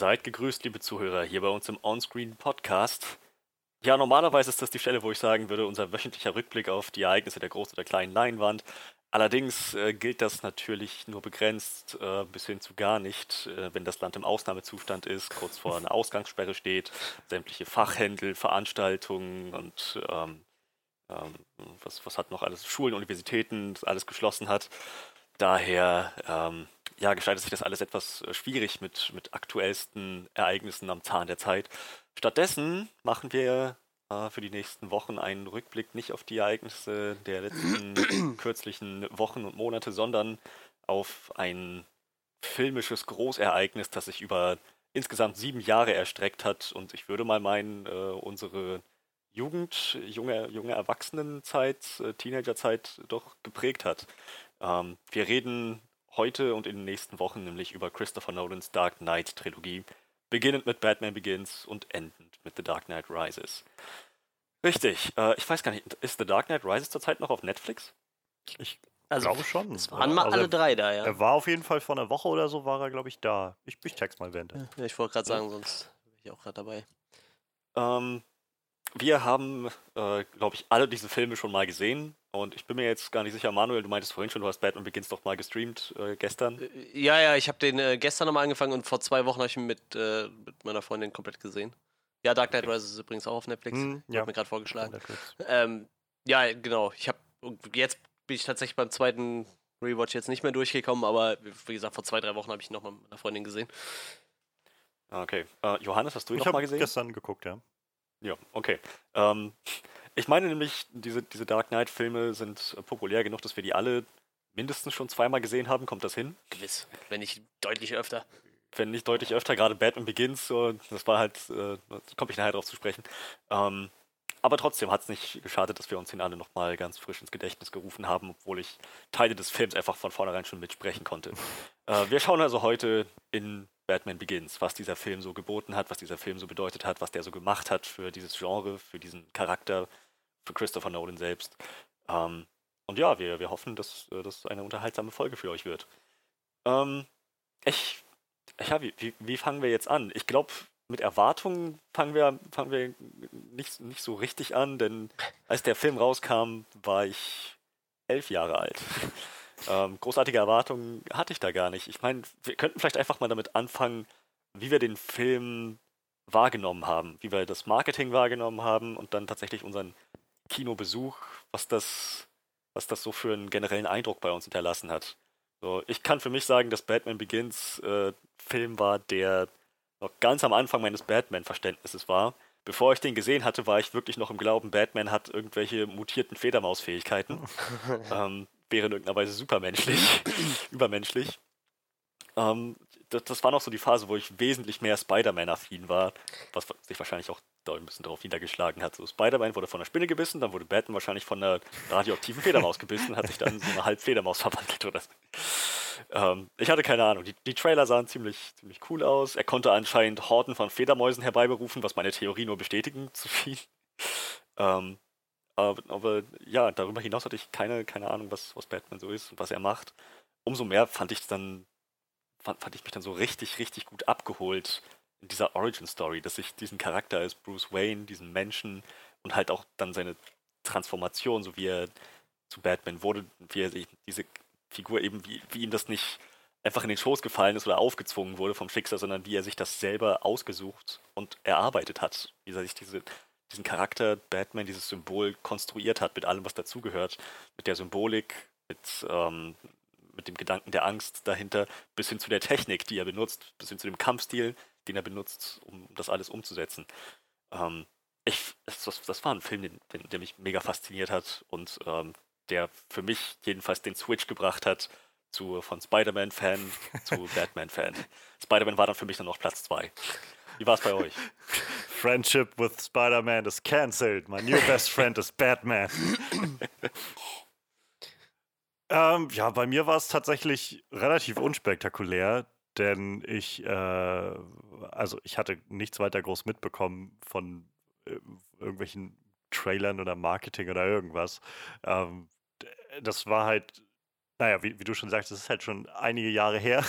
Seid gegrüßt, liebe Zuhörer, hier bei uns im Onscreen Podcast. Ja, normalerweise ist das die Stelle, wo ich sagen würde, unser wöchentlicher Rückblick auf die Ereignisse der großen oder kleinen Leinwand. Allerdings äh, gilt das natürlich nur begrenzt äh, bis hin zu gar nicht, äh, wenn das Land im Ausnahmezustand ist, kurz vor einer Ausgangssperre steht, sämtliche Fachhändel, Veranstaltungen und ähm, ähm, was, was hat noch alles, Schulen, Universitäten, alles geschlossen hat. Daher ähm, ja, gestaltet sich das alles etwas äh, schwierig mit, mit aktuellsten Ereignissen am Zahn der Zeit. Stattdessen machen wir äh, für die nächsten Wochen einen Rückblick nicht auf die Ereignisse der letzten kürzlichen Wochen und Monate, sondern auf ein filmisches Großereignis, das sich über insgesamt sieben Jahre erstreckt hat. Und ich würde mal meinen, äh, unsere Jugend, junge, junge Erwachsenenzeit, äh, Teenagerzeit doch geprägt hat. Ähm, wir reden heute und in den nächsten Wochen nämlich über Christopher Nolans Dark Knight Trilogie, beginnend mit Batman Begins und endend mit The Dark Knight Rises. Richtig, äh, ich weiß gar nicht, ist The Dark Knight Rises zurzeit noch auf Netflix? Ich also, glaube schon. Es waren mal also alle drei da, ja. Er war auf jeden Fall vor einer Woche oder so, war er, glaube ich, da. Ich, ich check's mal während. Ja, ich wollte gerade sagen, sonst bin ich auch gerade dabei. Ähm, wir haben, äh, glaube ich, alle diese Filme schon mal gesehen. Und ich bin mir jetzt gar nicht sicher, Manuel, du meintest vorhin schon, du hast Batman Begins doch mal gestreamt äh, gestern. Äh, ja, ja, ich habe den äh, gestern nochmal angefangen und vor zwei Wochen habe ich ihn mit, äh, mit meiner Freundin komplett gesehen. Ja, Dark Knight okay. Rises ist übrigens auch auf Netflix. Hm, ja. Hat mir gerade vorgeschlagen. Ähm, ja, genau. Ich habe jetzt bin ich tatsächlich beim zweiten Rewatch jetzt nicht mehr durchgekommen, aber wie gesagt, vor zwei, drei Wochen habe ich ihn nochmal mit meiner Freundin gesehen. Ah, okay. Uh, Johannes, hast du ihn ich noch mal gesehen? Ich habe gestern geguckt, ja. Ja, okay. Ähm, ich meine nämlich, diese, diese Dark Knight-Filme sind äh, populär genug, dass wir die alle mindestens schon zweimal gesehen haben. Kommt das hin? Gewiss, wenn nicht deutlich öfter. Wenn nicht deutlich öfter, gerade Batman Begins, so, das war halt, äh, komme ich nachher drauf zu sprechen. Ähm, aber trotzdem hat es nicht geschadet, dass wir uns den alle nochmal ganz frisch ins Gedächtnis gerufen haben, obwohl ich Teile des Films einfach von vornherein schon mitsprechen konnte. Äh, wir schauen also heute in Batman Begins, was dieser Film so geboten hat, was dieser Film so bedeutet hat, was der so gemacht hat für dieses Genre, für diesen Charakter, für Christopher Nolan selbst. Ähm, und ja, wir, wir hoffen, dass äh, das eine unterhaltsame Folge für euch wird. Ähm, ich, ja, wie, wie, wie fangen wir jetzt an? Ich glaube, mit Erwartungen fangen wir, fangen wir nicht, nicht so richtig an, denn als der Film rauskam, war ich elf Jahre alt. Ähm, großartige Erwartungen hatte ich da gar nicht. Ich meine, wir könnten vielleicht einfach mal damit anfangen, wie wir den Film wahrgenommen haben, wie wir das Marketing wahrgenommen haben und dann tatsächlich unseren Kinobesuch, was das, was das so für einen generellen Eindruck bei uns hinterlassen hat. So, ich kann für mich sagen, dass Batman Begins äh, Film war, der noch ganz am Anfang meines Batman-Verständnisses war. Bevor ich den gesehen hatte, war ich wirklich noch im Glauben, Batman hat irgendwelche mutierten Fledermausfähigkeiten. ähm, wäre in irgendeiner Weise supermenschlich, übermenschlich. Ähm, das, das, war noch so die Phase, wo ich wesentlich mehr Spider-Man-affin war, was sich wahrscheinlich auch da ein bisschen darauf niedergeschlagen hat. So, Spider-Man wurde von einer Spinne gebissen, dann wurde Batman wahrscheinlich von einer radioaktiven Fledermaus gebissen, hat sich dann in so eine Halbfledermaus verwandelt oder so. Ähm, ich hatte keine Ahnung. Die, die, Trailer sahen ziemlich, ziemlich cool aus. Er konnte anscheinend Horden von Fledermäusen herbeiberufen, was meine Theorie nur bestätigen zu viel. Ähm, aber, aber, ja, darüber hinaus hatte ich keine, keine Ahnung, was, was Batman so ist und was er macht. Umso mehr fand ich dann, fand, fand ich mich dann so richtig, richtig gut abgeholt in dieser Origin-Story, dass ich diesen Charakter als Bruce Wayne, diesen Menschen und halt auch dann seine Transformation, so wie er zu Batman wurde, wie er sich diese Figur eben, wie, wie ihm das nicht einfach in den Schoß gefallen ist oder aufgezwungen wurde vom Schicksal, sondern wie er sich das selber ausgesucht und erarbeitet hat. Wie er sich diese diesen Charakter Batman, dieses Symbol konstruiert hat, mit allem, was dazugehört, mit der Symbolik, mit, ähm, mit dem Gedanken der Angst dahinter, bis hin zu der Technik, die er benutzt, bis hin zu dem Kampfstil, den er benutzt, um das alles umzusetzen. Ähm, ich, das, das, war ein Film, den, den, der mich mega fasziniert hat und ähm, der für mich jedenfalls den Switch gebracht hat zu, von Spider-Man-Fan zu Batman-Fan. Spider-Man war dann für mich dann noch Platz 2. Wie war es bei euch? Friendship with Spider-Man is cancelled. My new best friend is Batman. ähm, ja, bei mir war es tatsächlich relativ unspektakulär, denn ich, äh, also ich hatte nichts weiter groß mitbekommen von äh, irgendwelchen Trailern oder Marketing oder irgendwas. Ähm, das war halt naja, wie, wie, du schon sagst, es ist halt schon einige Jahre her.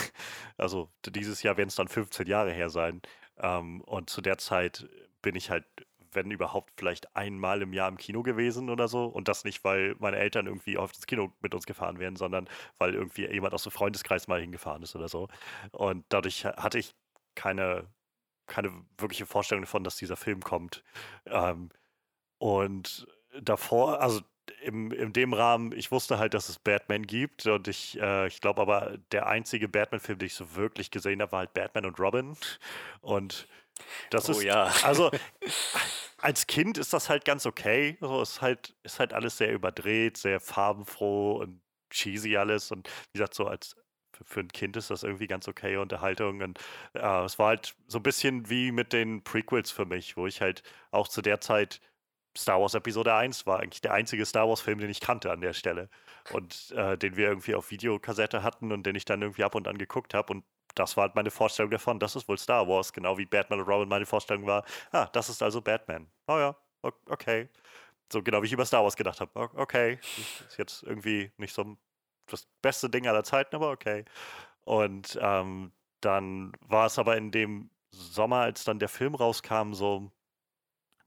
Also dieses Jahr werden es dann 15 Jahre her sein. Ähm, und zu der Zeit bin ich halt, wenn überhaupt, vielleicht einmal im Jahr im Kino gewesen oder so. Und das nicht, weil meine Eltern irgendwie auf das Kino mit uns gefahren wären, sondern weil irgendwie jemand aus dem Freundeskreis mal hingefahren ist oder so. Und dadurch hatte ich keine, keine wirkliche Vorstellung davon, dass dieser Film kommt. Ähm, und davor, also im, in dem Rahmen, ich wusste halt, dass es Batman gibt und ich, äh, ich glaube aber, der einzige Batman-Film, den ich so wirklich gesehen habe, war halt Batman und Robin. Und das oh, ist, ja. also als Kind ist das halt ganz okay. So ist halt, ist halt alles sehr überdreht, sehr farbenfroh und cheesy alles. Und wie gesagt, so als für, für ein Kind ist das irgendwie ganz okay Unterhaltung. Und äh, es war halt so ein bisschen wie mit den Prequels für mich, wo ich halt auch zu der Zeit Star Wars Episode 1 war eigentlich der einzige Star Wars-Film, den ich kannte an der Stelle. Und äh, den wir irgendwie auf Videokassette hatten und den ich dann irgendwie ab und an geguckt habe. Und das war halt meine Vorstellung davon, das ist wohl Star Wars, genau wie Batman und Robin meine Vorstellung war. Ah, das ist also Batman. Oh ja, okay. So genau wie ich über Star Wars gedacht habe. Okay, ist jetzt irgendwie nicht so das beste Ding aller Zeiten, aber okay. Und ähm, dann war es aber in dem Sommer, als dann der Film rauskam, so,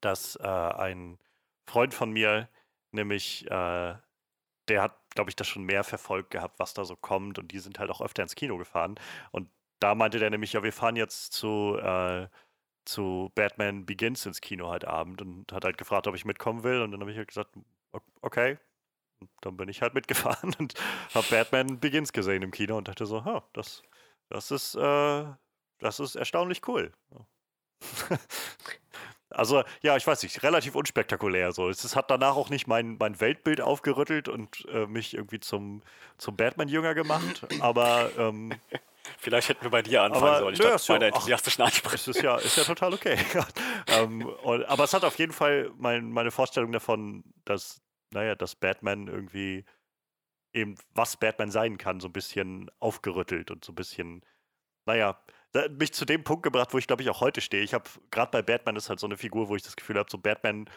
dass äh, ein Freund von mir, nämlich, äh, der hat, glaube ich, das schon mehr verfolgt gehabt, was da so kommt und die sind halt auch öfter ins Kino gefahren. Und da meinte der nämlich, ja, wir fahren jetzt zu, äh, zu Batman Begins ins Kino heute Abend und hat halt gefragt, ob ich mitkommen will. Und dann habe ich halt gesagt, okay. Und dann bin ich halt mitgefahren und habe Batman Begins gesehen im Kino und dachte so, oh, das, das ist, äh, das ist erstaunlich cool. Also, ja, ich weiß nicht, relativ unspektakulär. So. Es hat danach auch nicht mein, mein Weltbild aufgerüttelt und äh, mich irgendwie zum, zum Batman-Jünger gemacht, aber. Ähm, Vielleicht hätten wir bei dir anfangen aber, sollen, statt meiner enthusiastischen Ansprache. Ist ja, ist ja total okay. ähm, und, aber es hat auf jeden Fall mein, meine Vorstellung davon, dass, naja, dass Batman irgendwie eben, was Batman sein kann, so ein bisschen aufgerüttelt und so ein bisschen, naja, mich zu dem Punkt gebracht, wo ich glaube ich auch heute stehe. Ich habe gerade bei Batman ist halt so eine Figur, wo ich das Gefühl habe, so Batman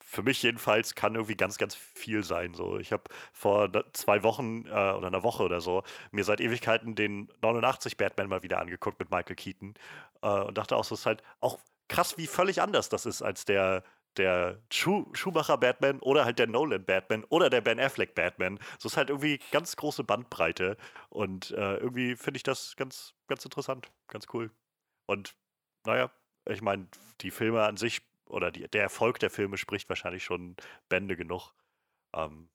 für mich jedenfalls kann irgendwie ganz, ganz viel sein. So, ich habe vor zwei Wochen äh, oder einer Woche oder so mir seit Ewigkeiten den 89 Batman mal wieder angeguckt mit Michael Keaton äh, und dachte auch, so ist halt auch krass, wie völlig anders das ist als der der Schuh Schumacher Batman oder halt der Nolan Batman oder der Ben Affleck Batman. So ist halt irgendwie ganz große Bandbreite und äh, irgendwie finde ich das ganz, ganz interessant, ganz cool. Und naja, ich meine, die Filme an sich oder die, der Erfolg der Filme spricht wahrscheinlich schon Bände genug. Ähm,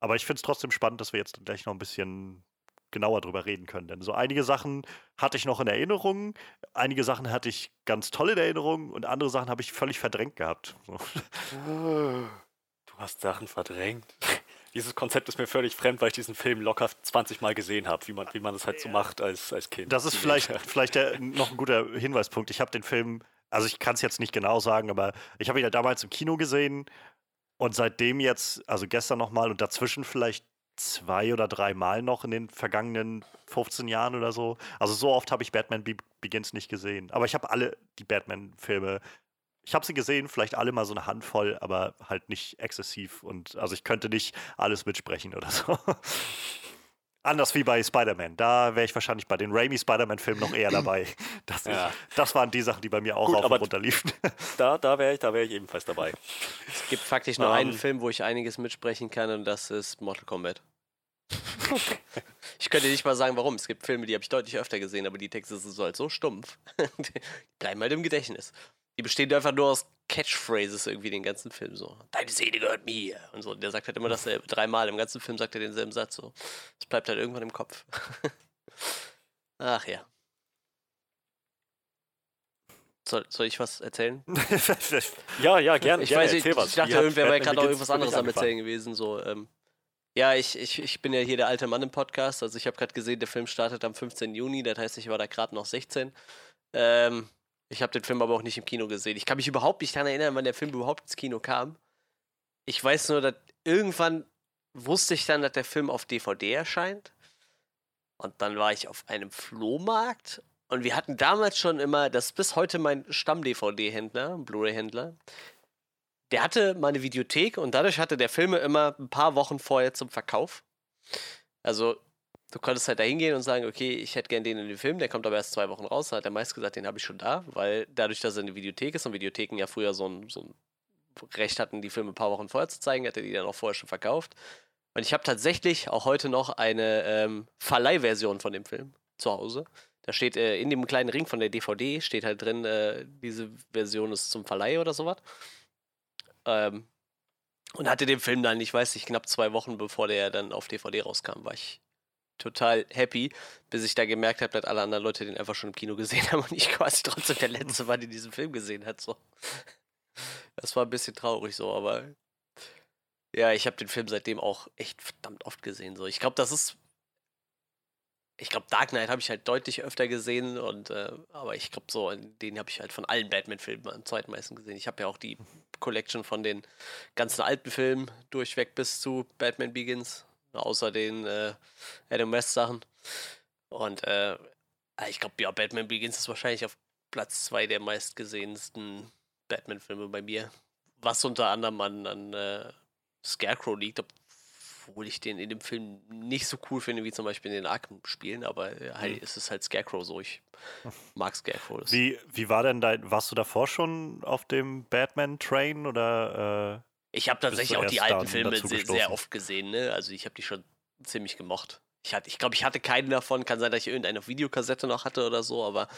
aber ich finde es trotzdem spannend, dass wir jetzt gleich noch ein bisschen genauer drüber reden können. Denn so einige Sachen hatte ich noch in Erinnerung, einige Sachen hatte ich ganz toll in Erinnerung und andere Sachen habe ich völlig verdrängt gehabt. Du hast Sachen verdrängt. Dieses Konzept ist mir völlig fremd, weil ich diesen Film locker 20 Mal gesehen habe, wie man, wie man das halt so macht als, als Kind. Das ist vielleicht, vielleicht der, noch ein guter Hinweispunkt. Ich habe den Film, also ich kann es jetzt nicht genau sagen, aber ich habe ihn ja damals im Kino gesehen und seitdem jetzt, also gestern nochmal und dazwischen vielleicht zwei oder drei Mal noch in den vergangenen 15 Jahren oder so. Also so oft habe ich Batman Be Begins nicht gesehen. Aber ich habe alle die Batman-Filme, ich habe sie gesehen, vielleicht alle mal so eine Handvoll, aber halt nicht exzessiv. Und also ich könnte nicht alles mitsprechen oder so. Anders wie bei Spider-Man. Da wäre ich wahrscheinlich bei den Raimi Spider-Man-Filmen noch eher dabei. Das, ja. ich, das, waren die Sachen, die bei mir auch Gut, rauf und runter liefen. Da, da wäre ich, wär ich ebenfalls dabei. Es gibt faktisch nur um, einen ähm. Film, wo ich einiges mitsprechen kann und das ist Mortal Kombat. ich könnte nicht mal sagen, warum. Es gibt Filme, die habe ich deutlich öfter gesehen, aber die Texte sind so halt so stumpf. die bleiben halt im Gedächtnis. Die bestehen einfach nur aus Catchphrases irgendwie den ganzen Film so. Deine Seele gehört mir. Und so. Der sagt halt immer dasselbe. Dreimal im ganzen Film sagt er denselben Satz so. Das bleibt halt irgendwann im Kopf. Ach ja. Soll, soll ich was erzählen? ja, ja, gerne. Ich gerne, weiß, ich, ich dachte, irgendwer wäre gerade noch irgendwas anderes am Erzählen gewesen. So, ähm, ja, ich, ich, ich bin ja hier der alte Mann im Podcast. Also ich habe gerade gesehen, der Film startet am 15. Juni. Das heißt, ich war da gerade noch 16. Ähm, ich habe den Film aber auch nicht im Kino gesehen. Ich kann mich überhaupt nicht daran erinnern, wann der Film überhaupt ins Kino kam. Ich weiß nur, dass irgendwann wusste ich dann, dass der Film auf DVD erscheint. Und dann war ich auf einem Flohmarkt. Und wir hatten damals schon immer, das ist bis heute mein Stamm-DVD-Händler, Blu-ray-Händler. Der hatte meine Videothek und dadurch hatte der Filme immer ein paar Wochen vorher zum Verkauf. Also, du konntest halt da hingehen und sagen, okay, ich hätte gern den in den Film, der kommt aber erst zwei Wochen raus. Da hat der meist gesagt, den habe ich schon da, weil dadurch, dass er eine Videothek ist und Videotheken ja früher so ein, so ein Recht hatten, die Filme ein paar Wochen vorher zu zeigen, hat er die dann auch vorher schon verkauft. Und ich habe tatsächlich auch heute noch eine ähm, Verleihversion von dem Film zu Hause. Da steht äh, in dem kleinen Ring von der DVD steht halt drin, äh, diese Version ist zum Verleih oder sowas. Ähm, und hatte den Film dann, ich weiß nicht, knapp zwei Wochen bevor der dann auf DVD rauskam, war ich total happy, bis ich da gemerkt habe, dass alle anderen Leute den einfach schon im Kino gesehen haben und ich quasi trotzdem der Letzte war, der diesen Film gesehen hat. So. Das war ein bisschen traurig so, aber ja, ich habe den Film seitdem auch echt verdammt oft gesehen. So. Ich glaube, das ist ich glaube, Dark Knight habe ich halt deutlich öfter gesehen und äh, aber ich glaube so, den habe ich halt von allen Batman-Filmen am zweitmeisten gesehen. Ich habe ja auch die Collection von den ganzen alten Filmen durchweg bis zu Batman Begins, außer den äh, Adam West Sachen. Und äh, ich glaube, ja, Batman Begins ist wahrscheinlich auf Platz zwei der meistgesehensten Batman-Filme bei mir. Was unter anderem an, an äh, Scarecrow liegt, obwohl ich den in dem Film nicht so cool finde wie zum Beispiel in den Arkham-Spielen, aber äh, halt, mhm. es ist halt Scarecrow so. Ich mag Scarecrow. Wie, wie war denn dein, warst du davor schon auf dem Batman-Train oder? Äh, ich habe tatsächlich auch die alten Filme sehr, sehr, oft gesehen, ne? Also ich habe die schon ziemlich gemocht. Ich, ich glaube, ich hatte keinen davon. Kann sein, dass ich irgendeine Videokassette noch hatte oder so, aber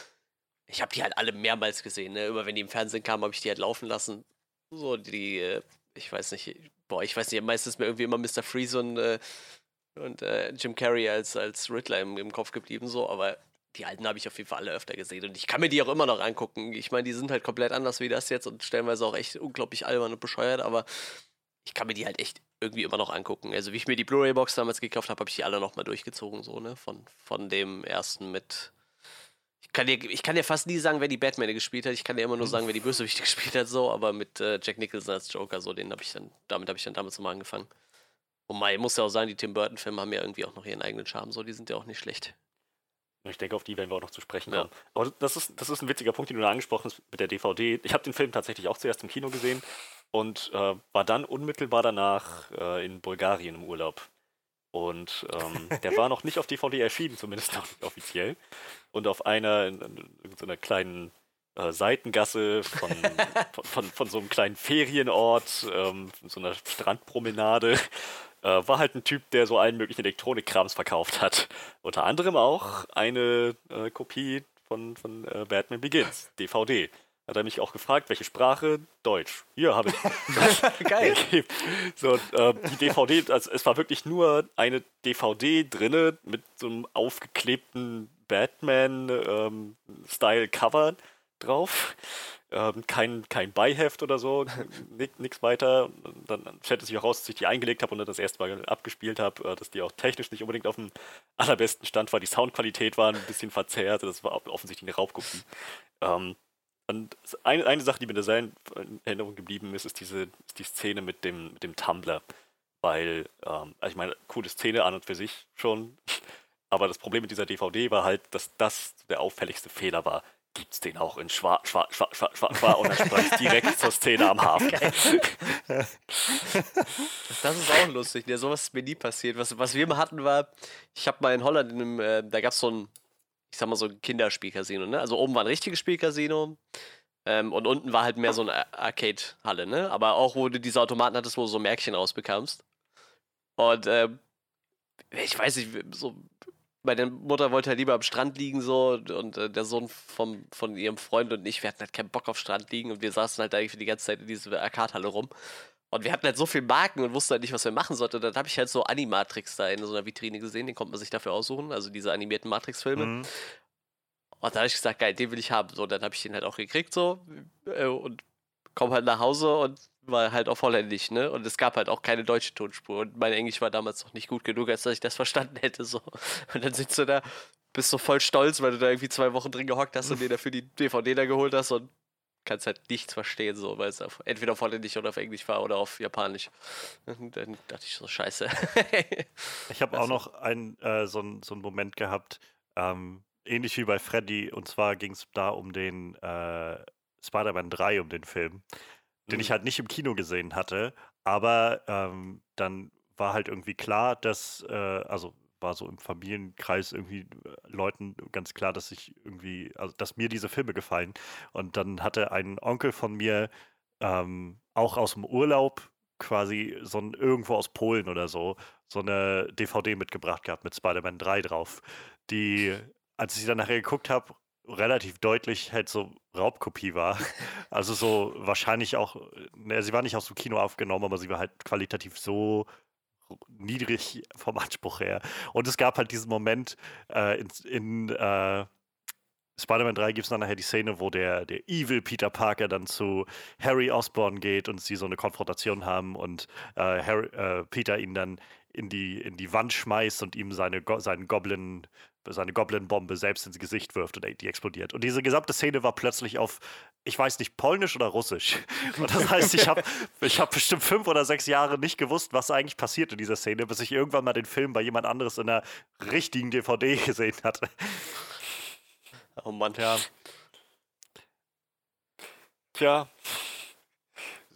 ich habe die halt alle mehrmals gesehen. Ne? Immer wenn die im Fernsehen kamen, habe ich die halt laufen lassen. So, die, äh, ich weiß nicht, boah, ich weiß nicht, meistens mir irgendwie immer Mr. Freeze und, äh, und äh, Jim Carrey als, als Riddler im, im Kopf geblieben, so, aber die alten habe ich auf jeden Fall alle öfter gesehen und ich kann mir die auch immer noch angucken. Ich meine, die sind halt komplett anders wie das jetzt und stellenweise auch echt unglaublich albern und bescheuert, aber ich kann mir die halt echt irgendwie immer noch angucken. Also wie ich mir die Blu-ray-Box damals gekauft habe, habe ich die alle nochmal durchgezogen, so, ne? Von, von dem ersten mit. Ich kann, dir, ich kann dir fast nie sagen, wer die Batman gespielt hat. Ich kann dir immer nur sagen, wer die Bösewichte gespielt hat, so, aber mit äh, Jack Nicholson als Joker, so, den habe ich dann, damit habe ich dann damals mal angefangen. Und mal, muss ja auch sagen, die Tim Burton-Filme haben ja irgendwie auch noch ihren eigenen Charme, so, die sind ja auch nicht schlecht. Ich denke, auf die werden wir auch noch zu sprechen kommen. Ja. Aber das ist, das ist ein witziger Punkt, den du da angesprochen hast mit der DVD. Ich habe den Film tatsächlich auch zuerst im Kino gesehen und äh, war dann unmittelbar danach äh, in Bulgarien im Urlaub. Und ähm, der war noch nicht auf DVD erschienen, zumindest noch nicht offiziell. Und auf einer, in, in, so einer kleinen äh, Seitengasse von, von, von, von, so einem kleinen Ferienort, ähm, so einer Strandpromenade, äh, war halt ein Typ, der so allen möglichen Elektronikkrams verkauft hat. Unter anderem auch eine äh, Kopie von, von äh, Batman Begins, DVD. Hat er mich auch gefragt, welche Sprache? Deutsch. Hier habe ich. Geil. so, äh, die DVD, also es war wirklich nur eine DVD drinne mit so einem aufgeklebten Batman-Style-Cover ähm, drauf ähm, kein, kein Beiheft oder so, nichts weiter. Dann stellte sich auch raus, dass ich die eingelegt habe und das erste Mal abgespielt habe, äh, dass die auch technisch nicht unbedingt auf dem allerbesten Stand war. Die Soundqualität war ein bisschen verzerrt, das war offensichtlich eine Raubkopie. Ähm, und eine, eine Sache, die mir da in Erinnerung geblieben ist, ist diese ist die Szene mit dem, mit dem Tumblr. Weil, ähm, also ich meine, coole Szene an und für sich schon. Aber das Problem mit dieser DVD war halt, dass das der auffälligste Fehler war gibt's den auch in schwarz, schwarz, schwarz, schwarz, schwarz, schwarz und dann sprang direkt zur Szene am Hafen. das ist auch lustig, ja, sowas ist mir nie passiert. Was, was wir mal hatten war, ich habe mal in Holland, in einem, äh, da gab es so ein, ich sag mal so ein Kinderspielcasino, ne? Also oben war ein richtiges Spielcasino ähm, und unten war halt mehr so eine Arcade-Halle, ne? Aber auch, wo du diese Automaten hattest, wo du so Märkchen rausbekamst. Und ähm, ich weiß nicht, so meine Mutter wollte halt lieber am Strand liegen so und äh, der Sohn vom, von ihrem Freund und ich, wir hatten halt keinen Bock auf Strand liegen und wir saßen halt eigentlich die ganze Zeit in dieser Arcade-Halle rum. Und wir hatten halt so viel Marken und wussten halt nicht, was wir machen sollten. Dann habe ich halt so Animatrix da in so einer Vitrine gesehen, den konnte man sich dafür aussuchen, also diese animierten Matrix-Filme. Mhm. Und da habe ich gesagt, geil, den will ich haben. So, dann habe ich den halt auch gekriegt so äh, und komme halt nach Hause und war halt auf Holländisch, ne? Und es gab halt auch keine deutsche Tonspur. Und mein Englisch war damals noch nicht gut genug, als dass ich das verstanden hätte. So. Und dann sitzt du da, bist so voll stolz, weil du da irgendwie zwei Wochen drin gehockt hast und dir dafür die DVD da geholt hast und kannst halt nichts verstehen, so, weil es auf, entweder auf Holländisch oder auf Englisch war oder auf Japanisch. Und dann dachte ich so, scheiße. ich habe auch noch ein, äh, so, ein, so einen Moment gehabt, ähm, ähnlich wie bei Freddy, und zwar ging es da um den äh, Spider-Man 3, um den Film den ich mhm. halt nicht im Kino gesehen hatte. Aber ähm, dann war halt irgendwie klar, dass, äh, also war so im Familienkreis irgendwie äh, Leuten ganz klar, dass ich irgendwie, also dass mir diese Filme gefallen. Und dann hatte ein Onkel von mir ähm, auch aus dem Urlaub quasi so ein irgendwo aus Polen oder so, so eine DVD mitgebracht gehabt mit Spider-Man 3 drauf, die, als ich sie dann nachher geguckt habe, relativ deutlich halt so Raubkopie war. Also so wahrscheinlich auch, ne, sie war nicht aus dem Kino aufgenommen, aber sie war halt qualitativ so niedrig vom Anspruch her. Und es gab halt diesen Moment äh, in, in äh, Spider-Man 3 gibt es dann nachher die Szene, wo der, der Evil Peter Parker dann zu Harry Osborn geht und sie so eine Konfrontation haben und äh, Harry, äh, Peter ihn dann in die, in die Wand schmeißt und ihm seine, seinen Goblin, seine Goblin-Bombe selbst ins Gesicht wirft und die explodiert. Und diese gesamte Szene war plötzlich auf, ich weiß nicht, Polnisch oder Russisch. Und das heißt, ich habe ich hab bestimmt fünf oder sechs Jahre nicht gewusst, was eigentlich passiert in dieser Szene, bis ich irgendwann mal den Film bei jemand anderes in einer richtigen DVD gesehen hatte. Oh Mann. Ja. Tja,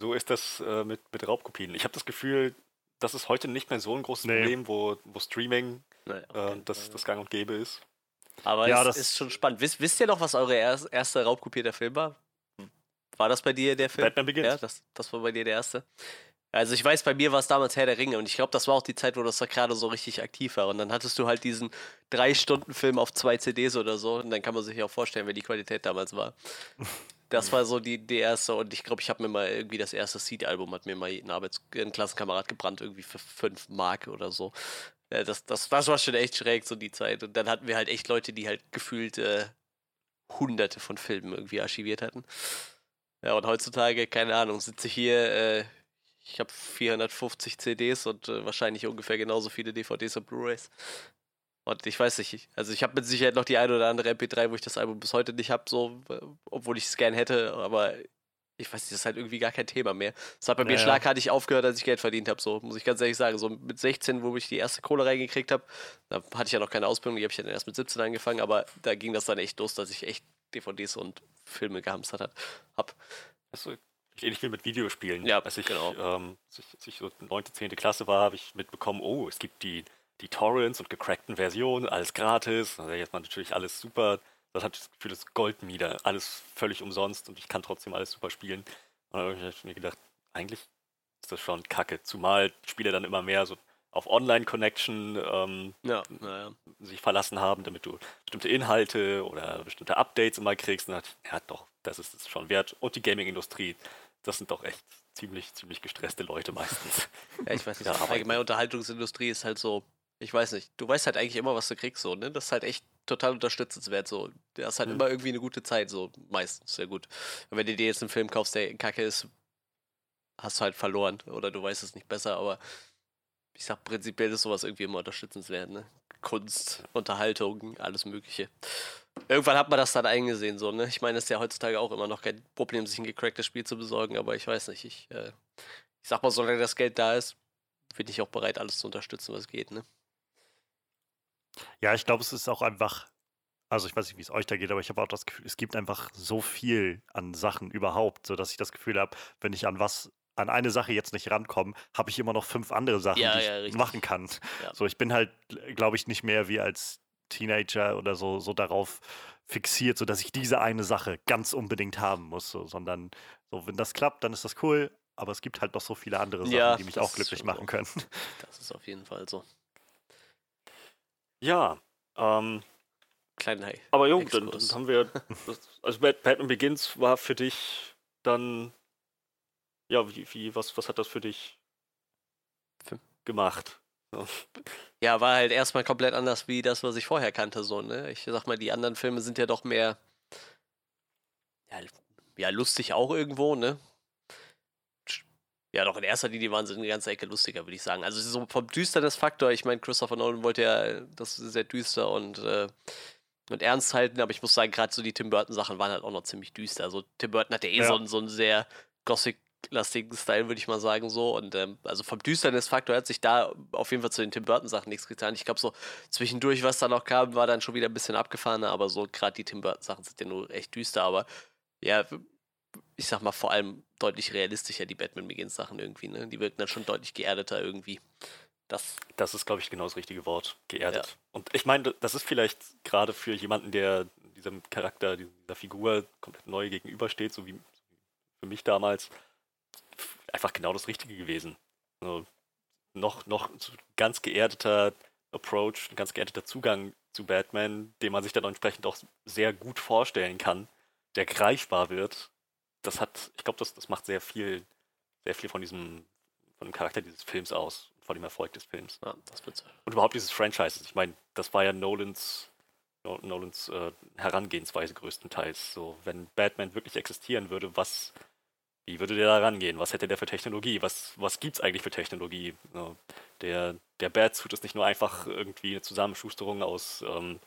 so ist das äh, mit, mit Raubkopien. Ich habe das Gefühl, das ist heute nicht mehr so ein großes nee. Problem, wo, wo Streaming nee, okay. äh, das, das Gang und Gäbe ist. Aber ja, es ist schon spannend. Wisst, wisst ihr noch, was eure erste raubkopierter Film war? War das bei dir der Film? Batman Begins. Ja, das, das war bei dir der erste. Also ich weiß, bei mir war es damals Herr der Ringe und ich glaube, das war auch die Zeit, wo das gerade so richtig aktiv war. Und dann hattest du halt diesen drei Stunden Film auf zwei CDs oder so und dann kann man sich auch vorstellen, wie die Qualität damals war. Das war so die, die erste und ich glaube, ich habe mir mal irgendwie das erste Seed-Album hat mir mal ein, Arbeits-, ein Klassenkamerad gebrannt, irgendwie für fünf Mark oder so. Das, das, das war schon echt schräg, so die Zeit. Und dann hatten wir halt echt Leute, die halt gefühlt äh, hunderte von Filmen irgendwie archiviert hatten. Ja, und heutzutage, keine Ahnung, sitze ich hier, äh, ich habe 450 CDs und äh, wahrscheinlich ungefähr genauso viele DVDs und Blu-rays. Und ich weiß nicht, also ich habe mit Sicherheit noch die ein oder andere MP3, wo ich das Album bis heute nicht habe, so, obwohl ich es gern hätte, aber ich weiß nicht, das ist halt irgendwie gar kein Thema mehr. Das hat bei naja. mir schlagartig aufgehört, als ich Geld verdient habe, so, muss ich ganz ehrlich sagen. So mit 16, wo ich die erste Kohle reingekriegt habe, da hatte ich ja noch keine Ausbildung, die habe ich dann erst mit 17 angefangen, aber da ging das dann echt los, dass ich echt DVDs und Filme gehamstert habe. Also, ähnlich wie mit Videospielen. Ja, als ich, genau. Ähm, als ich, als ich so 9., 10. Klasse war, habe ich mitbekommen, oh, es gibt die, die Torrents und gecrackten Versionen, alles gratis. Also jetzt mal natürlich alles super. Das hat das Gefühl, das Goldmieder, alles völlig umsonst und ich kann trotzdem alles super spielen. Und dann habe ich mir gedacht, eigentlich ist das schon kacke. Zumal Spiele dann immer mehr so auf Online-Connection ähm, ja, ja. sich verlassen haben, damit du bestimmte Inhalte oder bestimmte Updates immer kriegst. Und dann ich, ja doch, das ist es schon wert. Und die Gaming-Industrie das sind doch echt ziemlich, ziemlich gestresste Leute meistens. Ja, ich weiß nicht, ja, allgemeine Unterhaltungsindustrie ist halt so, ich weiß nicht, du weißt halt eigentlich immer, was du kriegst, so, ne? Das ist halt echt total unterstützenswert, so. Du hast halt mhm. immer irgendwie eine gute Zeit, so, meistens, sehr gut. Und wenn du dir jetzt einen Film kaufst, der kacke ist, hast du halt verloren oder du weißt es nicht besser, aber ich sag, prinzipiell ist sowas irgendwie immer unterstützenswert, ne? Kunst, Unterhaltung, alles Mögliche. Irgendwann hat man das dann eingesehen, so, ne? Ich meine, es ist ja heutzutage auch immer noch kein Problem, sich ein gecracktes Spiel zu besorgen, aber ich weiß nicht, ich, äh, ich sag mal, solange das Geld da ist, bin ich auch bereit, alles zu unterstützen, was geht, ne? Ja, ich glaube, es ist auch einfach, also ich weiß nicht, wie es euch da geht, aber ich habe auch das Gefühl, es gibt einfach so viel an Sachen überhaupt, sodass ich das Gefühl habe, wenn ich an was an eine Sache jetzt nicht rankomme, habe ich immer noch fünf andere Sachen, ja, die ja, ich machen kann. Ja. So, ich bin halt, glaube ich, nicht mehr wie als Teenager oder so, so darauf fixiert, so dass ich diese eine Sache ganz unbedingt haben muss, so, sondern so, wenn das klappt, dann ist das cool, aber es gibt halt noch so viele andere Sachen, die mich auch glücklich machen können. Das ist auf jeden Fall so. Ja, ähm, Kleiner Aber jo, dann, dann, haben wir, das, also Batman Begins war für dich dann, ja, wie, wie was, was hat das für dich gemacht? Ja, war halt erstmal komplett anders wie das, was ich vorher kannte, so, ne? Ich sag mal, die anderen Filme sind ja doch mehr, ja, ja lustig auch irgendwo, ne? Ja, doch in erster Linie waren sie eine ganze Ecke lustiger, würde ich sagen. Also so vom Düsternis-Faktor, ich meine, Christopher Nolan wollte ja das sehr düster und, äh, und ernst halten, aber ich muss sagen, gerade so die Tim Burton-Sachen waren halt auch noch ziemlich düster. Also Tim Burton hat ja eh ja. So, so einen sehr Gothic lastigen Style, würde ich mal sagen, so. Und ähm, also vom Düsternis-Faktor hat sich da auf jeden Fall zu den Tim Burton-Sachen nichts getan. Ich glaube, so zwischendurch, was da noch kam, war dann schon wieder ein bisschen abgefahrener, aber so gerade die Tim Burton-Sachen sind ja nur echt düster, aber ja, ich sag mal, vor allem deutlich realistischer, die Batman Begins-Sachen irgendwie, ne? Die wirken dann schon deutlich geerdeter irgendwie. Das, das ist, glaube ich, genau das richtige Wort. Geerdet. Ja. Und ich meine, das ist vielleicht gerade für jemanden, der diesem Charakter, dieser Figur komplett neu gegenübersteht, so wie für mich damals, einfach genau das Richtige gewesen. Also noch, noch ganz geerdeter Approach, ein ganz geerdeter Zugang zu Batman, den man sich dann entsprechend auch sehr gut vorstellen kann, der greifbar wird. Das hat, ich glaube, das, das macht sehr viel, sehr viel von diesem, von dem Charakter dieses Films aus, von dem Erfolg des Films. Ja, Und überhaupt dieses Franchise. Ich meine, das war ja Nolans, Nolans äh, Herangehensweise größtenteils. So, wenn Batman wirklich existieren würde, was wie würde der da rangehen? Was hätte der für Technologie? Was, was gibt es eigentlich für Technologie? Der, der Batsuit ist nicht nur einfach irgendwie eine Zusammenschusterung aus, ähm,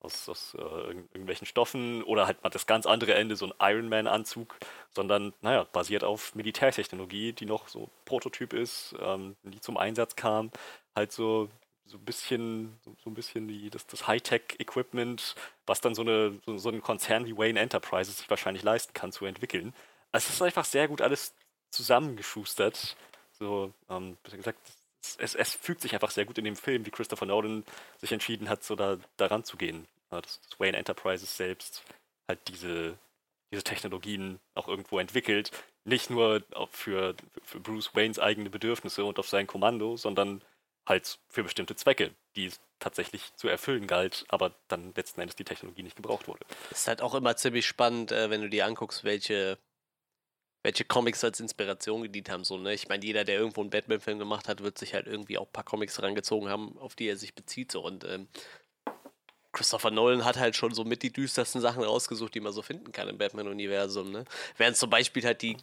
aus, aus äh, irgendwelchen Stoffen oder halt mal das ganz andere Ende, so ein Iron Man-Anzug, sondern, naja, basiert auf Militärtechnologie, die noch so Prototyp ist, ähm, die zum Einsatz kam. Halt so, so ein bisschen, so, ein bisschen die, das, das Hightech-Equipment, was dann so, eine, so, so ein Konzern wie Wayne Enterprises sich wahrscheinlich leisten kann zu entwickeln es ist einfach sehr gut alles zusammengeschustert. So, ähm, gesagt, es, es, fügt sich einfach sehr gut in dem Film, wie Christopher Nolan sich entschieden hat, so da daran zu gehen. Dass, Wayne Enterprises selbst halt diese, diese Technologien auch irgendwo entwickelt. Nicht nur für, für Bruce Waynes eigene Bedürfnisse und auf sein Kommando, sondern halt für bestimmte Zwecke, die es tatsächlich zu erfüllen galt, aber dann letzten Endes die Technologie nicht gebraucht wurde. Ist halt auch immer ziemlich spannend, äh, wenn du dir anguckst, welche welche Comics als Inspiration gedient haben. So, ne? Ich meine, jeder, der irgendwo einen Batman-Film gemacht hat, wird sich halt irgendwie auch ein paar Comics herangezogen haben, auf die er sich bezieht. So. Und ähm, Christopher Nolan hat halt schon so mit die düstersten Sachen rausgesucht, die man so finden kann im Batman-Universum. Ne? Während zum Beispiel halt die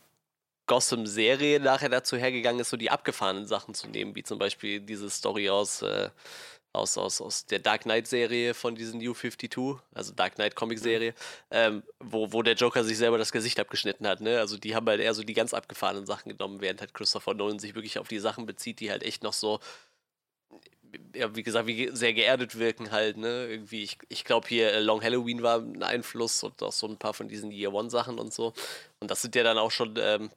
Gotham-Serie nachher dazu hergegangen ist, so die abgefahrenen Sachen zu nehmen, wie zum Beispiel diese Story aus äh, aus, aus, aus der Dark Knight-Serie von diesen New 52, also Dark Knight Comic-Serie, mhm. ähm, wo, wo der Joker sich selber das Gesicht abgeschnitten hat. Ne? Also die haben halt eher so die ganz abgefahrenen Sachen genommen, während halt Christopher Nolan sich wirklich auf die Sachen bezieht, die halt echt noch so, ja, wie gesagt, wie sehr geerdet wirken halt. Ne? Irgendwie, ich, ich glaube hier äh, Long Halloween war ein Einfluss und auch so ein paar von diesen Year One-Sachen und so. Und das sind ja dann auch schon ähm,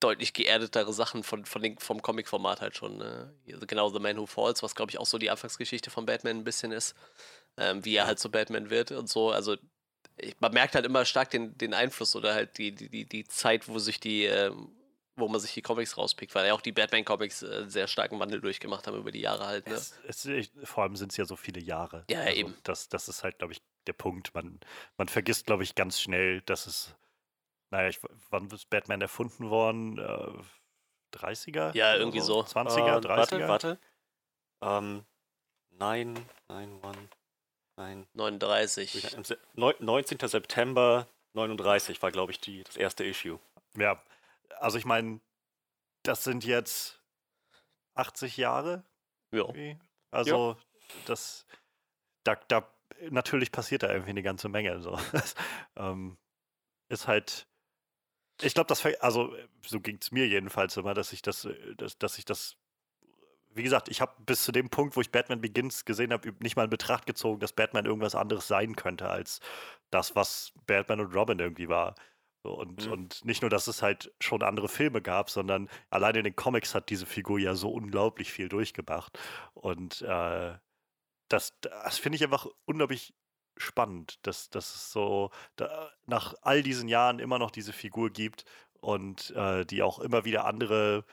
deutlich geerdetere Sachen von, von den, vom Comic-Format halt schon. Ne? Genau The Man Who Falls, was glaube ich auch so die Anfangsgeschichte von Batman ein bisschen ist, ähm, wie er halt so Batman wird und so. Also ich, man merkt halt immer stark den, den Einfluss oder halt die, die, die Zeit, wo sich die, ähm, wo man sich die Comics rauspickt, weil ja auch die Batman-Comics äh, sehr starken Wandel durchgemacht haben über die Jahre halt. Ne? Es, es, vor allem sind es ja so viele Jahre. Ja, also eben. Das, das ist halt, glaube ich, der Punkt. Man, man vergisst, glaube ich, ganz schnell, dass es naja, ich, wann ist Batman erfunden worden? Äh, 30er? Ja, irgendwie so. 20er, äh, 30er? Warte, warte. Ähm, nein, nein, wann? Nein. 39. 19. September 39 war, glaube ich, die, das erste Issue. Ja, also ich meine, das sind jetzt 80 Jahre. Ja. Also, ja. das, da, da, natürlich passiert da irgendwie eine ganze Menge. So. ähm, ist halt, ich glaube, das, also so ging es mir jedenfalls immer, dass ich das, äh, dass, dass ich das, wie gesagt, ich habe bis zu dem Punkt, wo ich Batman Begins gesehen habe, nicht mal in Betracht gezogen, dass Batman irgendwas anderes sein könnte als das, was Batman und Robin irgendwie war. Und, mhm. und nicht nur, dass es halt schon andere Filme gab, sondern allein in den Comics hat diese Figur ja so unglaublich viel durchgemacht. Und äh, das, das finde ich einfach unglaublich spannend, dass, dass es so da, nach all diesen Jahren immer noch diese Figur gibt und äh, die auch immer wieder andere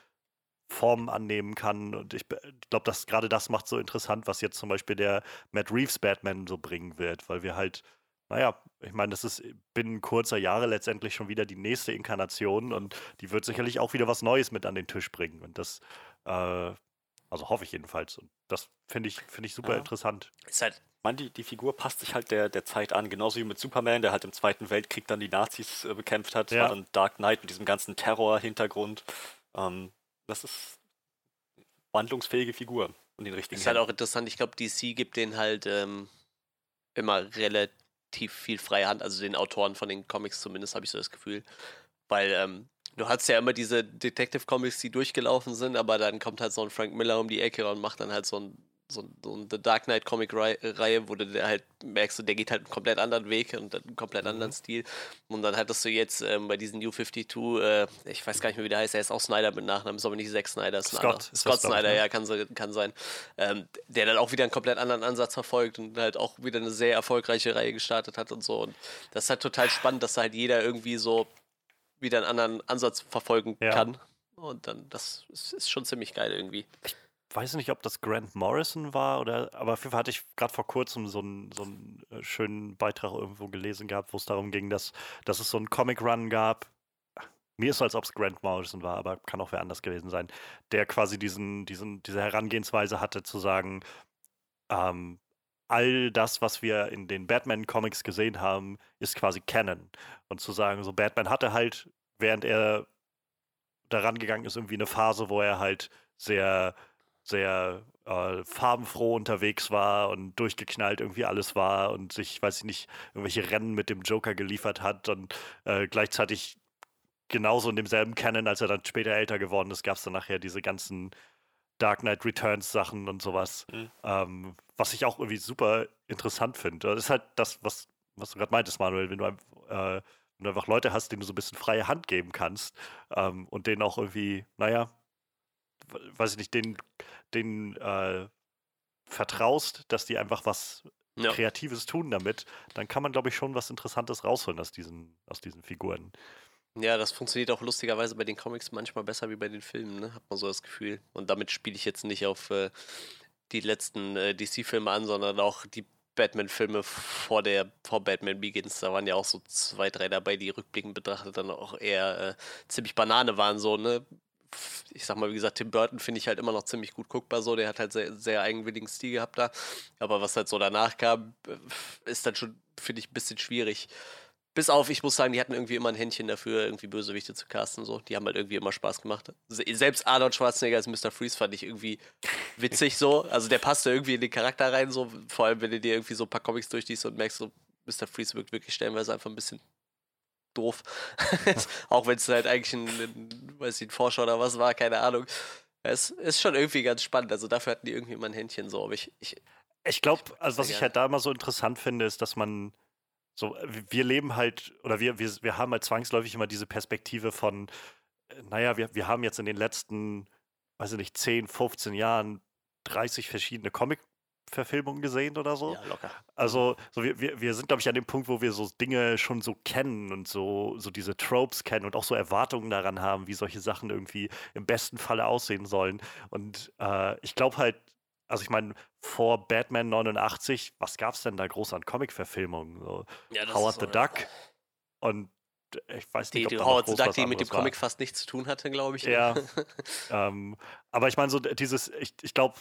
Formen annehmen kann. Und ich glaube, dass gerade das macht so interessant, was jetzt zum Beispiel der Matt Reeves Batman so bringen wird, weil wir halt, naja, ich meine, das ist binnen kurzer Jahre letztendlich schon wieder die nächste Inkarnation und die wird sicherlich auch wieder was Neues mit an den Tisch bringen. Und das, äh, also hoffe ich jedenfalls. Und das finde ich, find ich super ja. interessant. Ist halt man, die, die Figur passt sich halt der, der Zeit an, genauso wie mit Superman, der halt im Zweiten Weltkrieg dann die Nazis äh, bekämpft hat, ja. war dann Dark Knight mit diesem ganzen Terror-Hintergrund. Ähm, das ist eine wandlungsfähige Figur und den richtigen. Ist halt auch interessant, ich glaube, DC gibt den halt ähm, immer relativ viel freie Hand, also den Autoren von den Comics zumindest, habe ich so das Gefühl. Weil ähm, du hast ja immer diese Detective-Comics, die durchgelaufen sind, aber dann kommt halt so ein Frank Miller um die Ecke und macht dann halt so ein so, so eine Dark Knight Comic-Reihe, wo du halt merkst, der geht halt einen komplett anderen Weg und einen komplett anderen mhm. Stil. Und dann hattest du jetzt ähm, bei diesem New 52, äh, ich weiß gar nicht mehr, wie der heißt, er ist auch Snyder mit Nachnamen, ist aber nicht Zack Snyder. Ist Scott. Scott Snyder, ne? ja, kann, kann sein. Ähm, der dann auch wieder einen komplett anderen Ansatz verfolgt und halt auch wieder eine sehr erfolgreiche Reihe gestartet hat und so. Und das ist halt total spannend, dass halt jeder irgendwie so wieder einen anderen Ansatz verfolgen ja. kann. Und dann, das ist, ist schon ziemlich geil irgendwie. Ich weiß nicht, ob das Grant Morrison war oder, aber auf jeden Fall hatte ich gerade vor kurzem so einen, so einen äh, schönen Beitrag irgendwo gelesen gehabt, wo es darum ging, dass, dass es so einen Comic-Run gab. Mir ist so, als ob es Grant Morrison war, aber kann auch wer anders gewesen sein, der quasi diesen, diesen, diese Herangehensweise hatte, zu sagen, ähm, all das, was wir in den Batman-Comics gesehen haben, ist quasi Canon. Und zu sagen, so Batman hatte halt, während er daran gegangen ist, irgendwie eine Phase, wo er halt sehr sehr äh, farbenfroh unterwegs war und durchgeknallt irgendwie alles war und sich, weiß ich nicht, irgendwelche Rennen mit dem Joker geliefert hat und äh, gleichzeitig genauso in demselben Canon, als er dann später älter geworden ist, gab es dann nachher diese ganzen Dark Knight Returns Sachen und sowas, mhm. ähm, was ich auch irgendwie super interessant finde. Das ist halt das, was, was du gerade meintest, Manuel, wenn du, äh, wenn du einfach Leute hast, denen du so ein bisschen freie Hand geben kannst ähm, und denen auch irgendwie, naja, weiß ich nicht, den, den äh, vertraust, dass die einfach was ja. Kreatives tun damit, dann kann man, glaube ich, schon was Interessantes rausholen aus diesen, aus diesen Figuren. Ja, das funktioniert auch lustigerweise bei den Comics manchmal besser wie bei den Filmen, ne? hat man so das Gefühl. Und damit spiele ich jetzt nicht auf äh, die letzten äh, DC-Filme an, sondern auch die Batman-Filme vor der vor Batman Begins. Da waren ja auch so zwei, drei dabei, die rückblickend betrachtet dann auch eher äh, ziemlich Banane waren, so, ne? Ich sag mal, wie gesagt, Tim Burton finde ich halt immer noch ziemlich gut guckbar so. Der hat halt sehr, sehr eigenwilligen Stil gehabt da. Aber was halt so danach kam, äh, ist dann schon, finde ich, ein bisschen schwierig. Bis auf, ich muss sagen, die hatten irgendwie immer ein Händchen dafür, irgendwie Bösewichte zu casten. So. Die haben halt irgendwie immer Spaß gemacht. Selbst Arnold Schwarzenegger als Mr. Freeze fand ich irgendwie witzig so. Also der passte irgendwie in den Charakter rein, so. Vor allem, wenn du dir irgendwie so ein paar Comics durchliest und merkst, so, Mr. Freeze wirkt wirklich stellenweise einfach ein bisschen doof. auch wenn es halt eigentlich ein, ein, weiß ich, ein Forscher oder was war, keine Ahnung. Es ist schon irgendwie ganz spannend. Also dafür hatten die irgendwie immer ein Händchen so. Aber ich, ich, ich glaube, also was ich halt da immer so interessant finde, ist, dass man so, wir leben halt, oder wir, wir, wir haben halt zwangsläufig immer diese Perspektive von, äh, naja, wir, wir haben jetzt in den letzten, weiß ich nicht, 10, 15 Jahren 30 verschiedene Comic Verfilmungen gesehen oder so. Ja, locker. Also so wir, wir, wir sind, glaube ich, an dem Punkt, wo wir so Dinge schon so kennen und so, so diese Tropes kennen und auch so Erwartungen daran haben, wie solche Sachen irgendwie im besten Falle aussehen sollen. Und äh, ich glaube halt, also ich meine, vor Batman 89, was gab es denn da groß an Comic-Verfilmungen? So ja, Howard the Duck und ich weiß nicht, die, ob die Howard the Duck, die mit dem Comic war. fast nichts zu tun hatte, glaube ich. Ja. ähm, aber ich meine, so dieses, ich, ich glaube,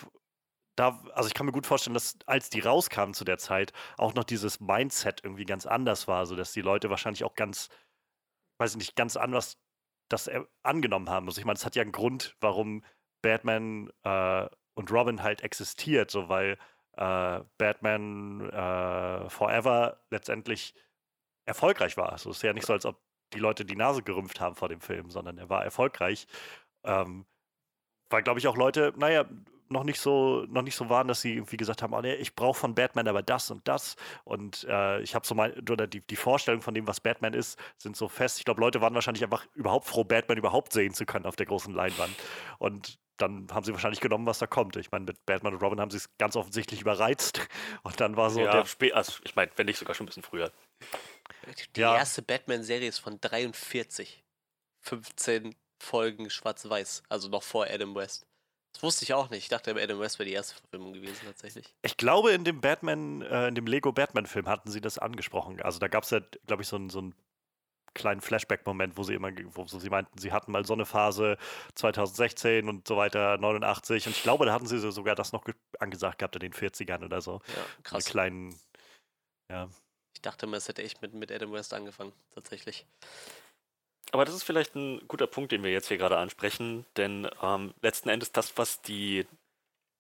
da, also ich kann mir gut vorstellen, dass als die rauskamen zu der Zeit, auch noch dieses Mindset irgendwie ganz anders war, so dass die Leute wahrscheinlich auch ganz, weiß ich nicht, ganz anders das angenommen haben. Also ich meine, es hat ja einen Grund, warum Batman äh, und Robin halt existiert, so weil äh, Batman äh, Forever letztendlich erfolgreich war. Also es ist ja nicht so, als ob die Leute die Nase gerümpft haben vor dem Film, sondern er war erfolgreich. Ähm, weil, glaube ich, auch Leute, naja, noch nicht so noch nicht so waren, dass sie irgendwie gesagt haben, oh nee, ich brauche von Batman aber das und das und äh, ich habe so mal oder die, die Vorstellung von dem, was Batman ist, sind so fest. Ich glaube, Leute waren wahrscheinlich einfach überhaupt froh, Batman überhaupt sehen zu können auf der großen Leinwand und dann haben sie wahrscheinlich genommen, was da kommt. Ich meine, mit Batman und Robin haben sie es ganz offensichtlich überreizt und dann war so ja, der also ich meine, wenn nicht sogar schon ein bisschen früher. Die ja. erste Batman-Serie ist von 43. 15 Folgen schwarz-weiß, also noch vor Adam West. Das wusste ich auch nicht. Ich dachte, Adam West wäre die erste Verfilmung gewesen, tatsächlich. Ich glaube, in dem Batman, äh, in dem Lego Batman-Film hatten sie das angesprochen. Also da gab es ja, glaube ich, so einen, so einen kleinen Flashback-Moment, wo sie immer, wo sie meinten, sie hatten mal so eine Phase 2016 und so weiter, 89. Und ich glaube, da hatten sie sogar das noch angesagt gehabt in den 40ern oder so. Ja, krass. Einen kleinen, ja. Ich dachte immer, es hätte echt mit, mit Adam West angefangen, tatsächlich. Aber das ist vielleicht ein guter Punkt, den wir jetzt hier gerade ansprechen, denn ähm, letzten Endes das, was die,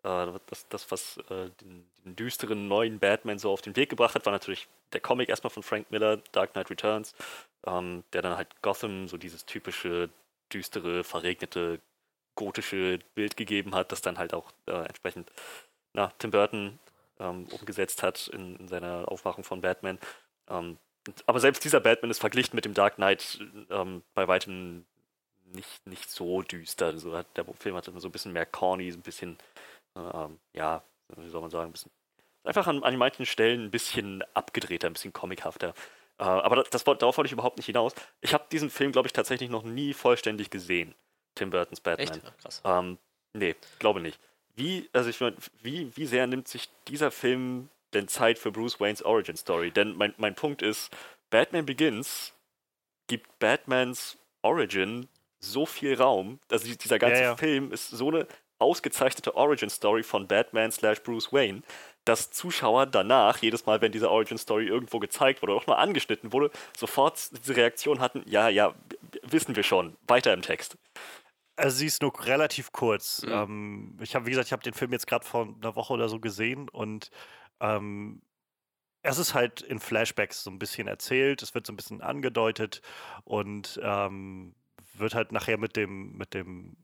äh, das, das, was äh, den, den, düsteren neuen Batman so auf den Weg gebracht hat, war natürlich der Comic erstmal von Frank Miller, Dark Knight Returns, ähm, der dann halt Gotham so dieses typische, düstere, verregnete, gotische Bild gegeben hat, das dann halt auch äh, entsprechend na, Tim Burton ähm, umgesetzt hat in, in, seiner Aufmachung von Batman. Ähm, aber selbst dieser Batman ist verglichen mit dem Dark Knight ähm, bei weitem nicht, nicht so düster. Also hat, der Film hat so ein bisschen mehr corny, so ein bisschen, äh, ja, wie soll man sagen, ein bisschen, einfach an, an manchen Stellen ein bisschen abgedrehter, ein bisschen comichafter. Äh, aber das, das, darauf wollte ich überhaupt nicht hinaus. Ich habe diesen Film, glaube ich, tatsächlich noch nie vollständig gesehen. Tim Burtons Batman. Echt? Krass. Ähm, nee, glaube nicht. Wie, also ich meine, wie, wie sehr nimmt sich dieser Film denn Zeit für Bruce Waynes Origin Story? Denn mein, mein Punkt ist, Batman Begins gibt Batmans Origin so viel Raum. Also dieser ganze ja, ja. Film ist so eine ausgezeichnete Origin Story von Batman slash Bruce Wayne, dass Zuschauer danach, jedes Mal, wenn diese Origin Story irgendwo gezeigt wurde oder auch mal angeschnitten wurde, sofort diese Reaktion hatten, ja, ja, wissen wir schon, weiter im Text. Also sie ist nur relativ kurz. Mhm. Ähm, ich habe, wie gesagt, ich habe den Film jetzt gerade vor einer Woche oder so gesehen und ähm, es ist halt in Flashbacks so ein bisschen erzählt, es wird so ein bisschen angedeutet und ähm, wird halt nachher mit dem, mit dem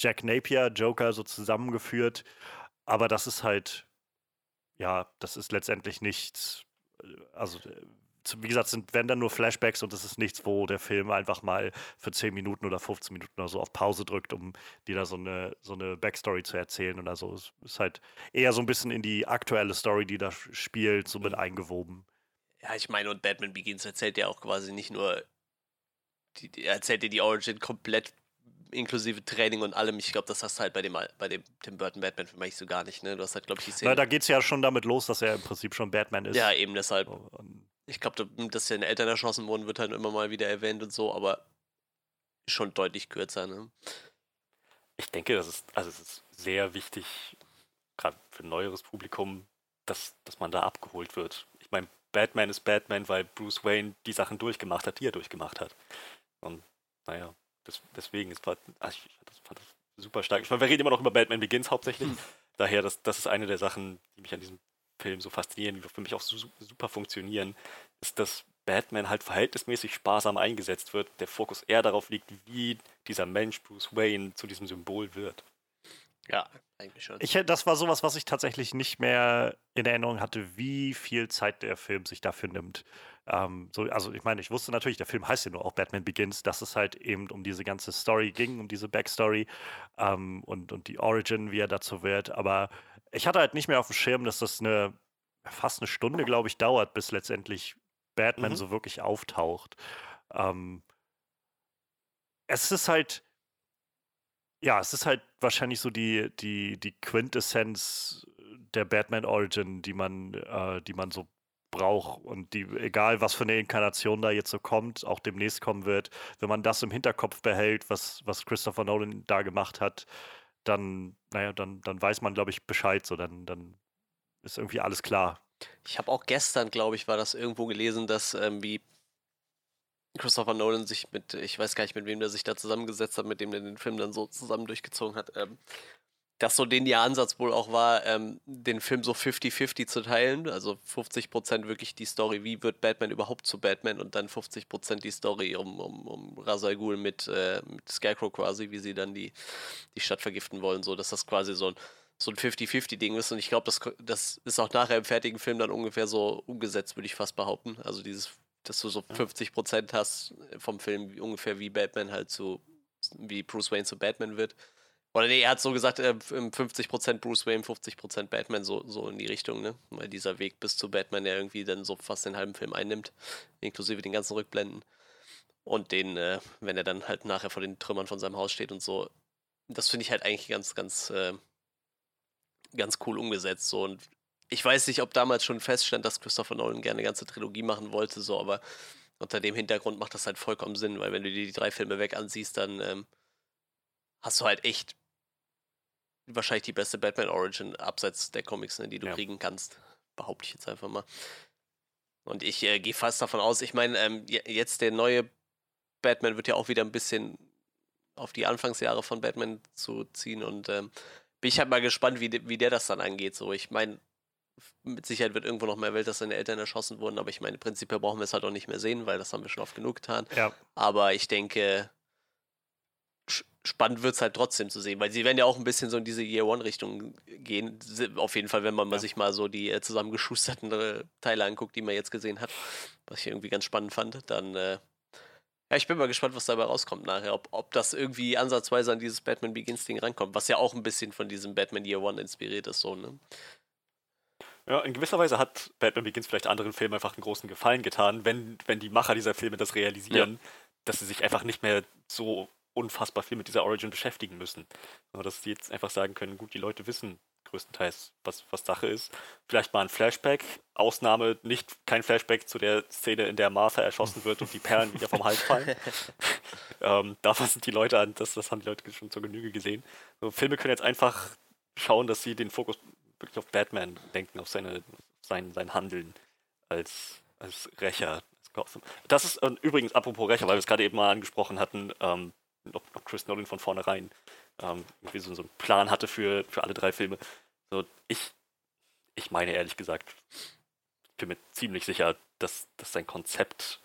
Jack Napier, Joker, so zusammengeführt. Aber das ist halt ja, das ist letztendlich nichts, äh, also äh, wie gesagt, sind, wenn dann nur Flashbacks und es ist nichts, wo der Film einfach mal für 10 Minuten oder 15 Minuten oder so auf Pause drückt, um dir da so eine, so eine Backstory zu erzählen oder so. Es ist halt eher so ein bisschen in die aktuelle Story, die da spielt, so mit mhm. eingewoben. Ja, ich meine, und Batman Begins erzählt ja auch quasi nicht nur, die, die erzählt dir die Origin komplett inklusive Training und allem. Ich glaube, das hast du halt bei dem, bei dem Tim Burton Batman-Film eigentlich so gar nicht. Ne? Du hast halt, glaube ich, die Szene. Na, da geht es ja schon damit los, dass er im Prinzip schon Batman ist. Ja, eben deshalb. Ich glaube, dass seine Eltern erschossen wurden, wird halt immer mal wieder erwähnt und so, aber schon deutlich kürzer. Ne? Ich denke, das ist, also es ist sehr wichtig, gerade für ein neueres Publikum, dass, dass man da abgeholt wird. Ich meine, Batman ist Batman, weil Bruce Wayne die Sachen durchgemacht hat, die er durchgemacht hat. Und naja, das, deswegen, es war, also ich fand das, super stark. Ich meine, wir reden immer noch über Batman Begins hauptsächlich. Hm. Daher, das, das ist eine der Sachen, die mich an diesem Film so faszinieren, die für mich auch so, super funktionieren, ist, dass Batman halt verhältnismäßig sparsam eingesetzt wird. Der Fokus eher darauf liegt, wie dieser Mensch Bruce Wayne zu diesem Symbol wird. Ja, eigentlich schon. Ich, das war sowas, was ich tatsächlich nicht mehr in Erinnerung hatte, wie viel Zeit der Film sich dafür nimmt. Ähm, so, also ich meine, ich wusste natürlich, der Film heißt ja nur auch Batman Begins, dass es halt eben um diese ganze Story ging, um diese Backstory ähm, und, und die Origin, wie er dazu wird. Aber ich hatte halt nicht mehr auf dem Schirm, dass das eine fast eine Stunde, glaube ich, dauert, bis letztendlich Batman mhm. so wirklich auftaucht. Ähm, es ist halt, ja, es ist halt wahrscheinlich so die, die, die Quintessenz der Batman Origin, die man, äh, die man so braucht und die, egal was für eine Inkarnation da jetzt so kommt, auch demnächst kommen wird, wenn man das im Hinterkopf behält, was, was Christopher Nolan da gemacht hat, dann, naja, dann, dann weiß man, glaube ich, Bescheid, so dann, dann ist irgendwie alles klar. Ich habe auch gestern, glaube ich, war das irgendwo gelesen, dass ähm, wie Christopher Nolan sich mit, ich weiß gar nicht, mit wem der sich da zusammengesetzt hat, mit dem der den Film dann so zusammen durchgezogen hat, ähm, dass so den ihr Ansatz wohl auch war, ähm, den Film so 50-50 zu teilen. Also 50% wirklich die Story, wie wird Batman überhaupt zu Batman und dann 50% die Story um, um, um Ra's al Ghul mit, äh, mit Scarecrow quasi, wie sie dann die, die Stadt vergiften wollen, so dass das quasi so ein, so ein 50-50-Ding ist. Und ich glaube, das, das ist auch nachher im fertigen Film dann ungefähr so umgesetzt, würde ich fast behaupten. Also dieses, dass du so 50% hast vom Film ungefähr wie Batman halt zu, wie Bruce Wayne zu Batman wird. Oder nee, er hat so gesagt, äh, 50% Bruce Wayne, 50% Batman, so, so in die Richtung, ne? Weil dieser Weg bis zu Batman ja irgendwie dann so fast den halben Film einnimmt, inklusive den ganzen Rückblenden. Und den, äh, wenn er dann halt nachher vor den Trümmern von seinem Haus steht und so, das finde ich halt eigentlich ganz, ganz, äh, ganz cool umgesetzt. So. Und ich weiß nicht, ob damals schon feststand, dass Christopher Nolan gerne eine ganze Trilogie machen wollte, so, aber unter dem Hintergrund macht das halt vollkommen Sinn, weil wenn du dir die drei Filme weg ansiehst, dann ähm, hast du halt echt wahrscheinlich die beste Batman Origin abseits der Comics, ne, die du ja. kriegen kannst. Behaupte ich jetzt einfach mal. Und ich äh, gehe fast davon aus, ich meine, ähm, jetzt der neue Batman wird ja auch wieder ein bisschen auf die Anfangsjahre von Batman zu ziehen und ähm, bin ich halt mal gespannt, wie, wie der das dann angeht. So, ich meine, mit Sicherheit wird irgendwo noch mehr Welt, dass seine Eltern erschossen wurden, aber ich meine, prinzipiell brauchen wir es halt auch nicht mehr sehen, weil das haben wir schon oft genug getan. Ja. Aber ich denke, spannend wird es halt trotzdem zu sehen, weil sie werden ja auch ein bisschen so in diese Year One-Richtung gehen. Auf jeden Fall, wenn man ja. sich mal so die äh, zusammengeschusterten äh, Teile anguckt, die man jetzt gesehen hat, was ich irgendwie ganz spannend fand, dann. Äh, ja, ich bin mal gespannt, was dabei rauskommt nachher. Ob, ob das irgendwie ansatzweise an dieses Batman Begins-Ding rankommt, was ja auch ein bisschen von diesem Batman Year One inspiriert ist, so, ne? Ja, in gewisser Weise hat Batman Begins vielleicht anderen Filmen einfach einen großen Gefallen getan, wenn, wenn die Macher dieser Filme das realisieren, ja. dass sie sich einfach nicht mehr so unfassbar viel mit dieser Origin beschäftigen müssen. Aber dass sie jetzt einfach sagen können, gut, die Leute wissen größtenteils, was, was Sache ist. Vielleicht mal ein Flashback, Ausnahme, nicht kein Flashback zu der Szene, in der Martha erschossen wird und die Perlen wieder vom Hals fallen. ähm, davon sind die Leute an, das, das haben die Leute schon zur Genüge gesehen. So, Filme können jetzt einfach schauen, dass sie den Fokus wirklich auf Batman denken, auf seine, sein, sein Handeln als, als Rächer. Das ist äh, übrigens, apropos Rächer, weil wir es gerade eben mal angesprochen hatten, ähm, ob, ob Chris Nolan von vornherein ähm, irgendwie so, so einen Plan hatte für, für alle drei Filme. So, ich, ich meine ehrlich gesagt, bin mir ziemlich sicher, dass, dass sein Konzept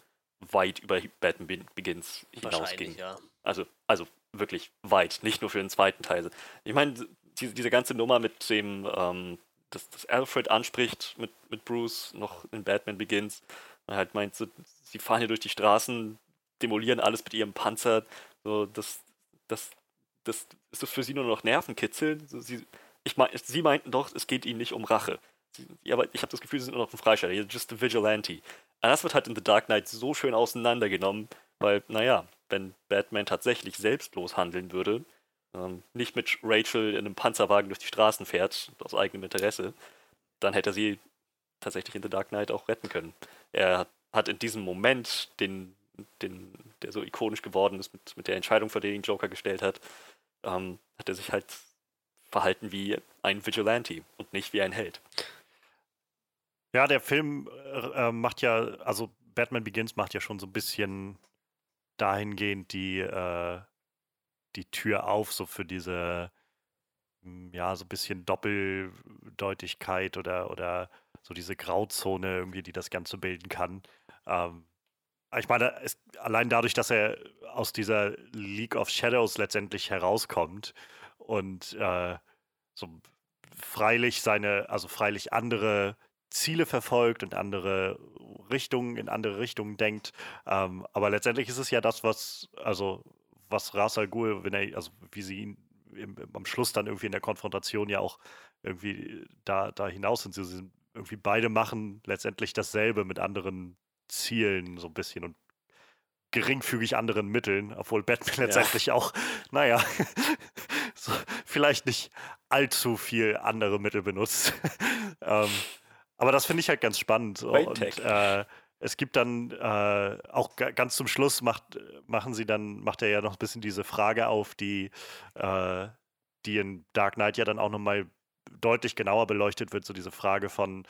weit über Batman Begins hinausging. Ja. Also, also wirklich weit, nicht nur für den zweiten Teil. Ich meine, diese, diese ganze Nummer mit dem, ähm, dass, dass Alfred anspricht mit, mit Bruce noch in Batman Begins, und halt meint, so, sie fahren hier durch die Straßen, demolieren alles mit ihrem Panzer, so, das, das, das ist für sie nur noch Nervenkitzeln. So, sie, ich mein, sie meinten doch, es geht ihnen nicht um Rache. Sie, aber ich habe das Gefühl, sie sind nur noch ein Freisteller, just a vigilante. Und das wird halt in The Dark Knight so schön auseinandergenommen, weil, naja, wenn Batman tatsächlich selbstlos handeln würde, ähm, nicht mit Rachel in einem Panzerwagen durch die Straßen fährt, aus eigenem Interesse, dann hätte er sie tatsächlich in The Dark Knight auch retten können. Er hat in diesem Moment, den, den, der so ikonisch geworden ist mit, mit der Entscheidung, vor der ihn Joker gestellt hat, ähm, hat er sich halt verhalten wie ein Vigilante und nicht wie ein Held. Ja, der Film äh, macht ja, also Batman Begins macht ja schon so ein bisschen dahingehend die, äh, die Tür auf, so für diese, hm, ja, so ein bisschen Doppeldeutigkeit oder, oder so diese Grauzone irgendwie, die das Ganze bilden kann. Ähm, ich meine, es, allein dadurch, dass er aus dieser League of Shadows letztendlich herauskommt und äh, so freilich seine, also freilich andere Ziele verfolgt und andere Richtungen, in andere Richtungen denkt. Ähm, aber letztendlich ist es ja das, was, also was Ras Al Ghul, wenn er, also wie sie ihn im, am Schluss dann irgendwie in der Konfrontation ja auch irgendwie da, da hinaus sind. Sie sind irgendwie beide machen letztendlich dasselbe mit anderen Zielen so ein bisschen und geringfügig anderen Mitteln, obwohl Batman ja. letztendlich auch, naja, so, vielleicht nicht allzu viel andere Mittel benutzt. ähm, aber das finde ich halt ganz spannend. Und äh, es gibt dann äh, auch ganz zum Schluss macht, machen sie dann, macht er ja noch ein bisschen diese Frage auf, die, äh, die in Dark Knight ja dann auch nochmal deutlich genauer beleuchtet wird, so diese Frage von,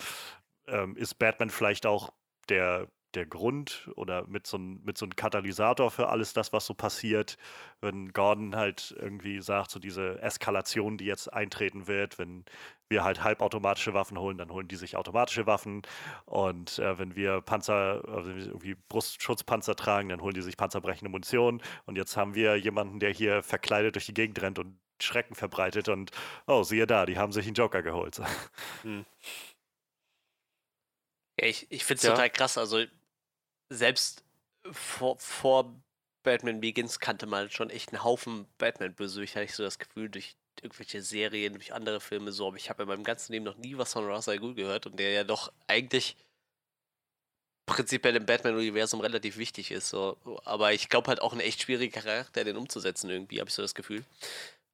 ähm, ist Batman vielleicht auch der der Grund oder mit so, ein, mit so einem Katalysator für alles das, was so passiert, wenn Gordon halt irgendwie sagt, so diese Eskalation, die jetzt eintreten wird, wenn wir halt halbautomatische Waffen holen, dann holen die sich automatische Waffen und äh, wenn wir Panzer, also irgendwie Brustschutzpanzer tragen, dann holen die sich panzerbrechende Munition und jetzt haben wir jemanden, der hier verkleidet durch die Gegend rennt und Schrecken verbreitet und oh, siehe da, die haben sich einen Joker geholt. Hm. Ja, ich, ich finde es ja. total krass. Also selbst vor, vor Batman Begins kannte man schon echt einen Haufen Batman-Bösewicht, hatte ich so das Gefühl, durch irgendwelche Serien, durch andere Filme so, aber ich habe in meinem ganzen Leben noch nie was von Ra's al gehört und der ja doch eigentlich prinzipiell im Batman-Universum relativ wichtig ist. So. Aber ich glaube halt auch ein echt schwieriger Charakter, den umzusetzen irgendwie, habe ich so das Gefühl.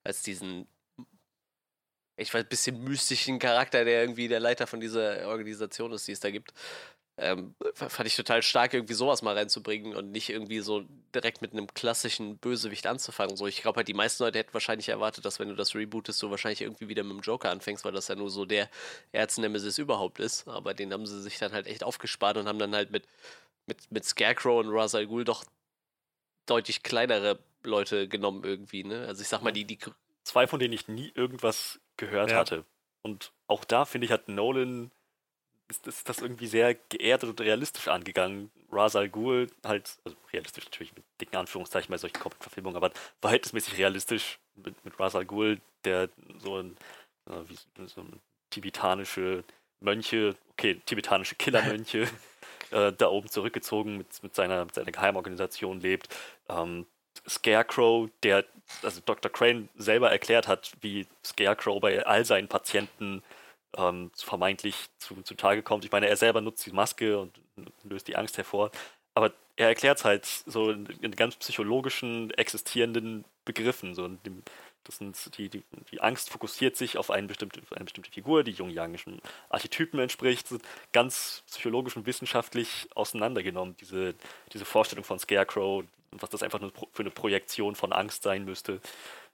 Als diesen, ich weiß, bisschen mystischen Charakter, der irgendwie der Leiter von dieser Organisation ist, die es da gibt. Ähm, fand ich total stark, irgendwie sowas mal reinzubringen und nicht irgendwie so direkt mit einem klassischen Bösewicht anzufangen. So, ich glaube halt, die meisten Leute hätten wahrscheinlich erwartet, dass wenn du das rebootest, du wahrscheinlich irgendwie wieder mit dem Joker anfängst, weil das ja nur so der Erznemesis überhaupt ist. Aber den haben sie sich dann halt echt aufgespart und haben dann halt mit, mit, mit Scarecrow und Ra's al Ghul doch deutlich kleinere Leute genommen irgendwie, ne? Also ich sag mal, die, die. Zwei, von denen ich nie irgendwas gehört ja. hatte. Und auch da, finde ich, hat Nolan ist, ist das irgendwie sehr geerdet und realistisch angegangen. Ra's al Ghul halt, also realistisch natürlich mit dicken Anführungszeichen bei solchen Comic-Verfilmungen, aber verhältnismäßig realistisch mit, mit Ra's al Ghul, der so ein, äh, wie, so ein tibetanische Mönche, okay, tibetanische Killermönche, äh, da oben zurückgezogen mit, mit, seiner, mit seiner Geheimorganisation lebt. Ähm, Scarecrow, der, also Dr. Crane selber erklärt hat, wie Scarecrow bei all seinen Patienten ähm, vermeintlich zu, zu Tage kommt. Ich meine, er selber nutzt die Maske und löst die Angst hervor. Aber er erklärt es halt so in, in, ganz psychologischen, existierenden Begriffen. So dem, das sind die, die, die, Angst fokussiert sich auf eine bestimmte, eine bestimmte Figur, die jungianischen Archetypen entspricht, ganz psychologisch und wissenschaftlich auseinandergenommen, diese, diese Vorstellung von Scarecrow, was das einfach nur für eine Projektion von Angst sein müsste.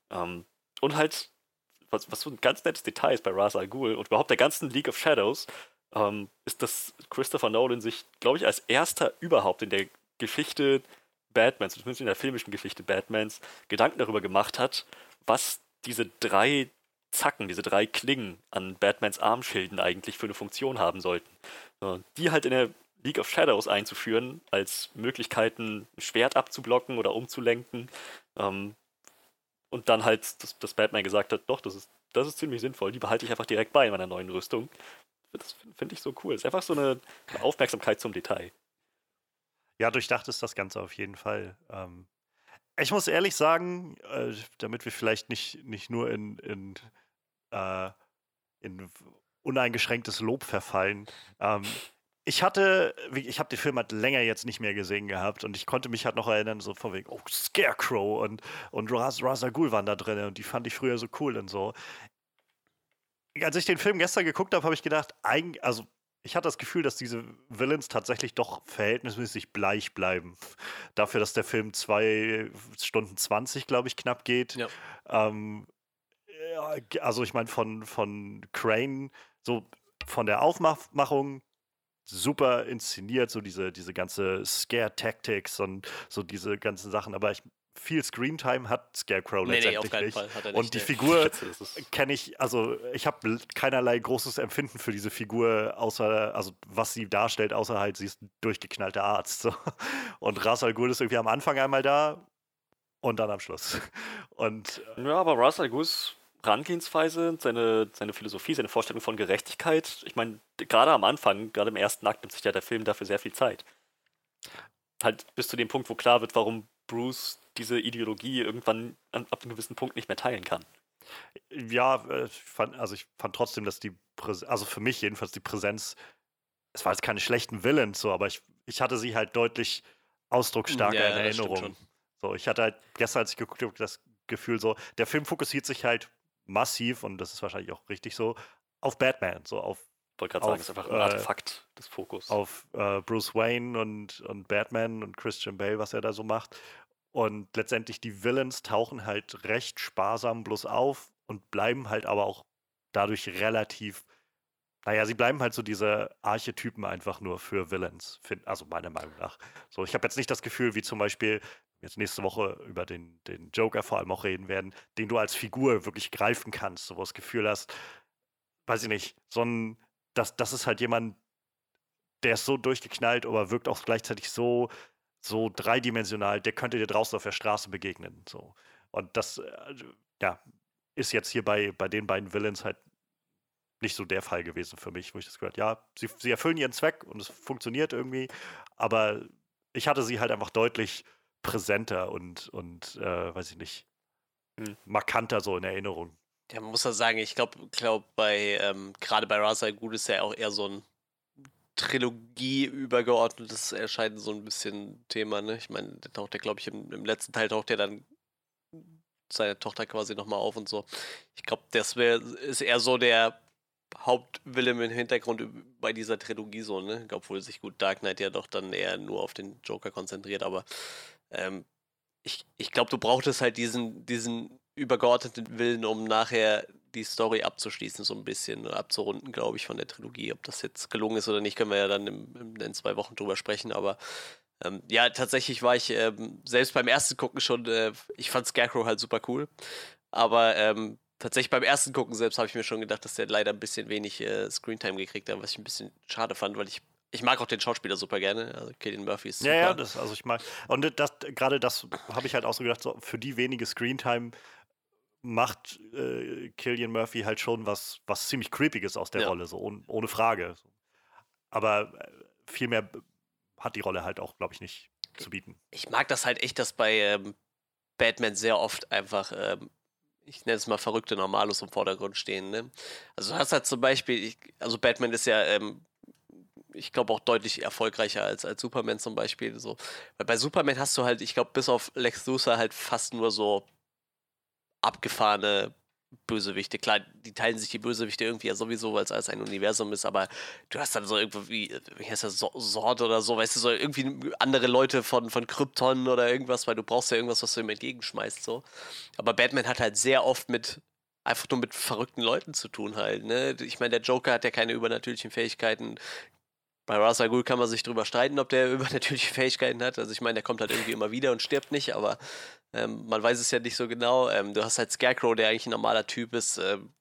Ähm, und halt was, was so ein ganz nettes Detail ist bei Ra's al Ghul und überhaupt der ganzen League of Shadows, ähm, ist, dass Christopher Nolan sich, glaube ich, als erster überhaupt in der Geschichte Batmans, zumindest in der filmischen Geschichte Batmans, Gedanken darüber gemacht hat, was diese drei Zacken, diese drei Klingen an Batmans Armschilden eigentlich für eine Funktion haben sollten. Die halt in der League of Shadows einzuführen, als Möglichkeiten, ein Schwert abzublocken oder umzulenken, ähm, und dann halt, dass, dass Batman gesagt hat, doch, das ist, das ist ziemlich sinnvoll, die behalte ich einfach direkt bei in meiner neuen Rüstung. Das finde ich so cool. Es ist einfach so eine Aufmerksamkeit zum Detail. Ja, durchdacht ist das Ganze auf jeden Fall. Ähm, ich muss ehrlich sagen, äh, damit wir vielleicht nicht, nicht nur in, in, äh, in uneingeschränktes Lob verfallen, ähm, ich hatte, ich habe den Film halt länger jetzt nicht mehr gesehen gehabt und ich konnte mich halt noch erinnern, so von wegen, oh, Scarecrow und, und Ra's Ghul waren da drin und die fand ich früher so cool und so. Als ich den Film gestern geguckt habe, habe ich gedacht, eigentlich, also ich hatte das Gefühl, dass diese Villains tatsächlich doch verhältnismäßig bleich bleiben. Dafür, dass der Film zwei Stunden 20, glaube ich, knapp geht. Ja. Ähm, also ich meine, von, von Crane, so von der Aufmachung super inszeniert, so diese, diese ganze Scare-Tactics und so diese ganzen Sachen. Aber ich, viel Screentime hat Scarecrow nee, letztendlich nee, nicht. nicht. Und die nee. Figur kenne ich, also ich habe keinerlei großes Empfinden für diese Figur, außer, also was sie darstellt, außer halt, sie ist ein durchgeknallter Arzt. So. Und Ras Al Ghul ist irgendwie am Anfang einmal da und dann am Schluss. Und, äh ja, aber Ras Al Ghul ist Herangehensweise, seine, seine Philosophie, seine Vorstellung von Gerechtigkeit. Ich meine, gerade am Anfang, gerade im ersten Akt, nimmt sich ja der Film dafür sehr viel Zeit. Halt bis zu dem Punkt, wo klar wird, warum Bruce diese Ideologie irgendwann an, ab einem gewissen Punkt nicht mehr teilen kann. Ja, äh, ich fand, also ich fand trotzdem, dass die, Präsenz, also für mich jedenfalls die Präsenz, es war jetzt keine schlechten Villains so, aber ich, ich hatte sie halt deutlich ausdrucksstarker ja, in Erinnerung. So, ich hatte halt gestern, als ich geguckt habe, das Gefühl so, der Film fokussiert sich halt massiv, und das ist wahrscheinlich auch richtig so, auf Batman, so auf Ich wollte gerade sagen, ist einfach ein Artefakt äh, des Fokus. Auf äh, Bruce Wayne und, und Batman und Christian Bale, was er da so macht. Und letztendlich die Villains tauchen halt recht sparsam bloß auf und bleiben halt aber auch dadurch relativ, naja, sie bleiben halt so diese Archetypen einfach nur für Villains, also meiner Meinung nach. So, ich habe jetzt nicht das Gefühl, wie zum Beispiel jetzt nächste Woche über den, den Joker vor allem auch reden werden, den du als Figur wirklich greifen kannst, so wo das Gefühl hast, weiß ich nicht, so ein, das, das ist halt jemand, der ist so durchgeknallt, aber wirkt auch gleichzeitig so, so dreidimensional, der könnte dir draußen auf der Straße begegnen. So. Und das, äh, ja, ist jetzt hier bei, bei den beiden Villains halt nicht so der Fall gewesen für mich, wo ich das gehört ja, sie, sie erfüllen ihren Zweck und es funktioniert irgendwie, aber ich hatte sie halt einfach deutlich präsenter und, und äh, weiß ich nicht, hm. markanter so in Erinnerung. Ja, man muss ja sagen, ich glaube, glaub bei, ähm, gerade bei Ra's al Ghul ist ja auch eher so ein Trilogie übergeordnetes Erscheinen so ein bisschen Thema, ne? Ich meine, der taucht ja, glaube ich, im, im, letzten Teil taucht ja dann seine Tochter quasi nochmal auf und so. Ich glaube, das wär, ist eher so der Hauptwillen im Hintergrund bei dieser Trilogie so, ne? Obwohl sich gut Dark Knight ja doch dann eher nur auf den Joker konzentriert, aber ähm, ich, ich glaube, du brauchtest halt diesen, diesen übergeordneten Willen, um nachher die Story abzuschließen, so ein bisschen abzurunden, glaube ich, von der Trilogie. Ob das jetzt gelungen ist oder nicht, können wir ja dann im, in zwei Wochen drüber sprechen. Aber ähm, ja, tatsächlich war ich ähm, selbst beim ersten Gucken schon, äh, ich fand Scarecrow halt super cool. Aber ähm, tatsächlich beim ersten Gucken selbst habe ich mir schon gedacht, dass der leider ein bisschen wenig äh, Screentime gekriegt hat, was ich ein bisschen schade fand, weil ich ich mag auch den Schauspieler super gerne. Also Killian Murphy ist super. Ja, ja, das, also ich mag. Und das, gerade das habe ich halt auch so gedacht, so für die wenige Screentime macht äh, Killian Murphy halt schon was, was ziemlich Creepiges aus der ja. Rolle, so ohne, ohne Frage. Aber äh, viel mehr hat die Rolle halt auch, glaube ich, nicht zu bieten. Ich mag das halt echt, dass bei ähm, Batman sehr oft einfach, ähm, ich nenne es mal verrückte Normalos im Vordergrund stehen. Ne? Also du hast halt zum Beispiel, ich, also Batman ist ja ähm, ich glaube, auch deutlich erfolgreicher als, als Superman zum Beispiel. So. Weil bei Superman hast du halt, ich glaube, bis auf Lex Luthor halt fast nur so abgefahrene Bösewichte. Klar, die teilen sich die Bösewichte irgendwie ja sowieso, weil es alles ein Universum ist, aber du hast dann so irgendwie, wie heißt das, Sord oder so, weißt du, so irgendwie andere Leute von, von Krypton oder irgendwas, weil du brauchst ja irgendwas, was du ihm entgegenschmeißt, so. Aber Batman hat halt sehr oft mit, einfach nur mit verrückten Leuten zu tun halt, ne? Ich meine, der Joker hat ja keine übernatürlichen Fähigkeiten. Bei Ra's al kann man sich drüber streiten, ob der übernatürliche Fähigkeiten hat. Also ich meine, der kommt halt irgendwie immer wieder und stirbt nicht, aber ähm, man weiß es ja nicht so genau. Ähm, du hast halt Scarecrow, der eigentlich ein normaler Typ ist. Ähm,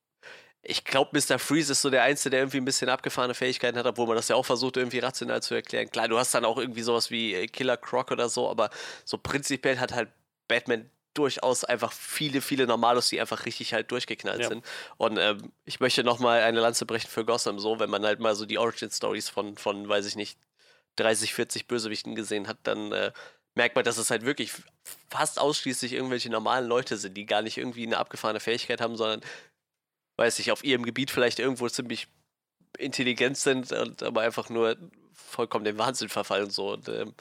ich glaube, Mr. Freeze ist so der Einzige, der irgendwie ein bisschen abgefahrene Fähigkeiten hat, obwohl man das ja auch versucht, irgendwie rational zu erklären. Klar, du hast dann auch irgendwie sowas wie äh, Killer Croc oder so, aber so prinzipiell hat halt Batman durchaus einfach viele, viele Normalos, die einfach richtig halt durchgeknallt ja. sind. Und ähm, ich möchte nochmal eine Lanze brechen für Gotham, so, wenn man halt mal so die Origin-Stories von, von, weiß ich nicht, 30, 40 Bösewichten gesehen hat, dann äh, merkt man, dass es halt wirklich fast ausschließlich irgendwelche normalen Leute sind, die gar nicht irgendwie eine abgefahrene Fähigkeit haben, sondern, weiß ich, auf ihrem Gebiet vielleicht irgendwo ziemlich intelligent sind und aber einfach nur vollkommen den Wahnsinn verfallen so. Und ähm,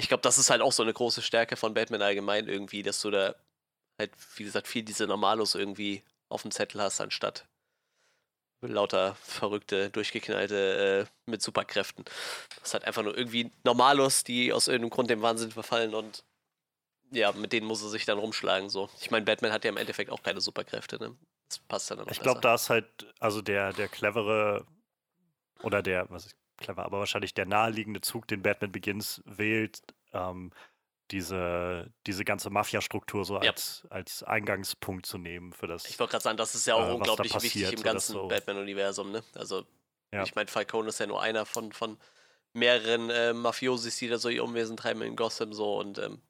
ich glaube, das ist halt auch so eine große Stärke von Batman allgemein irgendwie, dass du da halt, wie gesagt, viel diese Normalos irgendwie auf dem Zettel hast, anstatt lauter verrückte, durchgeknallte äh, mit Superkräften. Das hat einfach nur irgendwie Normalos, die aus irgendeinem Grund dem Wahnsinn verfallen und ja, mit denen muss er sich dann rumschlagen. So. Ich meine, Batman hat ja im Endeffekt auch keine Superkräfte, ne? Das passt dann auch Ich glaube, da ist halt, also der, der clevere oder der, was ist clever, aber wahrscheinlich der naheliegende Zug, den Batman Begins wählt, ähm, diese, diese ganze Mafia-Struktur so ja. als, als Eingangspunkt zu nehmen für das. Ich wollte gerade sagen, das ist ja auch äh, unglaublich wichtig im ganzen so Batman-Universum, ne? Also, ja. ich meine, Falcone ist ja nur einer von, von mehreren äh, Mafiosis, die da so ihr Umwesen treiben in Gotham so und ähm,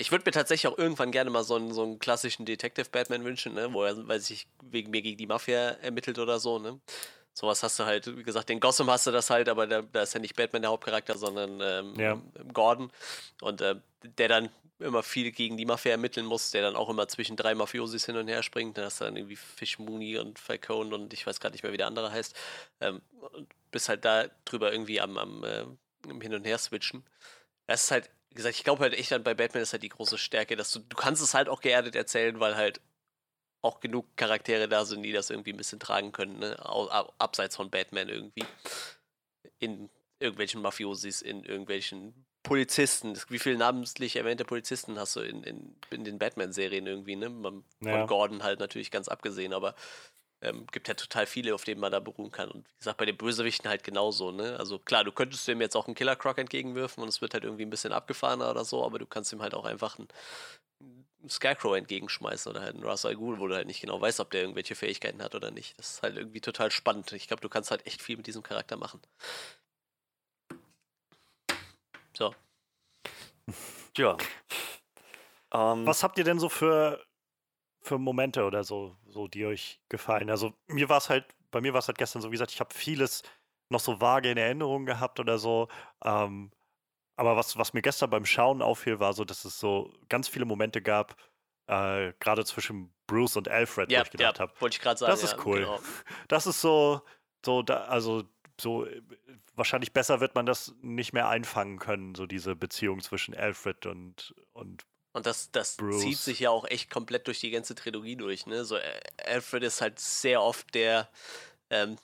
ich würde mir tatsächlich auch irgendwann gerne mal so einen, so einen klassischen Detective-Batman wünschen, ne? wo er, weil sich wegen mir gegen die Mafia ermittelt oder so, ne? Sowas hast du halt, wie gesagt, den Gotham hast du das halt, aber da, da ist ja nicht Batman der Hauptcharakter, sondern ähm, ja. Gordon. Und äh, der dann immer viel gegen die Mafia ermitteln muss, der dann auch immer zwischen drei Mafiosis hin und her springt. Dann hast du dann irgendwie Fish Mooney und Falcone und ich weiß gerade nicht mehr, wie der andere heißt. Ähm, und bist halt da drüber irgendwie am, am äh, Hin und Her switchen. Das ist halt, wie gesagt, ich glaube halt echt dann bei Batman ist halt die große Stärke, dass du, du kannst es halt auch geerdet erzählen, weil halt auch genug Charaktere da sind, die das irgendwie ein bisschen tragen können, ne? abseits von Batman irgendwie. In irgendwelchen Mafiosis, in irgendwelchen Polizisten. Wie viele namentlich erwähnte Polizisten hast du in, in, in den Batman-Serien irgendwie, ne? Von ja. Gordon halt natürlich ganz abgesehen, aber ähm, gibt ja total viele, auf denen man da beruhen kann. Und wie gesagt, bei den Bösewichten halt genauso, ne? Also klar, du könntest ihm jetzt auch einen Killer Croc entgegenwirfen und es wird halt irgendwie ein bisschen abgefahrener oder so, aber du kannst ihm halt auch einfach einen Scarecrow entgegenschmeißen oder halt einen Russell Ghul, wo du halt nicht genau weißt, ob der irgendwelche Fähigkeiten hat oder nicht. Das ist halt irgendwie total spannend. Ich glaube, du kannst halt echt viel mit diesem Charakter machen. So. Ja. Um, ähm, Was habt ihr denn so für, für Momente oder so, so, die euch gefallen? Also mir war es halt, bei mir war es halt gestern so, wie gesagt, ich habe vieles noch so vage in Erinnerung gehabt oder so. Ähm, aber was, was mir gestern beim Schauen auffiel, war so, dass es so ganz viele Momente gab, äh, gerade zwischen Bruce und Alfred, ja, wo ich gedacht ja, habe. Wollte ich gerade sagen. Das ist cool. Genau. Das ist so, so da, also so wahrscheinlich besser wird man das nicht mehr einfangen können, so diese Beziehung zwischen Alfred und und und das, das zieht sich ja auch echt komplett durch die ganze Trilogie durch, ne? So Alfred ist halt sehr oft der ähm,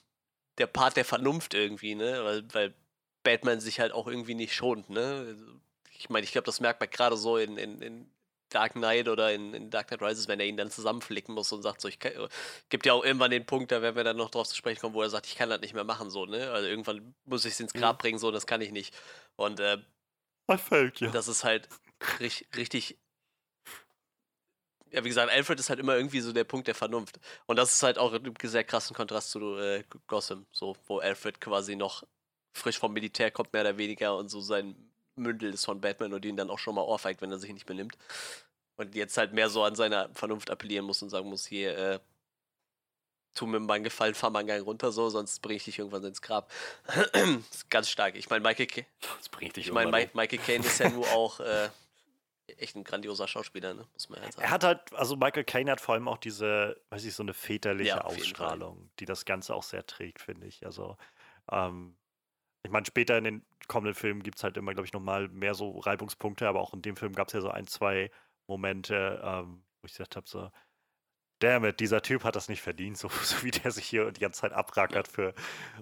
der Part der Vernunft irgendwie, ne? Weil, weil Batman sich halt auch irgendwie nicht schont, ne? Also, ich meine, ich glaube, das merkt man gerade so in, in, in Dark Knight oder in, in, Dark Knight Rises, wenn er ihn dann zusammenflicken muss und sagt so, ich kann, gibt ja auch irgendwann den Punkt, da werden wir dann noch drauf zu sprechen kommen, wo er sagt, ich kann das nicht mehr machen, so, ne? Also irgendwann muss ich es ins Grab mhm. bringen, so, das kann ich nicht. Und äh, fällt, ja. das ist halt richtig, richtig ja, wie gesagt, Alfred ist halt immer irgendwie so der Punkt der Vernunft. Und das ist halt auch ein sehr krassen Kontrast zu äh, Gotham, so, wo Alfred quasi noch frisch vom Militär kommt, mehr oder weniger, und so sein Mündel ist von Batman und ihn dann auch schon mal ohrfeigt, wenn er sich nicht benimmt. Und jetzt halt mehr so an seiner Vernunft appellieren muss und sagen muss, hier, äh, tu mir mal einen Gefallen, fahr mal einen Gang runter, so, sonst bringe ich dich irgendwann ins Grab. ganz stark. Ich meine, Michael Caine. Ich meine, Michael Caine ist ja nur auch äh, echt ein grandioser Schauspieler, ne? muss man halt sagen. Er hat halt, also Michael Caine hat vor allem auch diese, weiß ich, so eine väterliche ja, Ausstrahlung, die das Ganze auch sehr trägt, finde ich. Also, ähm, ich meine, später in den kommenden Filmen gibt es halt immer, glaube ich, nochmal mehr so Reibungspunkte, aber auch in dem Film gab es ja so ein, zwei Momente, ähm, wo ich gesagt habe, so, damn it, dieser Typ hat das nicht verdient, so, so wie der sich hier die ganze Zeit abrackert für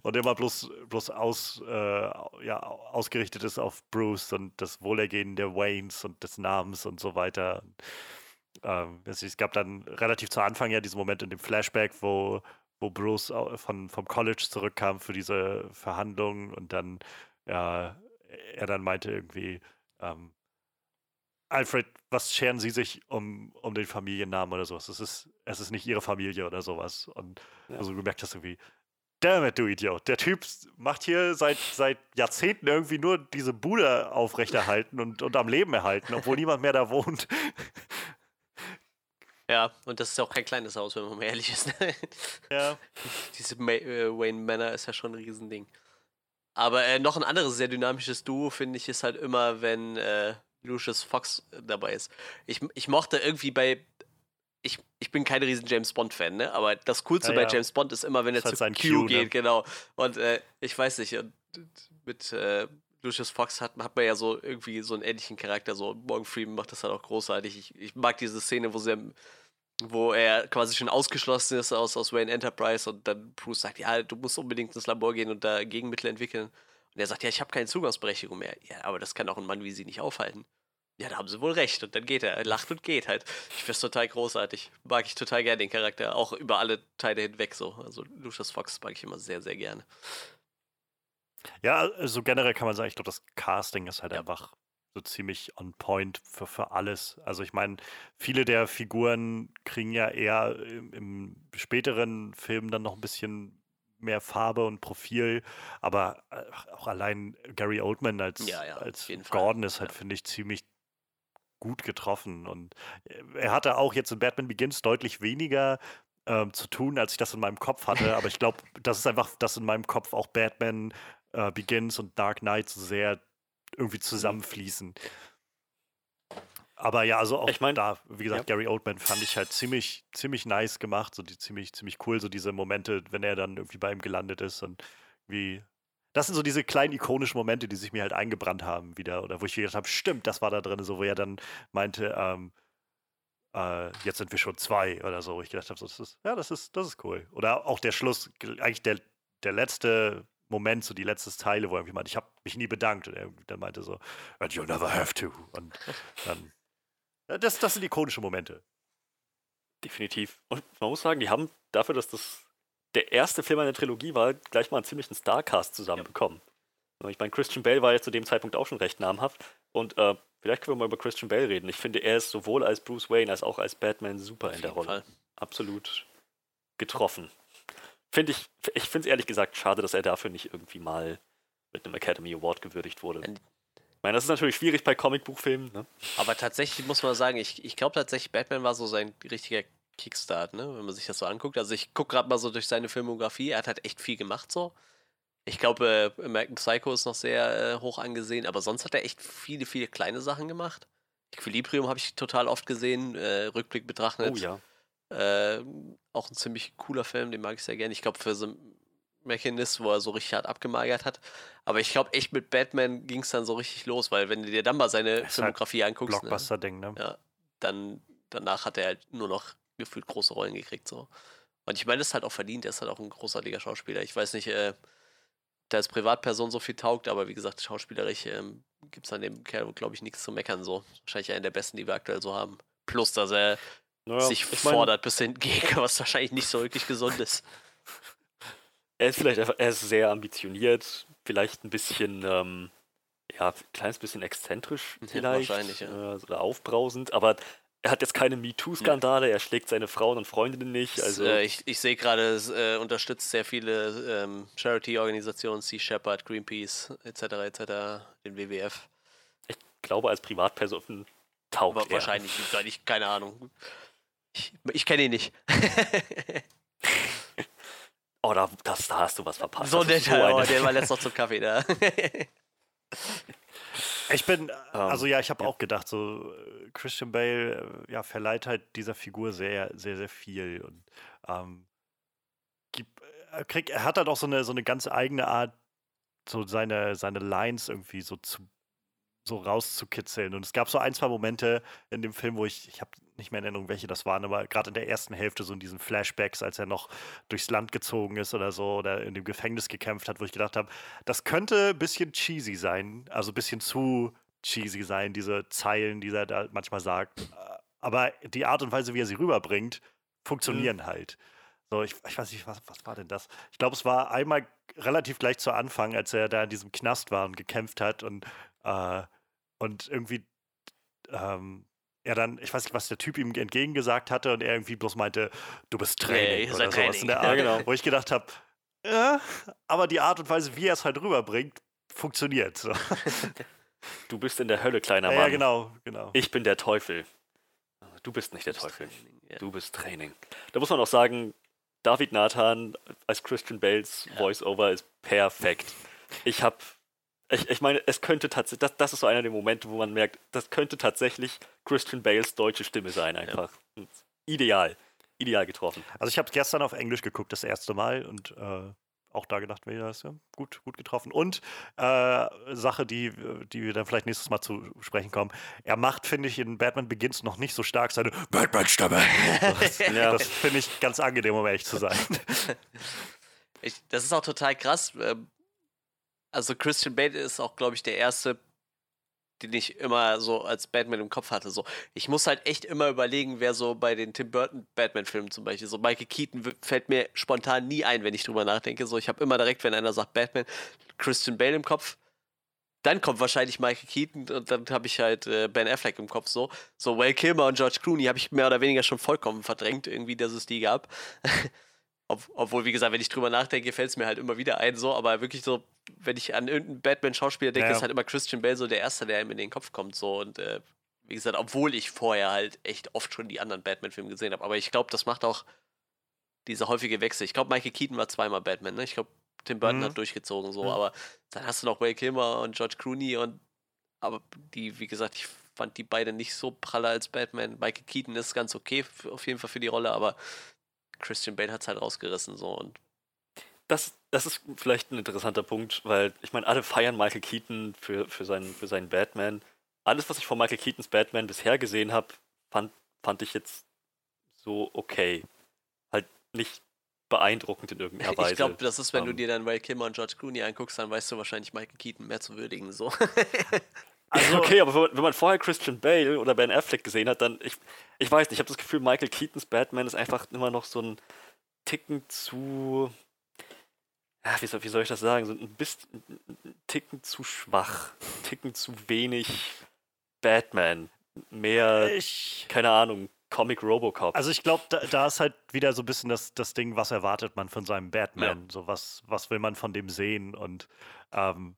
und immer bloß, bloß aus, äh, ja, ausgerichtet ist auf Bruce und das Wohlergehen der Waynes und des Namens und so weiter. Ähm, es gab dann relativ zu Anfang ja diesen Moment in dem Flashback, wo, wo Bruce von, vom College zurückkam für diese Verhandlungen und dann ja, er dann meinte irgendwie, ähm, Alfred, was scheren Sie sich um, um den Familiennamen oder sowas? Es ist, es ist nicht Ihre Familie oder sowas. Und ja. also du gemerkt hast irgendwie, damn it, du Idiot. Der Typ macht hier seit, seit Jahrzehnten irgendwie nur diese Bude aufrechterhalten und, und am Leben erhalten, obwohl niemand mehr da wohnt. Ja, und das ist auch kein kleines Haus, wenn man mal ehrlich ist. Ne? ja. Diese May äh, Wayne Manor ist ja schon ein Riesending. Aber äh, noch ein anderes sehr dynamisches Duo, finde ich, ist halt immer, wenn äh, Lucius Fox dabei ist. Ich, ich mochte irgendwie bei. Ich, ich bin kein riesen James Bond-Fan, ne? Aber das Coolste ja, bei ja. James Bond ist immer, wenn er zu halt Q, Q, geht, ne? genau. Und äh, ich weiß nicht, mit äh, Lucius Fox hat, hat man ja so irgendwie so einen ähnlichen Charakter. So Morgan Freeman macht das halt auch großartig. Ich, ich mag diese Szene, wo sie wo er quasi schon ausgeschlossen ist aus, aus Wayne Enterprise und dann Bruce sagt, ja, du musst unbedingt ins Labor gehen und da Gegenmittel entwickeln. Und er sagt, ja, ich habe keine Zugangsberechtigung mehr. Ja, aber das kann auch ein Mann wie sie nicht aufhalten. Ja, da haben sie wohl recht. Und dann geht er. Er lacht und geht halt. Ich finde es total großartig. Mag ich total gerne den Charakter. Auch über alle Teile hinweg so. Also Lucius Fox mag ich immer sehr, sehr gerne. Ja, also generell kann man sagen, ich glaube, das Casting ist halt ja. einfach so ziemlich on point für, für alles. Also ich meine, viele der Figuren kriegen ja eher im, im späteren Film dann noch ein bisschen mehr Farbe und Profil, aber äh, auch allein Gary Oldman als, ja, ja, als Gordon ist halt, ja. finde ich, ziemlich gut getroffen. Und äh, er hatte auch jetzt in Batman Begins deutlich weniger ähm, zu tun, als ich das in meinem Kopf hatte. Aber ich glaube, das ist einfach, dass in meinem Kopf auch Batman äh, Begins und Dark Knight so sehr irgendwie mhm. zusammenfließen. Aber ja, also auch ich mein, da, wie gesagt, ja. Gary Oldman fand ich halt ziemlich, ziemlich nice gemacht, so die ziemlich, ziemlich cool, so diese Momente, wenn er dann irgendwie bei ihm gelandet ist und wie. Das sind so diese kleinen ikonischen Momente, die sich mir halt eingebrannt haben wieder, oder wo ich gedacht habe, stimmt, das war da drin, so wo er dann meinte, ähm, äh, jetzt sind wir schon zwei oder so. Wo ich gedacht habe, so, das ist, ja, das ist, das ist cool. Oder auch der Schluss, eigentlich der, der letzte Moment, so die letzte Teile, wo er meinte, ich habe mich nie bedankt. Und er dann meinte so, and you never have to. Und dann das, das sind ikonische Momente. Definitiv. Und man muss sagen, die haben dafür, dass das der erste Film einer Trilogie war, gleich mal einen ziemlichen Starcast zusammenbekommen. Ja. Ich meine, Christian Bale war ja zu dem Zeitpunkt auch schon recht namhaft. Und äh, vielleicht können wir mal über Christian Bale reden. Ich finde, er ist sowohl als Bruce Wayne als auch als Batman super Auf in der Rolle. Fall. Absolut getroffen. Finde ich, ich finde es ehrlich gesagt schade, dass er dafür nicht irgendwie mal mit einem Academy Award gewürdigt wurde. Ich meine, das ist natürlich schwierig bei Comicbuchfilmen. Ne? Aber tatsächlich muss man sagen, ich, ich glaube tatsächlich, Batman war so sein richtiger Kickstart, ne? wenn man sich das so anguckt. Also ich gucke gerade mal so durch seine Filmografie, er hat halt echt viel gemacht so. Ich glaube, äh, American Psycho ist noch sehr äh, hoch angesehen, aber sonst hat er echt viele, viele kleine Sachen gemacht. Equilibrium habe ich total oft gesehen, äh, Rückblick betrachtet. Oh ja. Äh, auch ein ziemlich cooler Film, den mag ich sehr gerne. Ich glaube, für so Mechanist, wo er so richtig hart abgemagert hat. Aber ich glaube, echt mit Batman ging es dann so richtig los, weil wenn du dir dann mal seine halt Filmografie halt anguckst. Ne, Blockbuster-Ding, ne? Ja, dann danach hat er halt nur noch gefühlt große Rollen gekriegt. So. Und ich meine, das ist halt auch verdient, er ist halt auch ein großartiger Schauspieler. Ich weiß nicht, äh, der als Privatperson so viel taugt, aber wie gesagt, schauspielerisch ähm, gibt es an dem Kerl, glaube ich, nichts zu meckern. So. Wahrscheinlich einer der besten, die wir aktuell so haben. Plus, dass er naja, sich fordert bis hinten geht, was wahrscheinlich nicht so wirklich gesund ist er ist vielleicht einfach, er ist sehr ambitioniert, vielleicht ein bisschen, ähm, ja, ein kleines bisschen exzentrisch vielleicht. Ja, wahrscheinlich, ja. Äh, oder aufbrausend, aber er hat jetzt keine MeToo-Skandale, er schlägt seine Frauen und Freundinnen nicht. Also äh, ich, ich sehe gerade, es äh, unterstützt sehr viele ähm, Charity-Organisationen, Sea Shepherd, Greenpeace etc. etc., den WWF. Ich glaube, als Privatperson taugt Aber er. Wahrscheinlich, ich, keine Ahnung. Ich, ich kenne ihn nicht. oh, da, das, da hast du was verpasst. So nett, so oh, der war letztens noch zum Kaffee da. Ich bin, äh, ähm, also ja, ich habe ja. auch gedacht, so äh, Christian Bale, äh, ja, verleiht halt dieser Figur sehr, sehr, sehr viel und ähm, gibt, er, krieg, er hat halt auch so eine, so eine ganz eigene Art, so seine, seine Lines irgendwie so zu so rauszukitzeln. Und es gab so ein, zwei Momente in dem Film, wo ich, ich habe nicht mehr in Erinnerung, welche das waren, aber gerade in der ersten Hälfte, so in diesen Flashbacks, als er noch durchs Land gezogen ist oder so oder in dem Gefängnis gekämpft hat, wo ich gedacht habe, das könnte ein bisschen cheesy sein, also ein bisschen zu cheesy sein, diese Zeilen, die er da manchmal sagt. Aber die Art und Weise, wie er sie rüberbringt, funktionieren mhm. halt. So, ich, ich, weiß nicht, was, was war denn das? Ich glaube, es war einmal relativ gleich zu Anfang, als er da in diesem Knast war und gekämpft hat und äh, und irgendwie ähm, er dann, ich weiß nicht, was der Typ ihm entgegengesagt hatte und er irgendwie bloß meinte, du bist Training yeah, oder sowas Training. in der Art. Ja, genau. Wo ich gedacht habe, ja, aber die Art und Weise, wie er es halt rüberbringt, funktioniert. So. Du bist in der Hölle, kleiner Mann. Ja, genau, genau. Ich bin der Teufel. Du bist nicht der Teufel. Du bist Training. Da muss man auch sagen, David Nathan als Christian Bales ja. Voice-Over ist perfekt. Ich habe ich, ich meine, es könnte tatsächlich, das, das ist so einer der Momente, wo man merkt, das könnte tatsächlich Christian Bales deutsche Stimme sein, einfach. Ja. Ideal. Ideal getroffen. Also ich habe gestern auf Englisch geguckt, das erste Mal und äh, auch da gedacht, wäre das ja gut, gut getroffen. Und äh, Sache, die, die wir dann vielleicht nächstes Mal zu sprechen kommen. Er macht, finde ich, in Batman Begins noch nicht so stark seine Batman-Stimme. Das, ja. das finde ich ganz angenehm, um ehrlich zu sein. Ich, das ist auch total krass. Also Christian Bale ist auch, glaube ich, der erste, den ich immer so als Batman im Kopf hatte. So, ich muss halt echt immer überlegen, wer so bei den Tim Burton Batman-Filmen zum Beispiel, so Michael Keaton fällt mir spontan nie ein, wenn ich drüber nachdenke. So, ich habe immer direkt, wenn einer sagt Batman, Christian Bale im Kopf. Dann kommt wahrscheinlich Michael Keaton und dann habe ich halt äh, Ben Affleck im Kopf so. So Will Kilmer und George Clooney habe ich mehr oder weniger schon vollkommen verdrängt, irgendwie, dass es die gab. Ob, obwohl, wie gesagt, wenn ich drüber nachdenke, fällt es mir halt immer wieder ein, so, aber wirklich so, wenn ich an irgendeinen Batman-Schauspieler denke, ja. ist halt immer Christian Bale so der Erste, der ihm in den Kopf kommt, so und äh, wie gesagt, obwohl ich vorher halt echt oft schon die anderen Batman-Filme gesehen habe, aber ich glaube, das macht auch diese häufige Wechsel. Ich glaube, Michael Keaton war zweimal Batman, ne? Ich glaube, Tim Burton mhm. hat durchgezogen, so, mhm. aber dann hast du noch Ray Kilmer und George Clooney und aber die, wie gesagt, ich fand die beide nicht so praller als Batman. Michael Keaton ist ganz okay, auf jeden Fall für die Rolle, aber Christian Bale hat es halt rausgerissen so und das, das ist vielleicht ein interessanter Punkt, weil ich meine, alle feiern Michael Keaton für, für, seinen, für seinen Batman. Alles, was ich von Michael Keatons Batman bisher gesehen habe, fand, fand ich jetzt so okay. Halt nicht beeindruckend in irgendeiner Weise. Ich glaube, das ist, wenn um, du ähm. dir dann Ray Kimmer und George Clooney anguckst, dann weißt du wahrscheinlich Michael Keaton mehr zu würdigen. So. Also, okay, aber wenn man vorher Christian Bale oder Ben Affleck gesehen hat, dann, ich, ich weiß nicht, ich habe das Gefühl, Michael Keatons Batman ist einfach immer noch so ein Ticken zu, ja, wie soll, wie soll ich das sagen, so ein bisschen, ein Ticken zu schwach, ein Ticken zu wenig Batman, mehr, ich, keine Ahnung, Comic Robocop. Also ich glaube, da, da, ist halt wieder so ein bisschen das, das Ding, was erwartet man von seinem Batman, ja. so was, was will man von dem sehen und ähm,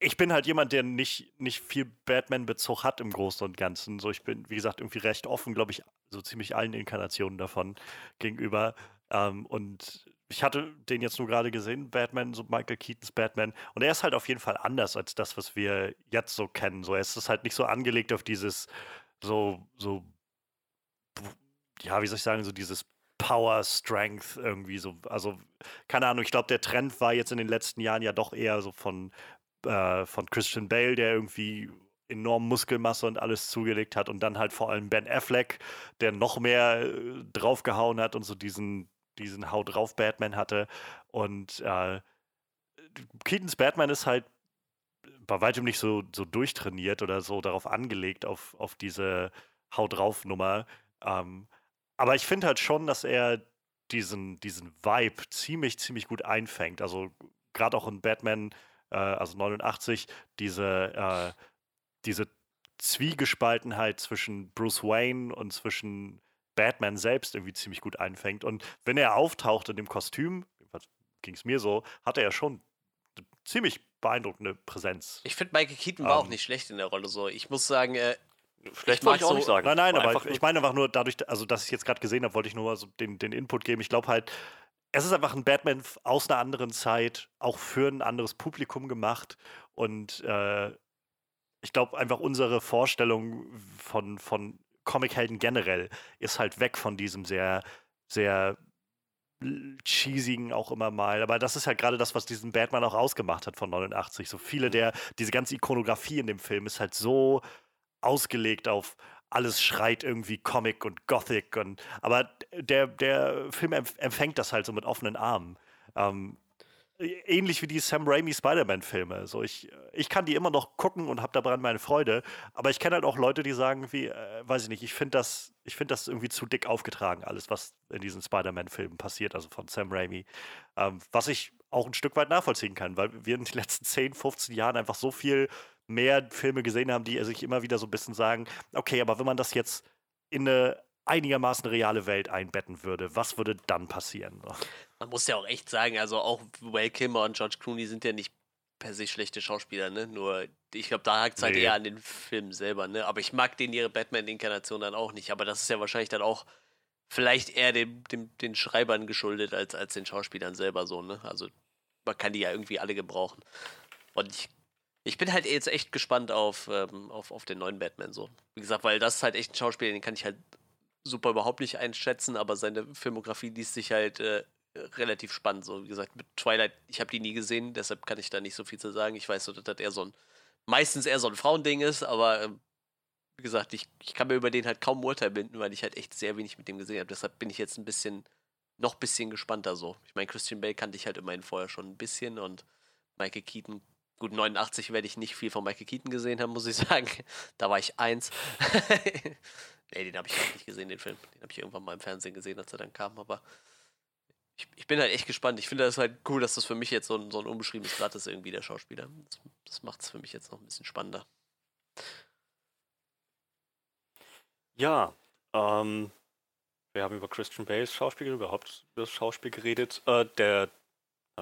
ich bin halt jemand, der nicht, nicht viel Batman-Bezug hat im Großen und Ganzen. So, ich bin, wie gesagt, irgendwie recht offen, glaube ich, so ziemlich allen Inkarnationen davon gegenüber. Ähm, und ich hatte den jetzt nur gerade gesehen, Batman, so Michael Keatons Batman. Und er ist halt auf jeden Fall anders als das, was wir jetzt so kennen. So, er ist halt nicht so angelegt auf dieses, so, so, ja, wie soll ich sagen, so dieses Power, Strength irgendwie so. Also, keine Ahnung, ich glaube, der Trend war jetzt in den letzten Jahren ja doch eher so von äh, von Christian Bale, der irgendwie enorm Muskelmasse und alles zugelegt hat und dann halt vor allem Ben Affleck, der noch mehr äh, draufgehauen hat und so diesen, diesen Haut drauf Batman hatte und äh, Keatons Batman ist halt bei weitem nicht so, so durchtrainiert oder so darauf angelegt, auf, auf diese Haut drauf Nummer. Ähm, aber ich finde halt schon, dass er diesen, diesen Vibe ziemlich, ziemlich gut einfängt. Also gerade auch in Batman äh, also 89, diese, äh, diese Zwiegespaltenheit zwischen Bruce Wayne und zwischen Batman selbst irgendwie ziemlich gut einfängt. Und wenn er auftaucht in dem Kostüm, ging es mir so, hat er schon eine ziemlich beeindruckende Präsenz. Ich finde, Michael Keaton war um, auch ähm. nicht schlecht in der Rolle so. Ich muss sagen, äh, Schlecht wollte ich auch so, nicht sagen. Nein, nein, aber ich meine einfach nur dadurch, also dass ich jetzt gerade gesehen habe, wollte ich nur mal so den, den Input geben. Ich glaube halt, es ist einfach ein Batman aus einer anderen Zeit, auch für ein anderes Publikum gemacht. Und äh, ich glaube einfach unsere Vorstellung von, von Comichelden generell ist halt weg von diesem sehr, sehr cheesigen auch immer mal. Aber das ist halt gerade das, was diesen Batman auch ausgemacht hat von 89. So viele der, diese ganze Ikonografie in dem Film ist halt so ausgelegt auf alles schreit irgendwie Comic und Gothic und aber der, der Film empfängt das halt so mit offenen Armen. Ähm, ähnlich wie die Sam Raimi Spider-Man-Filme. So ich, ich kann die immer noch gucken und habe daran meine Freude, aber ich kenne halt auch Leute, die sagen, wie, äh, weiß ich nicht, ich finde das, ich finde das irgendwie zu dick aufgetragen, alles, was in diesen Spider-Man-Filmen passiert, also von Sam Raimi. Ähm, was ich auch ein Stück weit nachvollziehen kann, weil wir in den letzten 10, 15 Jahren einfach so viel mehr Filme gesehen haben, die sich immer wieder so ein bisschen sagen, okay, aber wenn man das jetzt in eine einigermaßen reale Welt einbetten würde, was würde dann passieren? Man muss ja auch echt sagen, also auch Will Kimmer und George Clooney sind ja nicht per se schlechte Schauspieler, ne? Nur, ich glaube, da hakt es halt nee. eher an den Filmen selber, ne? Aber ich mag den ihre Batman-Inkarnation dann auch nicht. Aber das ist ja wahrscheinlich dann auch vielleicht eher dem, dem, den Schreibern geschuldet als, als den Schauspielern selber so, ne? Also man kann die ja irgendwie alle gebrauchen. Und ich ich bin halt jetzt echt gespannt auf, ähm, auf, auf den neuen Batman so. Wie gesagt, weil das ist halt echt ein Schauspieler, den kann ich halt super überhaupt nicht einschätzen, aber seine Filmografie liest sich halt äh, relativ spannend. So, wie gesagt, mit Twilight, ich habe die nie gesehen, deshalb kann ich da nicht so viel zu sagen. Ich weiß so, dass das eher so ein, meistens eher so ein Frauending ist, aber äh, wie gesagt, ich, ich kann mir über den halt kaum Urteil binden, weil ich halt echt sehr wenig mit dem gesehen habe. Deshalb bin ich jetzt ein bisschen, noch ein bisschen gespannter so. Ich meine, Christian Bale kannte ich halt immerhin vorher schon ein bisschen und Michael Keaton Gut, 89 werde ich nicht viel von Michael Keaton gesehen haben, muss ich sagen. Da war ich eins. nee, den habe ich auch nicht gesehen, den Film. Den habe ich irgendwann mal im Fernsehen gesehen, als er dann kam. Aber ich, ich bin halt echt gespannt. Ich finde das halt cool, dass das für mich jetzt so ein, so ein unbeschriebenes Blatt ist, irgendwie der Schauspieler. Das, das macht es für mich jetzt noch ein bisschen spannender. Ja, ähm, wir haben über Christian Bales Schauspiel, überhaupt über das Schauspiel geredet. Äh, der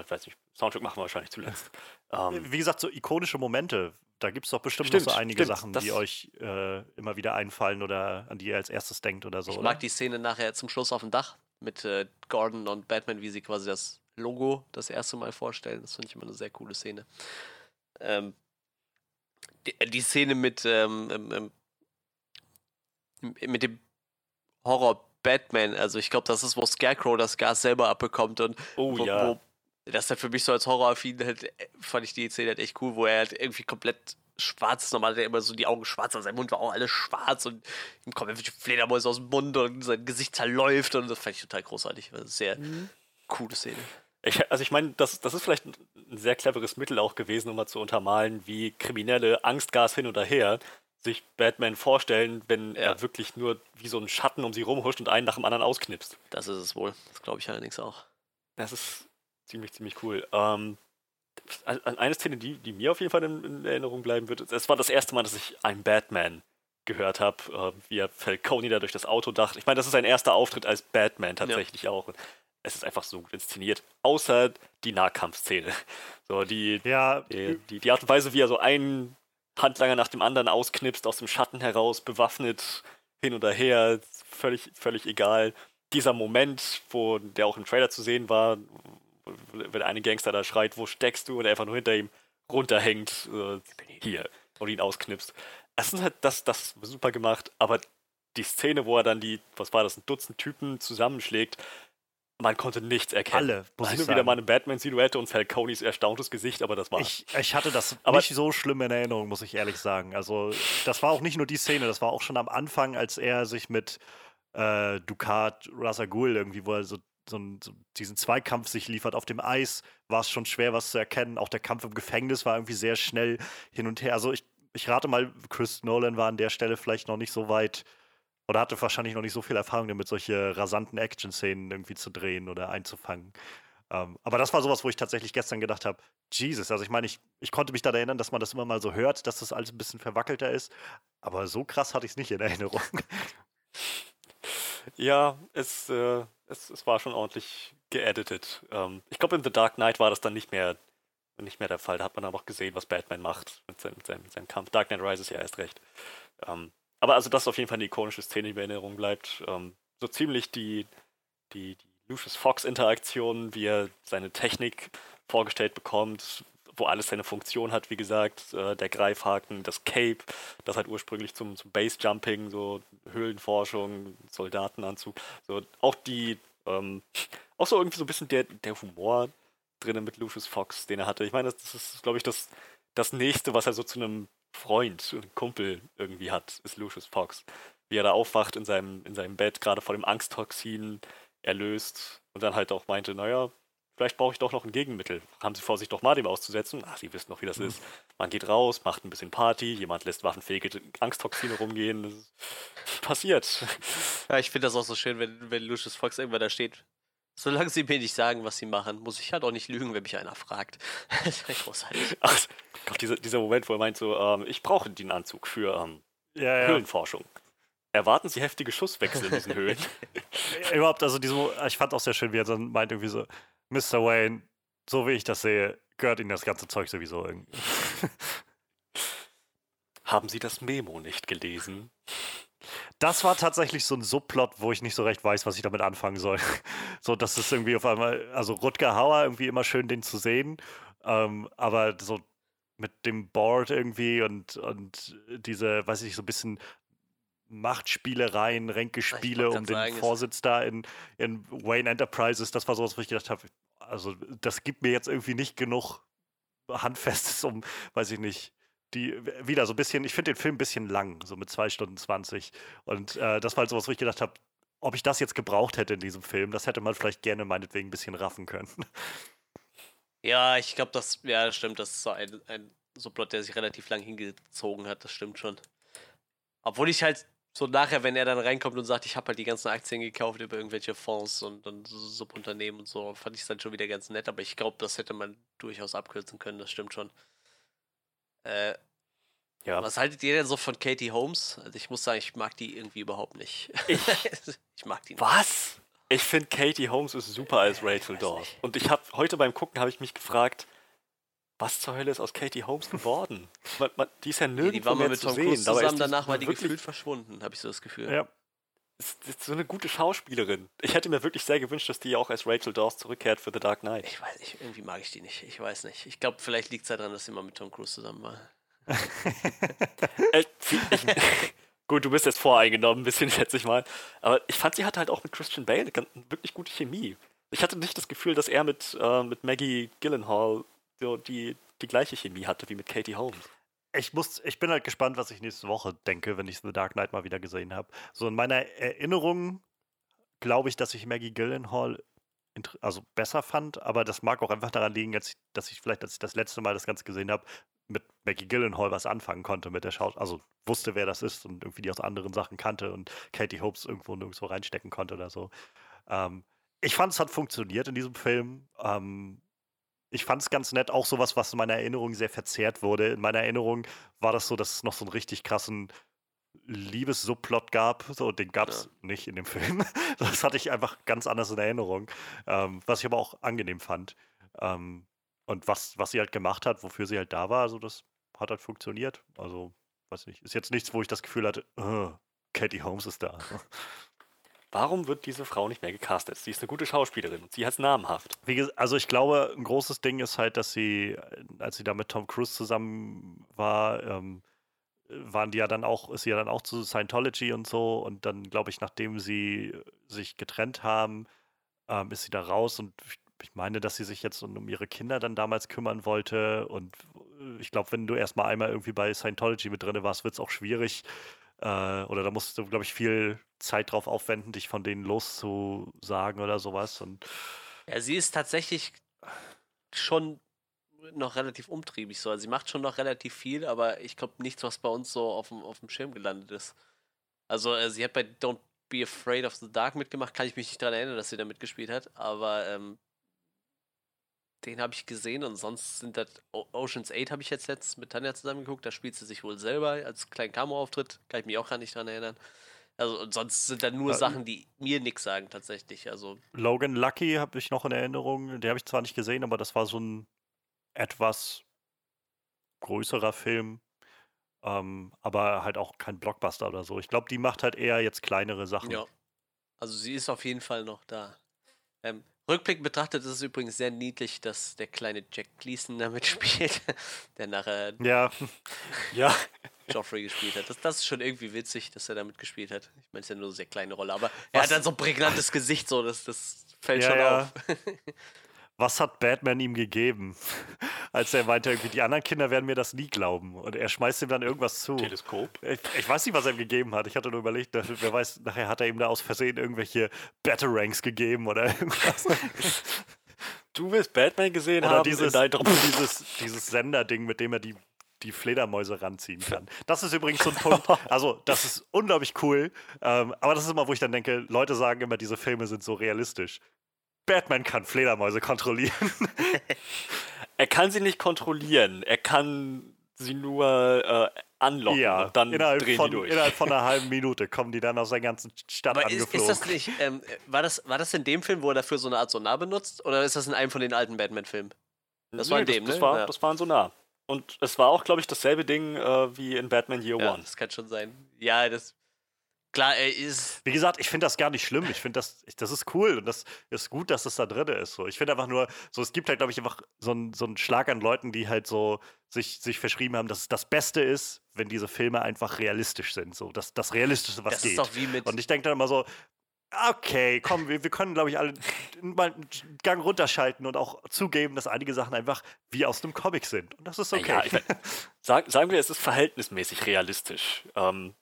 ich weiß nicht, Soundtrack machen wir wahrscheinlich zuletzt. Ähm, Wie gesagt, so ikonische Momente. Da gibt es doch bestimmt stimmt, noch so einige stimmt, Sachen, die euch äh, immer wieder einfallen oder an die ihr als erstes denkt oder so. Ich oder? mag die Szene nachher zum Schluss auf dem Dach mit äh, Gordon und Batman, wie sie quasi das Logo das erste Mal vorstellen. Das finde ich immer eine sehr coole Szene. Ähm, die, die, Szene mit, ähm, ähm, ähm mit dem Horror Batman, also ich glaube, das ist, wo Scarecrow das Gas selber abbekommt und oh, wo, ja. wo das ist halt für mich so als Horroraffin halt, äh, fand ich die Szene halt echt cool, wo er halt irgendwie komplett schwarz ist. Normal hat er immer so die Augen schwarz, aber sein Mund war auch alles schwarz und ihm kommen einfach Fledermäuse aus dem Mund und sein Gesicht zerläuft und das fand ich total großartig. Das ist eine sehr mhm. coole Szene. Ich, also ich meine, das, das ist vielleicht ein sehr cleveres Mittel auch gewesen, um mal zu untermalen, wie Kriminelle Angstgas hin oder her sich Batman vorstellen, wenn ja. er wirklich nur wie so ein Schatten um sie rumhuscht und einen nach dem anderen ausknipst. Das ist es wohl. Das glaube ich allerdings auch. Das ist ziemlich, ziemlich cool. Ähm, eine Szene, die, die mir auf jeden Fall in, in, Erinnerung bleiben wird, es war das erste Mal, dass ich einen Batman gehört habe, äh, wie er Falcone da durch das Auto dachte. Ich meine, das ist sein erster Auftritt als Batman tatsächlich ja. auch. Es ist einfach so gut inszeniert. Außer die Nahkampfszene. So, die, ja. die, die, die Art und Weise, wie er so einen Handlanger nach dem anderen ausknipst, aus dem Schatten heraus, bewaffnet, hin oder her, völlig, völlig egal. Dieser Moment, wo der auch im Trailer zu sehen war, wenn eine Gangster da schreit, wo steckst du, und er einfach nur hinter ihm runterhängt, äh, hier, und ihn ausknipst. Das ist halt das, das super gemacht, aber die Szene, wo er dann die, was war das, ein Dutzend Typen zusammenschlägt, man konnte nichts erkennen. Alle, muss ich wieder mal eine Batman-Silhouette und Falconis erstauntes Gesicht, aber das war. Ich, ich hatte das aber nicht so schlimm in Erinnerung, muss ich ehrlich sagen. Also, das war auch nicht nur die Szene, das war auch schon am Anfang, als er sich mit äh, Ducat Razagul irgendwie, wo er so so, so diesen Zweikampf sich liefert auf dem Eis, war es schon schwer, was zu erkennen. Auch der Kampf im Gefängnis war irgendwie sehr schnell hin und her. Also ich, ich rate mal, Chris Nolan war an der Stelle vielleicht noch nicht so weit oder hatte wahrscheinlich noch nicht so viel Erfahrung damit, solche rasanten Action-Szenen irgendwie zu drehen oder einzufangen. Ähm, aber das war sowas, wo ich tatsächlich gestern gedacht habe, Jesus, also ich meine, ich, ich konnte mich daran erinnern, dass man das immer mal so hört, dass das alles ein bisschen verwackelter ist, aber so krass hatte ich es nicht in Erinnerung. Ja, es, äh, es, es war schon ordentlich geeditet. Ähm, ich glaube, in The Dark Knight war das dann nicht mehr, nicht mehr der Fall. Da hat man aber auch gesehen, was Batman macht mit seinem, mit seinem, mit seinem Kampf. Dark Knight Rises ja erst recht. Ähm, aber also das ist auf jeden Fall eine ikonische Szene, die in Erinnerung bleibt. Ähm, so ziemlich die, die, die Lucius Fox-Interaktion, wie er seine Technik vorgestellt bekommt, wo alles seine Funktion hat, wie gesagt, äh, der Greifhaken, das Cape, das halt ursprünglich zum, zum Base-Jumping, so Höhlenforschung, Soldatenanzug, so auch die, ähm, auch so irgendwie so ein bisschen der, der Humor drinnen mit Lucius Fox, den er hatte. Ich meine, das, das ist, glaube ich, das, das nächste, was er so zu einem Freund und Kumpel irgendwie hat, ist Lucius Fox. Wie er da aufwacht in seinem, in seinem Bett, gerade vor dem Angsttoxin erlöst und dann halt auch meinte, naja, vielleicht brauche ich doch noch ein Gegenmittel. Haben Sie vor, sich doch mal dem auszusetzen? Ach, Sie wissen doch, wie das mhm. ist. Man geht raus, macht ein bisschen Party, jemand lässt waffenfähige Angsttoxine rumgehen. Das passiert. Ja, ich finde das auch so schön, wenn, wenn Lucius Fox irgendwann da steht. Solange sie mir nicht sagen, was sie machen, muss ich halt auch nicht lügen, wenn mich einer fragt. das ist großartig. Ach Gott, dieser, dieser Moment, wo er meint so, ähm, ich brauche den Anzug für ähm, ja, ja. Höhlenforschung. Erwarten Sie heftige Schusswechsel in diesen Höhlen? Überhaupt, also diese, ich fand auch sehr schön, wie er dann meint irgendwie so, Mr. Wayne, so wie ich das sehe, gehört Ihnen das ganze Zeug sowieso irgendwie. Haben Sie das Memo nicht gelesen? Das war tatsächlich so ein Subplot, wo ich nicht so recht weiß, was ich damit anfangen soll. so, dass es irgendwie auf einmal, also Rutger Hauer irgendwie immer schön, den zu sehen, ähm, aber so mit dem Board irgendwie und, und diese, weiß ich, so ein bisschen Machtspielereien, Ränkespiele um den sagen, Vorsitz da in, in Wayne Enterprises, das war sowas, wo ich gedacht habe, also das gibt mir jetzt irgendwie nicht genug Handfestes, um, weiß ich nicht, die wieder so ein bisschen, ich finde den Film ein bisschen lang, so mit zwei Stunden 20. Und äh, das war halt sowas, wo ich gedacht habe, ob ich das jetzt gebraucht hätte in diesem Film, das hätte man vielleicht gerne meinetwegen ein bisschen raffen können. Ja, ich glaube, das, ja, das stimmt, das ist so ein, ein Subplot, der sich relativ lang hingezogen hat, das stimmt schon. Obwohl ich halt so nachher, wenn er dann reinkommt und sagt, ich habe halt die ganzen Aktien gekauft über irgendwelche Fonds und, und Subunternehmen und so, fand ich es dann schon wieder ganz nett, aber ich glaube, das hätte man durchaus abkürzen können, das stimmt schon. Äh, ja. Was haltet ihr denn so von Katie Holmes? Also ich muss sagen, ich mag die irgendwie überhaupt nicht. Ich, ich mag die nicht. Was? Ich finde Katie Holmes ist super als Rachel Dawes. Und ich habe heute beim Gucken habe ich mich gefragt, was zur Hölle ist aus Katie Holmes geworden? man, man, die ist ja nirgendwo die war mehr mit zu Tom sehen. Cruise zusammen, danach war die gefühlt verschwunden, habe ich so das Gefühl. Ja. Ist, ist so eine gute Schauspielerin. Ich hätte mir wirklich sehr gewünscht, dass die auch als Rachel Dawes zurückkehrt für The Dark Knight. Ich weiß nicht, irgendwie mag ich die nicht. Ich weiß nicht. Ich glaube, vielleicht liegt es daran, dass sie mal mit Tom Cruise zusammen war. äh, gut, du bist jetzt voreingenommen, ein bisschen, schätze ich mal. Aber ich fand, sie hatte halt auch mit Christian Bale eine wirklich gute Chemie. Ich hatte nicht das Gefühl, dass er mit, äh, mit Maggie Gyllenhaal so die, die gleiche Chemie hatte wie mit Katie Holmes. Ich, muss, ich bin halt gespannt, was ich nächste Woche denke, wenn ich The Dark Knight mal wieder gesehen habe. So in meiner Erinnerung glaube ich, dass ich Maggie Gyllenhaal also besser fand, aber das mag auch einfach daran liegen, dass ich vielleicht, als ich das letzte Mal das Ganze gesehen habe, mit Maggie Gyllenhaal was anfangen konnte mit der Schau, also wusste, wer das ist und irgendwie die aus anderen Sachen kannte und Katie Hopes irgendwo nirgendwo reinstecken konnte oder so. Ähm, ich fand, es hat funktioniert in diesem Film. Ähm, ich fand es ganz nett, auch sowas, was in meiner Erinnerung sehr verzerrt wurde. In meiner Erinnerung war das so, dass es noch so einen richtig krassen Liebessubplot gab. So, den gab es ja. nicht in dem Film. Das hatte ich einfach ganz anders in Erinnerung. Ähm, was ich aber auch angenehm fand. Ähm, und was, was sie halt gemacht hat, wofür sie halt da war, also das hat halt funktioniert. Also, weiß nicht, ist jetzt nichts, wo ich das Gefühl hatte, oh, Katie Holmes ist da. Warum wird diese Frau nicht mehr gecastet? Sie ist eine gute Schauspielerin und sie heißt namhaft. also ich glaube, ein großes Ding ist halt, dass sie, als sie da mit Tom Cruise zusammen war, ähm, waren die ja dann auch, ist sie ja dann auch zu Scientology und so. Und dann, glaube ich, nachdem sie sich getrennt haben, ähm, ist sie da raus und ich meine, dass sie sich jetzt um ihre Kinder dann damals kümmern wollte. Und äh, ich glaube, wenn du erstmal einmal irgendwie bei Scientology mit drin warst, wird es auch schwierig. Äh, oder da musst du, glaube ich, viel Zeit drauf aufwenden, dich von denen loszusagen oder sowas. Und ja, sie ist tatsächlich schon noch relativ umtriebig so. Also sie macht schon noch relativ viel, aber ich glaube nichts, was bei uns so auf dem, auf dem Schirm gelandet ist. Also äh, sie hat bei Don't Be Afraid of the Dark mitgemacht, kann ich mich nicht daran erinnern, dass sie da mitgespielt hat, aber ähm, den habe ich gesehen und sonst sind das Oceans 8 habe ich jetzt letztens mit Tanja zusammen geguckt. Da spielt sie sich wohl selber als kleinen Cameo-Auftritt. Kann ich mich auch gar nicht dran erinnern. Also und sonst sind da nur ja, Sachen, die mir nichts sagen tatsächlich. Also Logan Lucky habe ich noch in Erinnerung. Den habe ich zwar nicht gesehen, aber das war so ein etwas größerer Film. Ähm, aber halt auch kein Blockbuster oder so. Ich glaube, die macht halt eher jetzt kleinere Sachen. Ja. Also sie ist auf jeden Fall noch da. Ähm, Rückblick betrachtet ist es übrigens sehr niedlich, dass der kleine Jack Gleason damit spielt, der nachher ja. ja. Joffrey gespielt hat. Das, das, ist schon irgendwie witzig, dass er damit gespielt hat. Ich meine, es ist ja nur eine sehr kleine Rolle, aber Was? er hat dann so ein prägnantes Gesicht, so das, das fällt ja, schon ja. auf. Was hat Batman ihm gegeben? Als er meinte, irgendwie, die anderen Kinder werden mir das nie glauben. Und er schmeißt ihm dann irgendwas zu. Teleskop? Ich, ich weiß nicht, was er ihm gegeben hat. Ich hatte nur überlegt, wer weiß, nachher hat er ihm da aus Versehen irgendwelche Batarangs gegeben oder irgendwas. Du willst Batman gesehen oder haben? Dieses, dieses, dieses Senderding, mit dem er die die Fledermäuse ranziehen kann. Das ist übrigens so ein Punkt, also das ist unglaublich cool, ähm, aber das ist immer, wo ich dann denke, Leute sagen immer, diese Filme sind so realistisch. Batman kann Fledermäuse kontrollieren. er kann sie nicht kontrollieren. Er kann sie nur äh, anlocken ja, und dann innerhalb drehen von, die durch. Innerhalb von einer halben Minute kommen die dann aus der ganzen Stadt Aber angeflogen. Ist, ist das nicht, ähm, war, das, war das in dem Film, wo er dafür so eine Art Sonar benutzt? Oder ist das in einem von den alten Batman-Filmen? Das nee, war in dem, das, das ne? War, ja. Das war ein Sonar. Und es war auch, glaube ich, dasselbe Ding äh, wie in Batman Year ja, One. Das kann schon sein. Ja, das Klar, er ist. Wie gesagt, ich finde das gar nicht schlimm. Ich finde das, das ist cool und das ist gut, dass es da drin ist. So. Ich finde einfach nur, so es gibt halt, glaube ich, einfach so einen so Schlag an Leuten, die halt so sich, sich verschrieben haben, dass es das Beste ist, wenn diese Filme einfach realistisch sind. So, das, das Realistischste, was das geht. Ist doch wie mit und ich denke dann immer so, okay, komm, wir, wir können, glaube ich, alle mal einen Gang runterschalten und auch zugeben, dass einige Sachen einfach wie aus einem Comic sind. Und das ist okay. Ja, ich, sag, sagen wir, es ist verhältnismäßig realistisch. Ähm,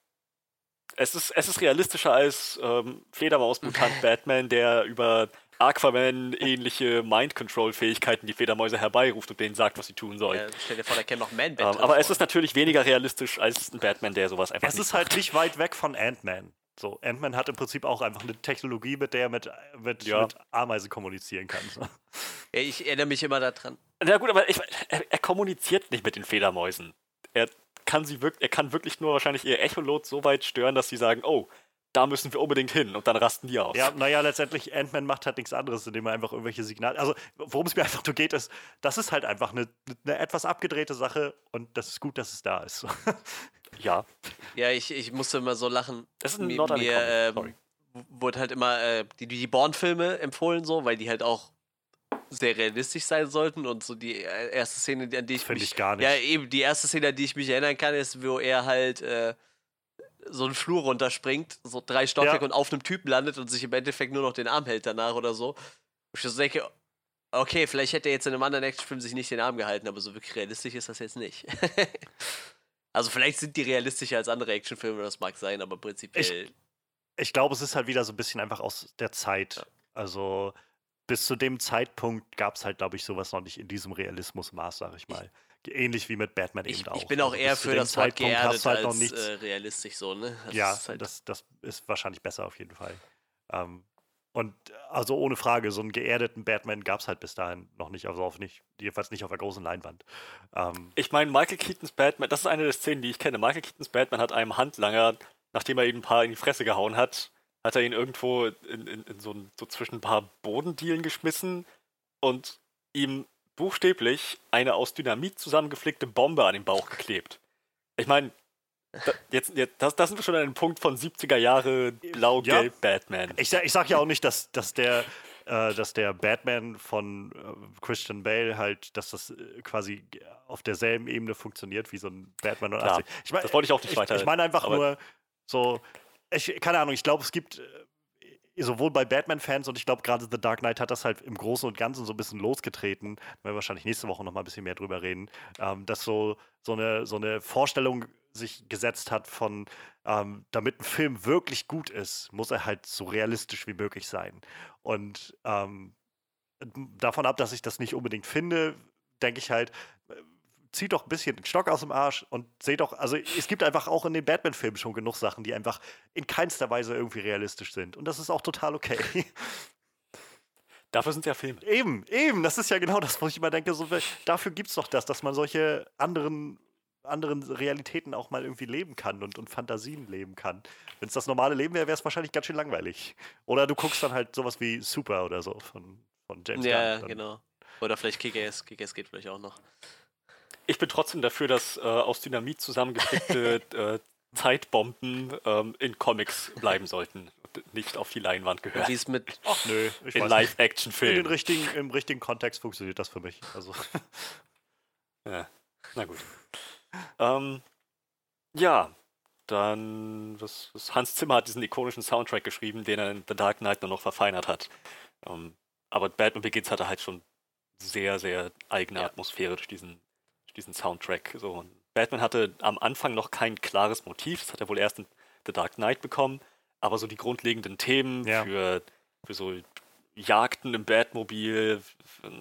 es ist, es ist realistischer als ähm, Fledermaus-Mutant Batman, der über Aquaman-ähnliche Mind-Control-Fähigkeiten die Fledermäuse herbeiruft und denen sagt, was sie tun sollen. Ja, stell dir vor, der kennt noch Man-Bat. Ähm, aber es ist natürlich weniger realistisch als ein Batman, der sowas einfach Es ist halt nicht weit weg von Ant-Man. So, Ant-Man hat im Prinzip auch einfach eine Technologie, mit der er mit, mit, ja. mit Ameisen kommunizieren kann. So. Ich erinnere mich immer daran. Na gut, aber ich, er, er kommuniziert nicht mit den Fledermäusen. Er kann sie wirklich, er kann wirklich nur wahrscheinlich ihr Echolot so weit stören, dass sie sagen, oh, da müssen wir unbedingt hin und dann rasten die aus. Ja, naja, letztendlich, Ant-Man macht halt nichts anderes, indem er einfach irgendwelche Signale. Also, worum es mir einfach nur geht, ist, das ist halt einfach eine, eine etwas abgedrehte Sache und das ist gut, dass es da ist. ja. Ja, ich, ich musste immer so lachen. Das ist ein mir, mir ähm, wurde halt immer äh, die, die Born-Filme empfohlen, so, weil die halt auch sehr realistisch sein sollten und so die äh, erste Szene, an die ich Finde ich gar nicht. Ja, eben, die erste Szene, an die ich mich erinnern kann, ist, wo er halt äh, so einen Flur runterspringt, so drei Stockwerke ja. und auf einem Typen landet und sich im Endeffekt nur noch den Arm hält danach oder so. Ich so denke, okay, vielleicht hätte er jetzt in einem anderen Actionfilm sich nicht den Arm gehalten, aber so wirklich realistisch ist das jetzt nicht. also vielleicht sind die realistischer als andere Actionfilme, das mag sein, aber prinzipiell. Ich, ich glaube, es ist halt wieder so ein bisschen einfach aus der Zeit. Ja. Also bis zu dem Zeitpunkt gab es halt, glaube ich, sowas noch nicht in diesem Realismusmaß, sag ich mal. Ähnlich wie mit Batman ich, eben auch. Ich bin auch also eher für das Wort geerdet halt als äh, realistisch so, ne? Das ja, halt das, das ist wahrscheinlich besser auf jeden Fall. Ähm, und also ohne Frage, so einen geerdeten Batman gab es halt bis dahin noch nicht, also auf nicht, jedenfalls nicht auf der großen Leinwand. Ähm, ich meine, Michael Keatons Batman, das ist eine der Szenen, die ich kenne. Michael Keatons Batman hat einem Handlanger, nachdem er ihn ein paar in die Fresse gehauen hat, hat er ihn irgendwo in, in, in so, so, zwischen ein paar Bodendielen geschmissen und ihm buchstäblich eine aus Dynamit zusammengeflickte Bombe an den Bauch geklebt. Ich meine, da, jetzt, jetzt das, das sind wir schon an einem Punkt von 70er Jahre blau-gelb ja. Batman. Ich, ich sag ja auch nicht, dass, dass der äh, dass der Batman von äh, Christian Bale halt, dass das äh, quasi auf derselben Ebene funktioniert wie so ein Batman und Klar, ich mein, Das wollte ich auch nicht weiter. Ich, ich meine einfach nur so, ich, keine Ahnung, ich glaube, es gibt äh, sowohl bei Batman-Fans und ich glaube gerade The Dark Knight hat das halt im Großen und Ganzen so ein bisschen losgetreten, werden wir wahrscheinlich nächste Woche noch mal ein bisschen mehr drüber reden, ähm, dass so, so, eine, so eine Vorstellung sich gesetzt hat von, ähm, damit ein Film wirklich gut ist, muss er halt so realistisch wie möglich sein. Und ähm, davon ab, dass ich das nicht unbedingt finde, denke ich halt, zieht doch ein bisschen den Stock aus dem Arsch und seht doch, also es gibt einfach auch in den Batman-Filmen schon genug Sachen, die einfach in keinster Weise irgendwie realistisch sind. Und das ist auch total okay. Dafür sind ja Filme. Eben, eben, das ist ja genau das, wo ich immer denke, so, dafür gibt es doch das, dass man solche anderen, anderen Realitäten auch mal irgendwie leben kann und, und Fantasien leben kann. Wenn es das normale Leben wäre, wäre es wahrscheinlich ganz schön langweilig. Oder du guckst dann halt sowas wie Super oder so von, von James ja, Gunn. Ja, genau. Oder vielleicht Kick-Ass. Kick-Ass geht vielleicht auch noch. Ich bin trotzdem dafür, dass äh, aus Dynamit zusammengestrickte äh, Zeitbomben ähm, in Comics bleiben sollten und nicht auf die Leinwand gehören. Wie es mit Ach, nö, in Live-Action-Filmen. In richtigen, Im richtigen Kontext funktioniert das für mich. Also. ja, na gut. Ähm, ja, dann was, was Hans Zimmer hat diesen ikonischen Soundtrack geschrieben, den er in The Dark Knight nur noch verfeinert hat. Ähm, aber Batman Begins hatte halt schon sehr, sehr eigene ja. Atmosphäre durch diesen, diesen Soundtrack. So, Batman hatte am Anfang noch kein klares Motiv, das hat er wohl erst in The Dark Knight bekommen, aber so die grundlegenden Themen ja. für, für so Jagden im Batmobil,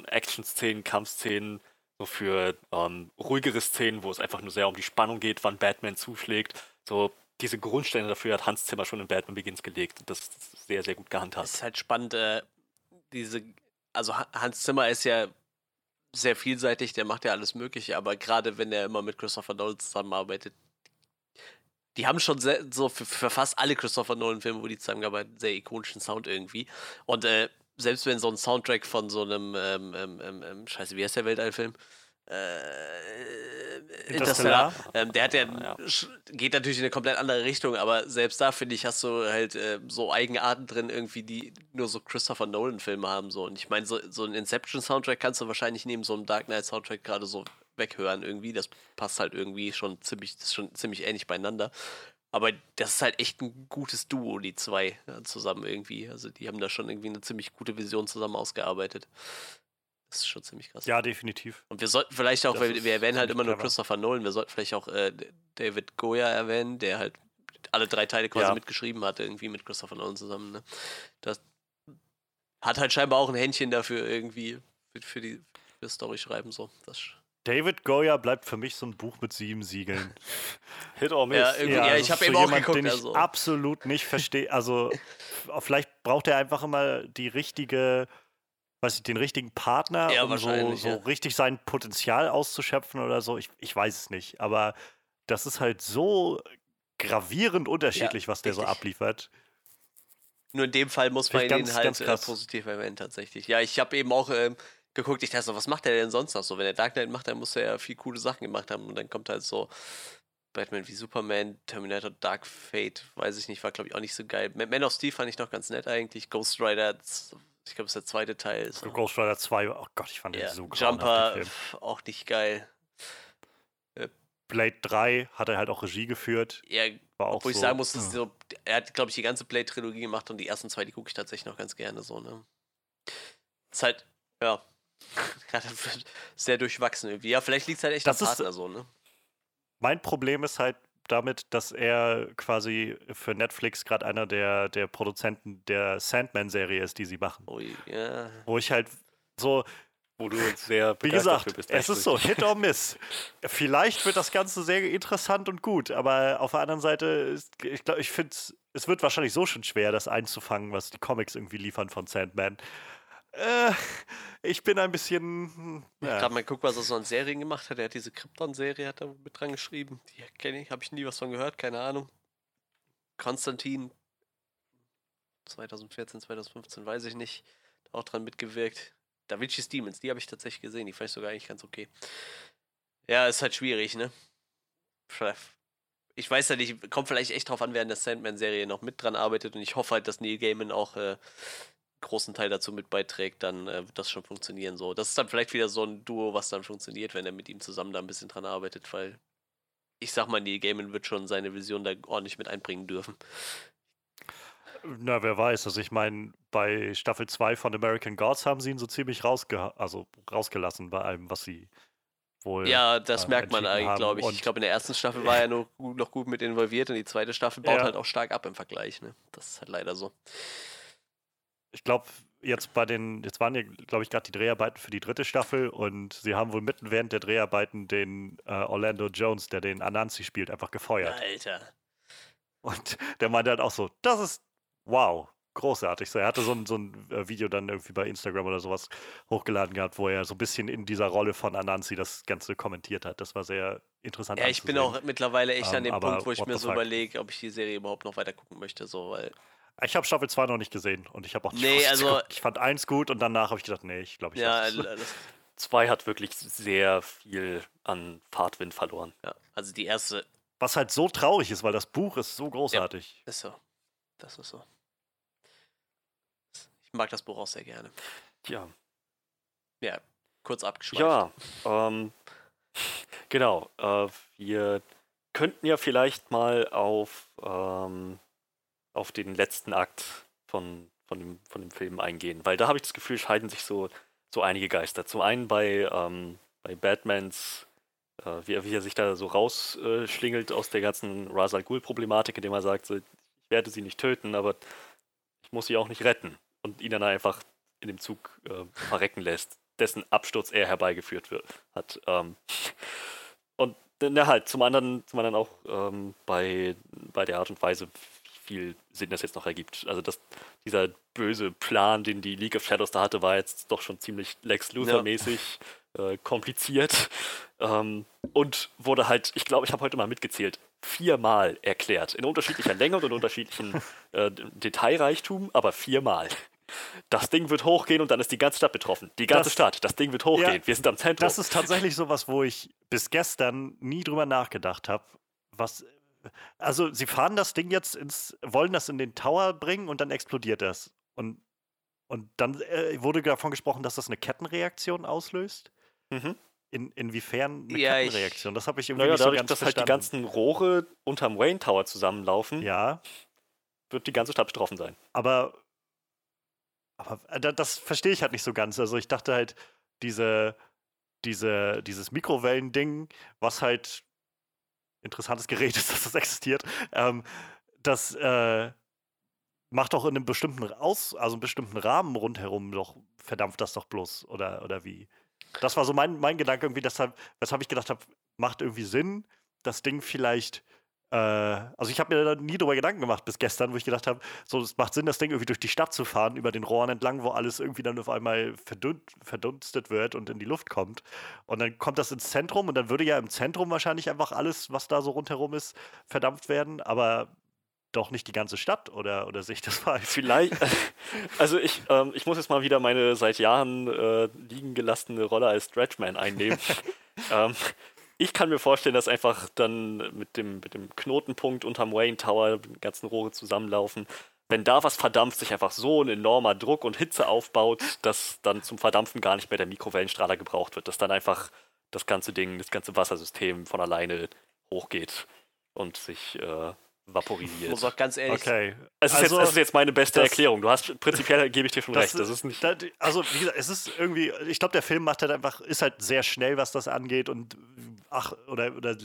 Action-Szenen, Kampfszenen, so für ähm, ruhigere Szenen, wo es einfach nur sehr um die Spannung geht, wann Batman zuschlägt. So diese Grundsteine dafür hat Hans Zimmer schon in Batman Begins gelegt. Das ist sehr, sehr gut gehandhabt. Es ist halt spannend, äh, diese, also Hans Zimmer ist ja sehr vielseitig, der macht ja alles Mögliche, aber gerade wenn er immer mit Christopher Nolan zusammenarbeitet, die haben schon sehr, so für, für, fast alle Christopher Nolan-Filme, wo die zusammengearbeitet, sehr ikonischen Sound irgendwie. Und äh, selbst wenn so ein Soundtrack von so einem, ähm, ähm, ähm, ähm scheiße, wie heißt der Weltallfilm? Äh, Interstellar. Ähm, der hat ja, ja, geht natürlich in eine komplett andere Richtung, aber selbst da finde ich, hast du halt äh, so Eigenarten drin, irgendwie, die nur so Christopher Nolan-Filme haben. So. Und ich meine, so, so ein Inception-Soundtrack kannst du wahrscheinlich neben so einem Dark Knight-Soundtrack gerade so weghören irgendwie. Das passt halt irgendwie schon ziemlich, das ist schon ziemlich ähnlich beieinander. Aber das ist halt echt ein gutes Duo, die zwei ja, zusammen irgendwie. Also die haben da schon irgendwie eine ziemlich gute Vision zusammen ausgearbeitet. Das ist schon ziemlich krass. Ja, definitiv. Und wir sollten vielleicht auch, weil wir erwähnen halt immer nur Christopher Nolan, wir sollten vielleicht auch äh, David Goya erwähnen, der halt alle drei Teile quasi ja. mitgeschrieben hatte, irgendwie mit Christopher Nolan zusammen. Ne? Das hat halt scheinbar auch ein Händchen dafür irgendwie für, für die für Story schreiben so. Das David Goya bleibt für mich so ein Buch mit sieben Siegeln. Hit or miss. Ja, ja, ja ich habe eben auch jemand, geguckt. Den ich also. absolut nicht verstehe. Also vielleicht braucht er einfach immer die richtige weiß ich, den richtigen Partner, ja, um so, so ja. richtig sein Potenzial auszuschöpfen oder so. Ich, ich weiß es nicht. Aber das ist halt so gravierend unterschiedlich, ja, was der richtig. so abliefert. Nur in dem Fall muss man ganz, ihn halt äh, positiv erwähnen, tatsächlich. Ja, ich habe eben auch ähm, geguckt, ich dachte so, was macht der denn sonst noch so? Wenn er Dark Knight macht, dann muss er ja viel coole Sachen gemacht haben. Und dann kommt halt so Batman wie Superman, Terminator Dark Fate, weiß ich nicht, war glaube ich auch nicht so geil. Man of Steel fand ich noch ganz nett eigentlich. Ghost Rider ich glaube, es ist der zweite Teil. So. Ghost Rider 2, oh Gott, ich fand ja. den so geil. Jumper, auch nicht geil. Äh, Blade 3 hat er halt auch Regie geführt. Ja, war auch obwohl so, ich sagen muss, ja. so, er hat, glaube ich, die ganze Blade-Trilogie gemacht und die ersten zwei, die gucke ich tatsächlich noch ganz gerne so, ne? Ist halt, ja, sehr durchwachsen irgendwie. Ja, vielleicht liegt es halt echt das am Partner so, ne? Mein Problem ist halt, damit, dass er quasi für Netflix gerade einer der, der Produzenten der Sandman-Serie ist, die sie machen. Ui, ja. Wo ich halt so. Wo du sehr Wie gesagt, bist, es ist so, Hit or Miss. Vielleicht wird das Ganze sehr interessant und gut, aber auf der anderen Seite, ist, ich glaube, ich finde, es wird wahrscheinlich so schon schwer, das einzufangen, was die Comics irgendwie liefern von Sandman. Äh, ich bin ein bisschen. Ja. Ich gerade mal gucken, was er so an Serien gemacht hat. Er hat diese Krypton-Serie hat er mit dran geschrieben. Die kenne ich, habe ich nie was von gehört, keine Ahnung. Konstantin 2014, 2015, weiß ich nicht. Auch dran mitgewirkt. Da Vinci's Demons, die habe ich tatsächlich gesehen. Die fand ich sogar eigentlich ganz okay. Ja, ist halt schwierig, ne? Ich weiß ja nicht, kommt vielleicht echt drauf an, wer an der Sandman-Serie noch mit dran arbeitet und ich hoffe halt, dass Neil Gaiman auch äh, großen Teil dazu mit beiträgt, dann äh, wird das schon funktionieren. So, das ist dann vielleicht wieder so ein Duo, was dann funktioniert, wenn er mit ihm zusammen da ein bisschen dran arbeitet, weil ich sag mal, Neil Gaiman wird schon seine Vision da ordentlich mit einbringen dürfen. Na, wer weiß. Also ich meine, bei Staffel 2 von American Gods haben sie ihn so ziemlich rausge also rausgelassen bei allem, was sie wohl. Ja, das äh, merkt man eigentlich, glaube ich. Und ich glaube, in der ersten Staffel war er nur noch gut mit involviert und die zweite Staffel baut ja. halt auch stark ab im Vergleich. Ne? Das ist halt leider so ich glaube, jetzt bei den, jetzt waren ja, glaube ich, gerade die Dreharbeiten für die dritte Staffel und sie haben wohl mitten während der Dreharbeiten den äh, Orlando Jones, der den Anansi spielt, einfach gefeuert. Alter. Und der meinte halt auch so, das ist wow. großartig. So, er hatte so ein, so ein äh, Video dann irgendwie bei Instagram oder sowas hochgeladen gehabt, wo er so ein bisschen in dieser Rolle von Anansi das Ganze kommentiert hat. Das war sehr interessant. Ja, ich bin auch mittlerweile echt um, an dem ähm, Punkt, wo ich mir so überlege, ob ich die Serie überhaupt noch weiter gucken möchte, so, weil. Ich habe Staffel 2 noch nicht gesehen und ich habe auch nicht nee, also, Ich fand eins gut und danach habe ich gedacht, nee, ich glaube, ich Ja, das 2 hat wirklich sehr viel an Fahrtwind verloren. Ja, also die erste. Was halt so traurig ist, weil das Buch ist so großartig. Ja, ist so. Das ist so. Ich mag das Buch auch sehr gerne. Ja. Ja, kurz abgeschweift. Ja, ähm, genau. Äh, wir könnten ja vielleicht mal auf, ähm, auf den letzten Akt von, von, dem, von dem Film eingehen, weil da habe ich das Gefühl, scheiden sich so, so einige Geister. Zum einen bei, ähm, bei Batmans, äh, wie, wie, er sich da so rausschlingelt aus der ganzen Ra's al Ghul-Problematik, indem er sagt, so, ich werde sie nicht töten, aber ich muss sie auch nicht retten. Und ihn dann einfach in dem Zug äh, verrecken lässt, dessen Absturz er herbeigeführt wird, hat. Ähm, und na halt, zum anderen, zum anderen auch ähm, bei, bei der Art und Weise, viel Sinn das jetzt noch ergibt. Also das, dieser böse Plan, den die League of Shadows da hatte, war jetzt doch schon ziemlich Lex Luthor-mäßig ja. äh, kompliziert. Ähm, und wurde halt, ich glaube, ich habe heute mal mitgezählt, viermal erklärt. In unterschiedlicher Länge und in unterschiedlichen äh, Detailreichtum, aber viermal. Das Ding wird hochgehen und dann ist die ganze Stadt betroffen. Die ganze das, Stadt, das Ding wird hochgehen. Ja, Wir sind am Zentrum. Das ist tatsächlich sowas, wo ich bis gestern nie drüber nachgedacht habe. Was, also sie fahren das Ding jetzt ins, wollen das in den Tower bringen und dann explodiert das. Und, und dann äh, wurde davon gesprochen, dass das eine Kettenreaktion auslöst. Mhm. In, inwiefern eine ja, Kettenreaktion? Das habe ich irgendwie naja, nicht dadurch, so ganz dass verstanden. halt die ganzen Rohre unterm Wayne Tower zusammenlaufen, ja. wird die ganze Stadt betroffen sein. Aber aber äh, das verstehe ich halt nicht so ganz. Also ich dachte halt, diese, diese, dieses Mikrowellending, was halt interessantes Gerät ist, dass das existiert, ähm, das äh, macht doch in einem bestimmten Aus, also einem bestimmten Rahmen rundherum doch, verdampft das doch bloß, oder, oder wie? Das war so mein, mein Gedanke irgendwie, deshalb, weshalb ich gedacht habe, macht irgendwie Sinn, das Ding vielleicht also ich habe mir da nie drüber Gedanken gemacht bis gestern, wo ich gedacht habe, so es macht Sinn, das Ding irgendwie durch die Stadt zu fahren, über den Rohren entlang, wo alles irgendwie dann auf einmal verdun verdunstet wird und in die Luft kommt. Und dann kommt das ins Zentrum und dann würde ja im Zentrum wahrscheinlich einfach alles, was da so rundherum ist, verdampft werden. Aber doch nicht die ganze Stadt oder, oder sehe ich das falsch? Vielleicht, also ich, ähm, ich muss jetzt mal wieder meine seit Jahren äh, liegen gelassene Rolle als Stretchman einnehmen. ähm, ich kann mir vorstellen, dass einfach dann mit dem, mit dem Knotenpunkt unterm Wayne Tower die ganzen Rohre zusammenlaufen. Wenn da was verdampft, sich einfach so ein enormer Druck und Hitze aufbaut, dass dann zum Verdampfen gar nicht mehr der Mikrowellenstrahler gebraucht wird, dass dann einfach das ganze Ding, das ganze Wassersystem von alleine hochgeht und sich äh, vaporisiert. Ich muss auch ganz ehrlich okay. Es ist, also, jetzt, es ist jetzt meine beste das, Erklärung. Du hast prinzipiell gebe ich dir schon recht. Das ist nicht. Das, also, wie gesagt, es ist irgendwie, ich glaube, der Film macht halt einfach, ist halt sehr schnell, was das angeht und ach, oder, oder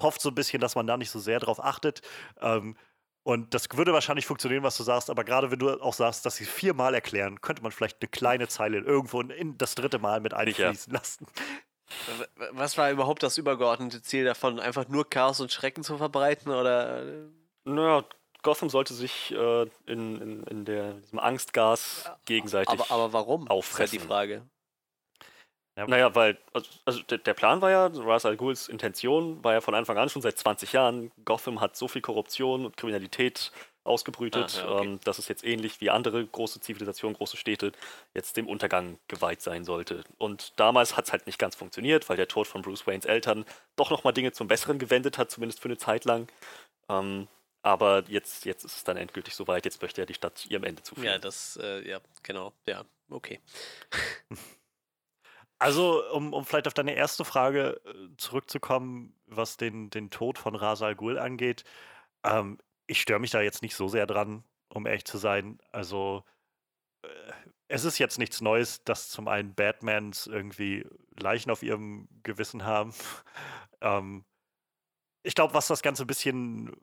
hofft so ein bisschen, dass man da nicht so sehr drauf achtet. Ähm, und das würde wahrscheinlich funktionieren, was du sagst, aber gerade wenn du auch sagst, dass sie viermal erklären, könnte man vielleicht eine kleine Zeile irgendwo in das dritte Mal mit einfließen lassen. Was war überhaupt das übergeordnete Ziel davon? Einfach nur Chaos und Schrecken zu verbreiten oder? Naja, Gotham sollte sich äh, in, in, in der, diesem Angstgas gegenseitig aber, aber warum? auffressen. Ist halt die Frage. Ja. Naja, weil, also, also der, Plan war ja, Ra's al Ghuls Intention war ja von Anfang an schon seit 20 Jahren, Gotham hat so viel Korruption und Kriminalität ausgebrütet, ah, ja, okay. ähm, dass es jetzt ähnlich wie andere große Zivilisationen, große Städte jetzt dem Untergang geweiht sein sollte. Und damals hat es halt nicht ganz funktioniert, weil der Tod von Bruce Waynes Eltern doch nochmal Dinge zum Besseren gewendet hat, zumindest für eine Zeit lang. Ähm, aber jetzt, jetzt ist es dann endgültig soweit, jetzt möchte er die Stadt ihrem Ende zuführen. Ja, das, äh, ja, genau, ja, okay. Also, um, um vielleicht auf deine erste Frage äh, zurückzukommen, was den, den Tod von Ra's al Ghul angeht. Ähm, ich störe mich da jetzt nicht so sehr dran, um ehrlich zu sein. Also, äh, es ist jetzt nichts Neues, dass zum einen Batmans irgendwie Leichen auf ihrem Gewissen haben. ähm, ich glaube, was das Ganze ein bisschen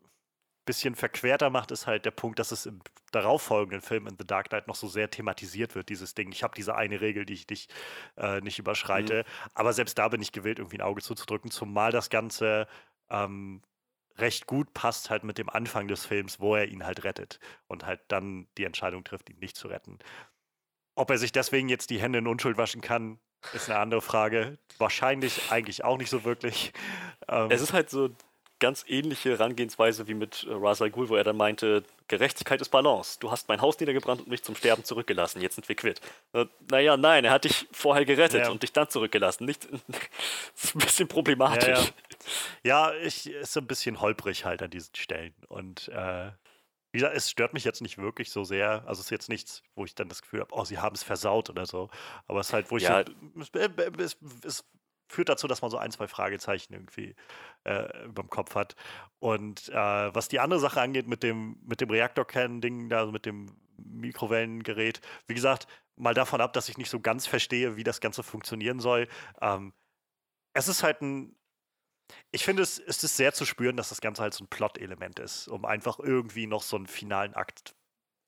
bisschen verquerter macht, ist halt der Punkt, dass es im darauffolgenden Film in The Dark Knight noch so sehr thematisiert wird, dieses Ding. Ich habe diese eine Regel, die ich nicht, äh, nicht überschreite. Mhm. Aber selbst da bin ich gewillt, irgendwie ein Auge zuzudrücken, zumal das Ganze ähm, recht gut passt halt mit dem Anfang des Films, wo er ihn halt rettet und halt dann die Entscheidung trifft, ihn nicht zu retten. Ob er sich deswegen jetzt die Hände in Unschuld waschen kann, ist eine andere Frage. Wahrscheinlich eigentlich auch nicht so wirklich. Ähm, es ist halt so ganz ähnliche Herangehensweise wie mit äh, Ra's Ghul, wo er dann meinte, Gerechtigkeit ist Balance. Du hast mein Haus niedergebrannt und mich zum Sterben zurückgelassen. Jetzt sind wir quitt. Äh, naja, nein, er hat dich vorher gerettet ja. und dich dann zurückgelassen. Nicht, das ist ein bisschen problematisch. Ja, ja. Ja ich ist so ein bisschen holprig halt an diesen Stellen. Und äh, wie gesagt, es stört mich jetzt nicht wirklich so sehr. Also es ist jetzt nichts, wo ich dann das Gefühl habe, oh, sie haben es versaut oder so. Aber es ist halt, wo ich ja. so, es, es, führt dazu, dass man so ein, zwei Fragezeichen irgendwie äh, über dem Kopf hat. Und äh, was die andere Sache angeht mit dem, mit dem Reaktorkern-Ding, also mit dem Mikrowellengerät, wie gesagt, mal davon ab, dass ich nicht so ganz verstehe, wie das Ganze funktionieren soll. Ähm, es ist halt ein. Ich finde, es, es ist sehr zu spüren, dass das Ganze halt so ein Plot-Element ist, um einfach irgendwie noch so einen finalen Akt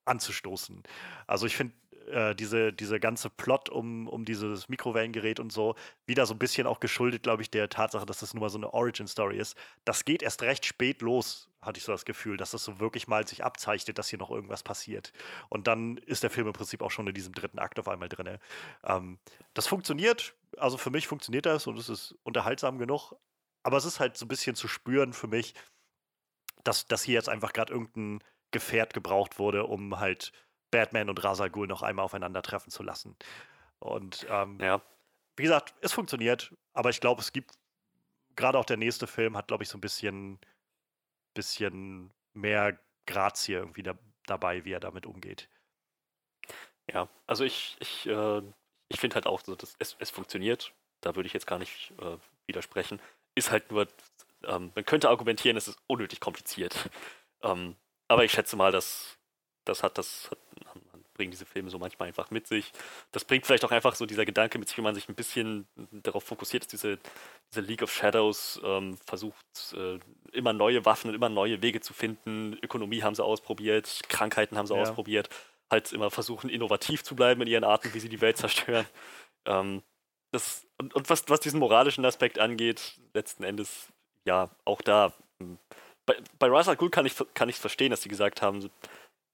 anzustoßen. Also ich finde, äh, diese, diese ganze Plot um, um dieses Mikrowellengerät und so, wieder so ein bisschen auch geschuldet, glaube ich, der Tatsache, dass das nur mal so eine Origin-Story ist. Das geht erst recht spät los, hatte ich so das Gefühl, dass das so wirklich mal sich abzeichnet, dass hier noch irgendwas passiert. Und dann ist der Film im Prinzip auch schon in diesem dritten Akt auf einmal drin. Ähm, das funktioniert, also für mich funktioniert das und es ist unterhaltsam genug, aber es ist halt so ein bisschen zu spüren für mich, dass, dass hier jetzt einfach gerade irgendein Gefährt gebraucht wurde, um halt Batman und Ra's al Ghul noch einmal aufeinandertreffen zu lassen. Und ähm, ja. wie gesagt, es funktioniert, aber ich glaube, es gibt gerade auch der nächste Film hat, glaube ich, so ein bisschen, bisschen mehr Grazie irgendwie da, dabei, wie er damit umgeht. Ja, also ich, ich, äh, ich finde halt auch, so, dass es, es funktioniert. Da würde ich jetzt gar nicht äh, widersprechen. Ist halt nur, ähm, man könnte argumentieren, es ist unnötig kompliziert. Ähm, aber ich schätze mal, dass das hat, das hat, bringen diese Filme so manchmal einfach mit sich. Das bringt vielleicht auch einfach so dieser Gedanke mit sich, wenn man sich ein bisschen darauf fokussiert, dass diese, diese League of Shadows ähm, versucht, äh, immer neue Waffen und immer neue Wege zu finden. Ökonomie haben sie ausprobiert, Krankheiten haben sie ja. ausprobiert. Halt immer versuchen, innovativ zu bleiben in ihren Arten, wie sie die Welt zerstören. Ähm, das, und und was, was diesen moralischen Aspekt angeht, letzten Endes, ja, auch da. Hm, bei, bei Ra's al kann ich kann verstehen, dass sie gesagt haben,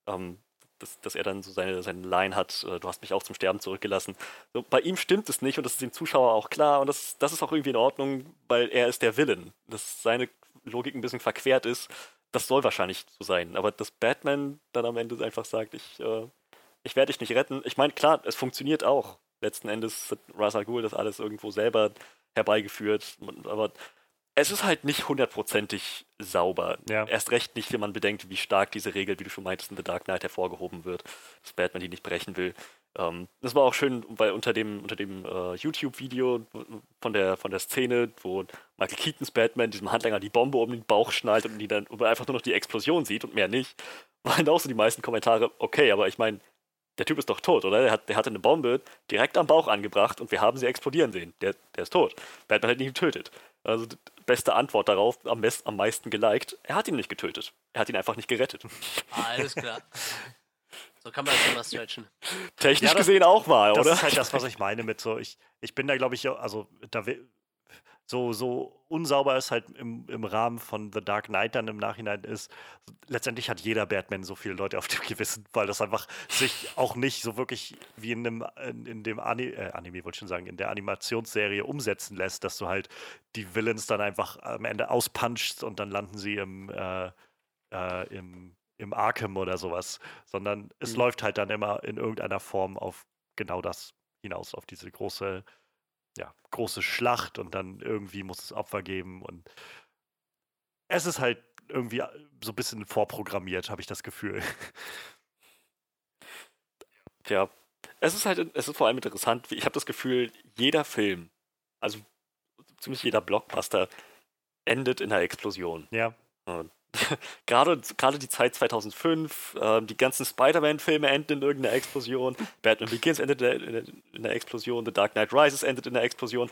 ähm, dass, dass, er dann so seine, seine Line hat, äh, du hast mich auch zum Sterben zurückgelassen. So, bei ihm stimmt es nicht und das ist dem Zuschauer auch klar und das, das ist auch irgendwie in Ordnung, weil er ist der Villain. Dass seine Logik ein bisschen verquert ist, das soll wahrscheinlich so sein. Aber dass Batman dann am Ende einfach sagt, ich, äh, ich werde dich nicht retten. Ich meine, klar, es funktioniert auch. Letzten Endes hat Ra's al Ghul das alles irgendwo selber herbeigeführt. Aber es ist halt nicht hundertprozentig sauber. Ja. Erst recht nicht, wenn man bedenkt, wie stark diese Regel, wie du schon meintest, in The Dark Knight hervorgehoben wird, dass Batman die nicht brechen will. Ähm, das war auch schön, weil unter dem, unter dem äh, YouTube-Video von der, von der Szene, wo Michael Keatons Batman diesem Handlanger die Bombe um den Bauch schnallt und, die dann, und man einfach nur noch die Explosion sieht und mehr nicht, waren auch so die meisten Kommentare, okay, aber ich meine, der Typ ist doch tot, oder? Der, hat, der hatte eine Bombe direkt am Bauch angebracht und wir haben sie explodieren sehen. Der, der ist tot. Batman hat ihn getötet. Also beste Antwort darauf, am, best, am meisten geliked. Er hat ihn nicht getötet. Er hat ihn einfach nicht gerettet. Ah, alles klar. So kann man das immer stretchen. Technisch ja, das, gesehen auch mal, oder? Das ist halt das, was ich meine mit so, ich, ich bin da, glaube ich, also da so, so unsauber es halt im, im Rahmen von The Dark Knight dann im Nachhinein ist, letztendlich hat jeder Batman so viele Leute auf dem Gewissen, weil das einfach sich auch nicht so wirklich wie in, einem, in, in dem Ani äh, Anime, wollte ich schon sagen, in der Animationsserie umsetzen lässt, dass du halt die Villains dann einfach am Ende auspunchst und dann landen sie im, äh, äh, im, im Arkham oder sowas, sondern es mhm. läuft halt dann immer in irgendeiner Form auf genau das hinaus, auf diese große ja, große Schlacht und dann irgendwie muss es Opfer geben und es ist halt irgendwie äh, so ein bisschen vorprogrammiert, habe ich das Gefühl. Ja, es ist halt, es ist vor allem interessant, ich habe das Gefühl, jeder Film, also ziemlich jeder Blockbuster endet in einer Explosion. Ja. Und gerade, gerade die Zeit 2005, äh, die ganzen Spider-Man-Filme enden in irgendeiner Explosion, Batman Begins endet in einer Explosion, The Dark Knight Rises endet in einer Explosion.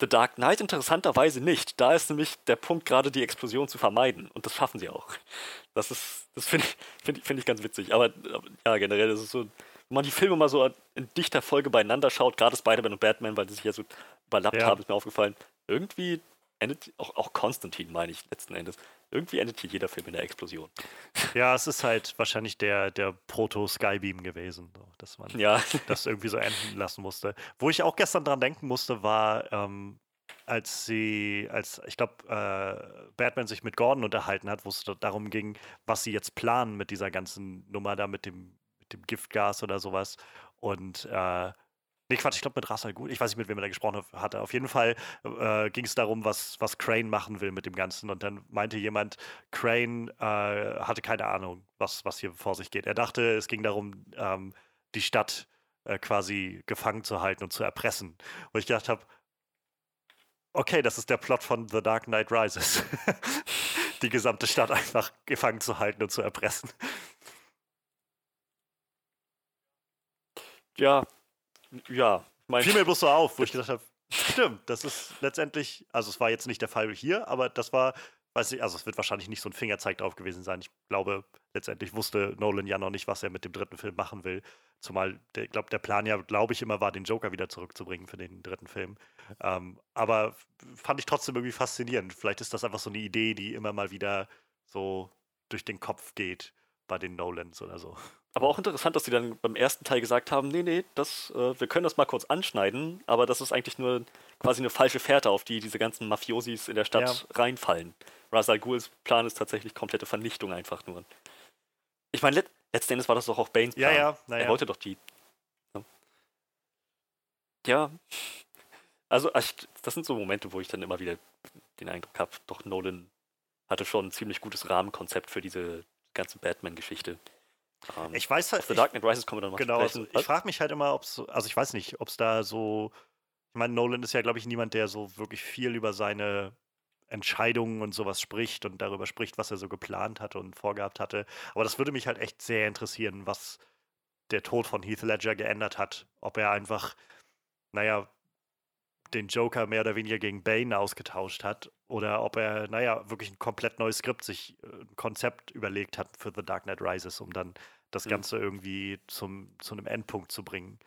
The Dark Knight interessanterweise nicht. Da ist nämlich der Punkt, gerade die Explosion zu vermeiden. Und das schaffen sie auch. Das ist, das finde ich, find, find ich ganz witzig. Aber, aber ja, generell ist es so, wenn man die Filme mal so in dichter Folge beieinander schaut, gerade Spider-Man und Batman, weil die sich ja so überlappt ja. haben, ist mir aufgefallen. Irgendwie endet, auch, auch Konstantin meine ich letzten Endes. Irgendwie endet hier jeder Film in der Explosion. Ja, es ist halt wahrscheinlich der, der Proto-Skybeam gewesen, so, dass man ja. das irgendwie so enden lassen musste. Wo ich auch gestern dran denken musste, war, ähm, als sie, als ich glaube, äh, Batman sich mit Gordon unterhalten hat, wo es darum ging, was sie jetzt planen mit dieser ganzen Nummer da mit dem, mit dem Giftgas oder sowas. Und äh, Nee, Quatsch, ich glaube mit Rassel gut. Ich weiß nicht, mit wem er da gesprochen hatte. Auf jeden Fall äh, ging es darum, was, was Crane machen will mit dem Ganzen. Und dann meinte jemand, Crane äh, hatte keine Ahnung, was, was hier vor sich geht. Er dachte, es ging darum, ähm, die Stadt äh, quasi gefangen zu halten und zu erpressen. Und ich gedacht habe, okay, das ist der Plot von The Dark Knight Rises. die gesamte Stadt einfach gefangen zu halten und zu erpressen. Ja, ja. Mein Fiel mir bloß so auf, wo ich gedacht habe, stimmt, das ist letztendlich, also es war jetzt nicht der Fall hier, aber das war, weiß ich, also es wird wahrscheinlich nicht so ein Fingerzeig drauf gewesen sein. Ich glaube, letztendlich wusste Nolan ja noch nicht, was er mit dem dritten Film machen will. Zumal, ich glaube, der Plan ja, glaube ich, immer war, den Joker wieder zurückzubringen für den dritten Film. Ähm, aber fand ich trotzdem irgendwie faszinierend. Vielleicht ist das einfach so eine Idee, die immer mal wieder so durch den Kopf geht bei den Nolans oder so. Aber auch interessant, dass sie dann beim ersten Teil gesagt haben, nee, nee, das, äh, wir können das mal kurz anschneiden, aber das ist eigentlich nur quasi eine falsche Fährte, auf die diese ganzen Mafiosis in der Stadt ja. reinfallen. Ra's al Ghuls Plan ist tatsächlich komplette Vernichtung einfach nur. Ich meine, let letzten Endes war das doch auch Banes Plan. Ja, ja, naja. Er wollte doch die. Ja. ja. Also, das sind so Momente, wo ich dann immer wieder den Eindruck habe, doch Nolan hatte schon ein ziemlich gutes Rahmenkonzept für diese ganze Batman-Geschichte. Ähm, ich weiß halt. Auf The Dark Knight Rises kommen wir dann mal Genau, also ich frage mich halt immer, ob es, also ich weiß nicht, ob es da so. Ich meine, Nolan ist ja, glaube ich, niemand, der so wirklich viel über seine Entscheidungen und sowas spricht und darüber spricht, was er so geplant hatte und vorgehabt hatte. Aber das würde mich halt echt sehr interessieren, was der Tod von Heath Ledger geändert hat. Ob er einfach, naja, den Joker mehr oder weniger gegen Bane ausgetauscht hat oder ob er, naja, wirklich ein komplett neues Skript, sich äh, ein Konzept überlegt hat für The Dark Knight Rises, um dann das mhm. Ganze irgendwie zum, zu einem Endpunkt zu bringen.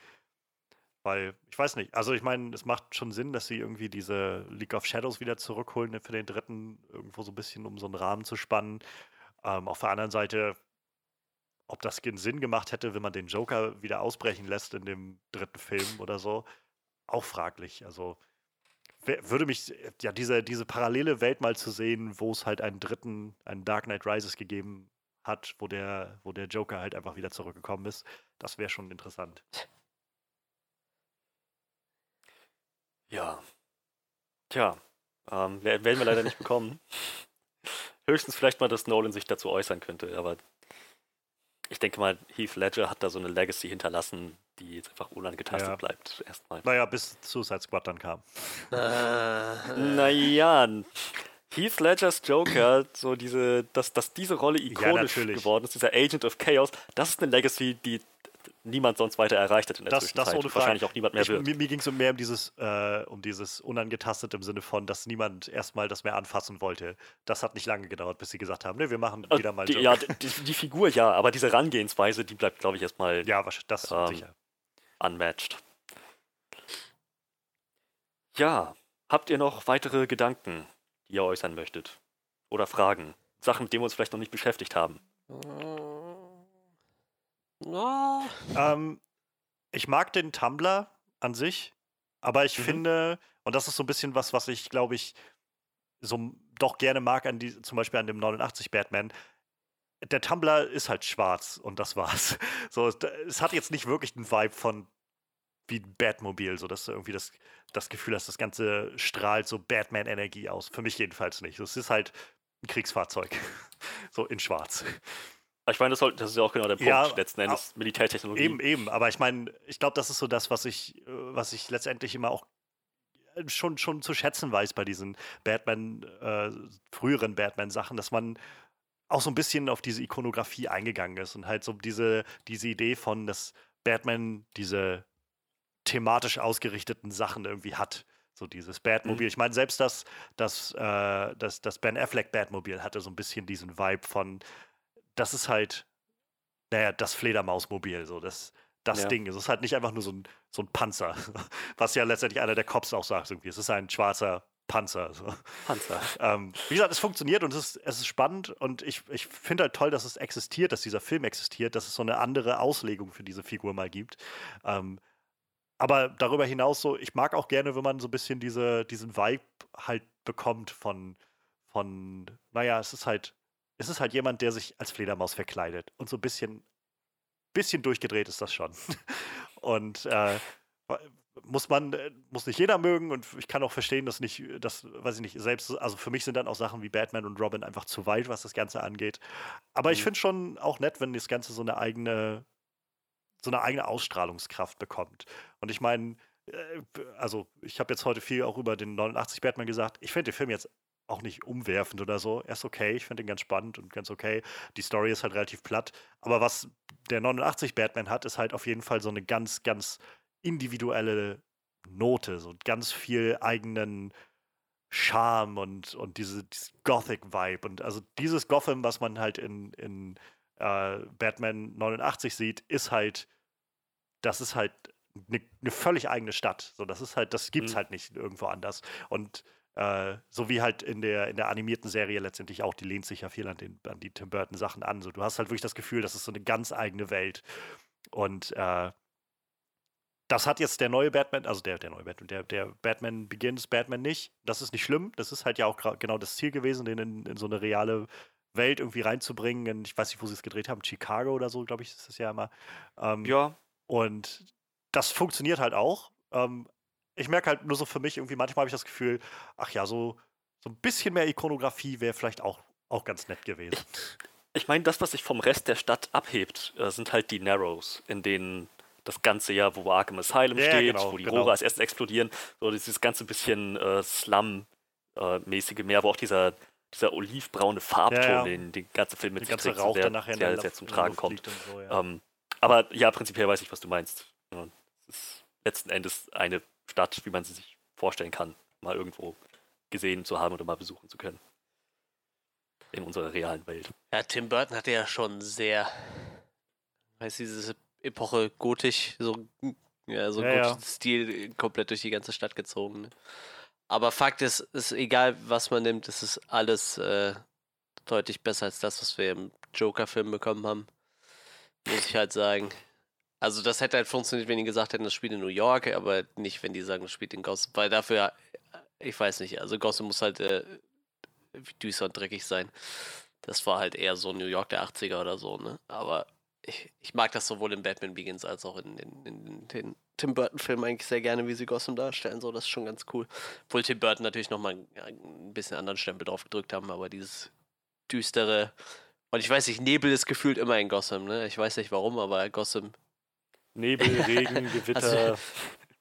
Weil, ich weiß nicht, also ich meine, es macht schon Sinn, dass sie irgendwie diese League of Shadows wieder zurückholen für den dritten, irgendwo so ein bisschen, um so einen Rahmen zu spannen. Ähm, auf der anderen Seite, ob das Sinn gemacht hätte, wenn man den Joker wieder ausbrechen lässt in dem dritten Film oder so auch fraglich. Also würde mich, ja, diese, diese parallele Welt mal zu sehen, wo es halt einen dritten, einen Dark Knight Rises gegeben hat, wo der, wo der Joker halt einfach wieder zurückgekommen ist, das wäre schon interessant. Ja. Tja, ähm, werden wir leider nicht bekommen. Höchstens vielleicht mal, dass Nolan sich dazu äußern könnte, aber ich denke mal, Heath Ledger hat da so eine Legacy hinterlassen, die jetzt einfach unangetastet ja. bleibt, erstmal. Naja, bis Suicide Squad dann kam. Äh, naja, Heath Ledgers Joker, so diese, dass, dass diese Rolle ikonisch ja, geworden ist, dieser Agent of Chaos, das ist eine Legacy, die niemand sonst weiter erreicht hat in der das, Zwischenzeit. Das ohne Wahrscheinlich auch niemand mehr ich, wird. Mir, mir ging es mehr um dieses, äh, um dieses unangetastet im Sinne von, dass niemand erstmal das mehr anfassen wollte. Das hat nicht lange gedauert, bis sie gesagt haben, ne, wir machen äh, wieder mal die, Ja, die, die, Figur ja, aber diese Herangehensweise, die bleibt, glaube ich, erstmal. Ja, das ähm, sicher unmatched. Ja, habt ihr noch weitere Gedanken, die ihr äußern möchtet? Oder Fragen? Sachen, mit denen wir uns vielleicht noch nicht beschäftigt haben? Oh. Ähm, ich mag den Tumblr an sich, aber ich mhm. finde, und das ist so ein bisschen was, was ich, glaube ich, so doch gerne mag an die, zum Beispiel an dem 89 Batman, der Tumblr ist halt schwarz und das war's. So, es hat jetzt nicht wirklich einen Vibe von wie Batmobil, so dass du irgendwie das, das Gefühl hast, das Ganze strahlt so Batman-Energie aus. Für mich jedenfalls nicht. Es ist halt ein Kriegsfahrzeug. so in schwarz. Ich meine, das, soll, das, ist ja auch genau der Punkt, ja, letzten Endes Militärtechnologie. Eben, eben. Aber ich meine, ich glaube, das ist so das, was ich, äh, was ich letztendlich immer auch schon, schon zu schätzen weiß bei diesen Batman, äh, früheren Batman-Sachen, dass man auch so ein bisschen auf diese Ikonografie eingegangen ist und halt so diese, diese Idee von, dass Batman diese thematisch ausgerichteten Sachen irgendwie hat. So dieses Batmobil. Mhm. Ich meine, selbst das, das, äh, das, das Ben Affleck Batmobil hatte so ein bisschen diesen Vibe von, das ist halt, naja, das Fledermausmobil, so das, das ja. Ding. Es ist halt nicht einfach nur so ein, so ein Panzer, was ja letztendlich einer der Cops auch sagt irgendwie. Es ist ein schwarzer Panzer. So. Panzer. Ähm, wie gesagt, es funktioniert und es ist, es ist spannend und ich, ich finde halt toll, dass es existiert, dass dieser Film existiert, dass es so eine andere Auslegung für diese Figur mal gibt. Ähm, aber darüber hinaus so, ich mag auch gerne, wenn man so ein bisschen diese, diesen Vibe halt bekommt von, von, naja, es ist halt, es ist halt jemand, der sich als Fledermaus verkleidet und so ein bisschen, bisschen durchgedreht ist das schon. und äh, muss man, äh, muss nicht jeder mögen und ich kann auch verstehen, dass nicht, das weiß ich nicht, selbst, also für mich sind dann auch Sachen wie Batman und Robin einfach zu weit, was das Ganze angeht. Aber mhm. ich finde schon auch nett, wenn das Ganze so eine eigene, so eine eigene Ausstrahlungskraft bekommt. Und ich meine, äh, also ich habe jetzt heute viel auch über den 89 Batman gesagt. Ich finde den Film jetzt auch nicht umwerfend oder so. Er ist okay, ich finde ihn ganz spannend und ganz okay. Die Story ist halt relativ platt. Aber was der 89 Batman hat, ist halt auf jeden Fall so eine ganz, ganz individuelle Note, so ganz viel eigenen Charme und, und diese, Gothic-Vibe. Und also dieses Gotham, was man halt in, in äh, Batman 89 sieht, ist halt, das ist halt eine, eine völlig eigene Stadt. So, das ist halt, das gibt's mhm. halt nicht irgendwo anders. Und äh, so wie halt in der, in der animierten Serie letztendlich auch, die lehnt sich ja viel an, den, an die Tim Burton Sachen an. So, du hast halt wirklich das Gefühl, das ist so eine ganz eigene Welt. Und äh, das hat jetzt der neue Batman, also der, der neue Batman, der, der Batman Begins, Batman nicht. Das ist nicht schlimm. Das ist halt ja auch genau das Ziel gewesen, den in, in so eine reale Welt irgendwie reinzubringen. ich weiß nicht, wo sie es gedreht haben. Chicago oder so, glaube ich, ist das ja immer. Ähm, ja. Und das funktioniert halt auch. Ähm, ich merke halt nur so für mich, irgendwie manchmal habe ich das Gefühl, ach ja, so, so ein bisschen mehr Ikonografie wäre vielleicht auch, auch ganz nett gewesen. Ich, ich meine, das, was sich vom Rest der Stadt abhebt, äh, sind halt die Narrows, in denen das ganze Jahr, wo Arkham Asylum ja, steht, genau, wo die genau. Rohre als erstes explodieren, so dieses ganze bisschen äh, Slum-mäßige äh, Meer, wo auch dieser, dieser olivbraune Farbton, ja, ja. den den ganze Film mit sich trägt, Rauch sehr, sehr, sehr, sehr zum Tragen kommt. So, ähm, aber ja, prinzipiell weiß ich, was du meinst. es ist letzten Endes eine Stadt, wie man sie sich vorstellen kann, mal irgendwo gesehen zu haben oder mal besuchen zu können. In unserer realen Welt. Ja, Tim Burton hatte ja schon sehr, heißt diese Epoche gotisch, so, ja, so ja, ja. Stil komplett durch die ganze Stadt gezogen. Ne? Aber Fakt ist, ist egal, was man nimmt, es ist alles äh, deutlich besser als das, was wir im Joker-Film bekommen haben. Muss ich halt sagen. Also das hätte halt funktioniert, wenn die gesagt hätten, das spielt in New York, aber nicht, wenn die sagen, das spielt in Gotham. Weil dafür, ich weiß nicht, also Gotham muss halt äh, düster und dreckig sein. Das war halt eher so New York der 80er oder so, ne? Aber ich, ich mag das sowohl in Batman Begins als auch in, in, in den Tim Burton-Filmen eigentlich sehr gerne, wie sie Gotham darstellen. So, das ist schon ganz cool. Obwohl Tim Burton natürlich nochmal ein bisschen anderen Stempel drauf gedrückt haben, aber dieses düstere. Und ich weiß nicht, Nebel ist gefühlt immer in Gotham, ne? Ich weiß nicht warum, aber Gotham. Nebel, Regen, Gewitter. Also,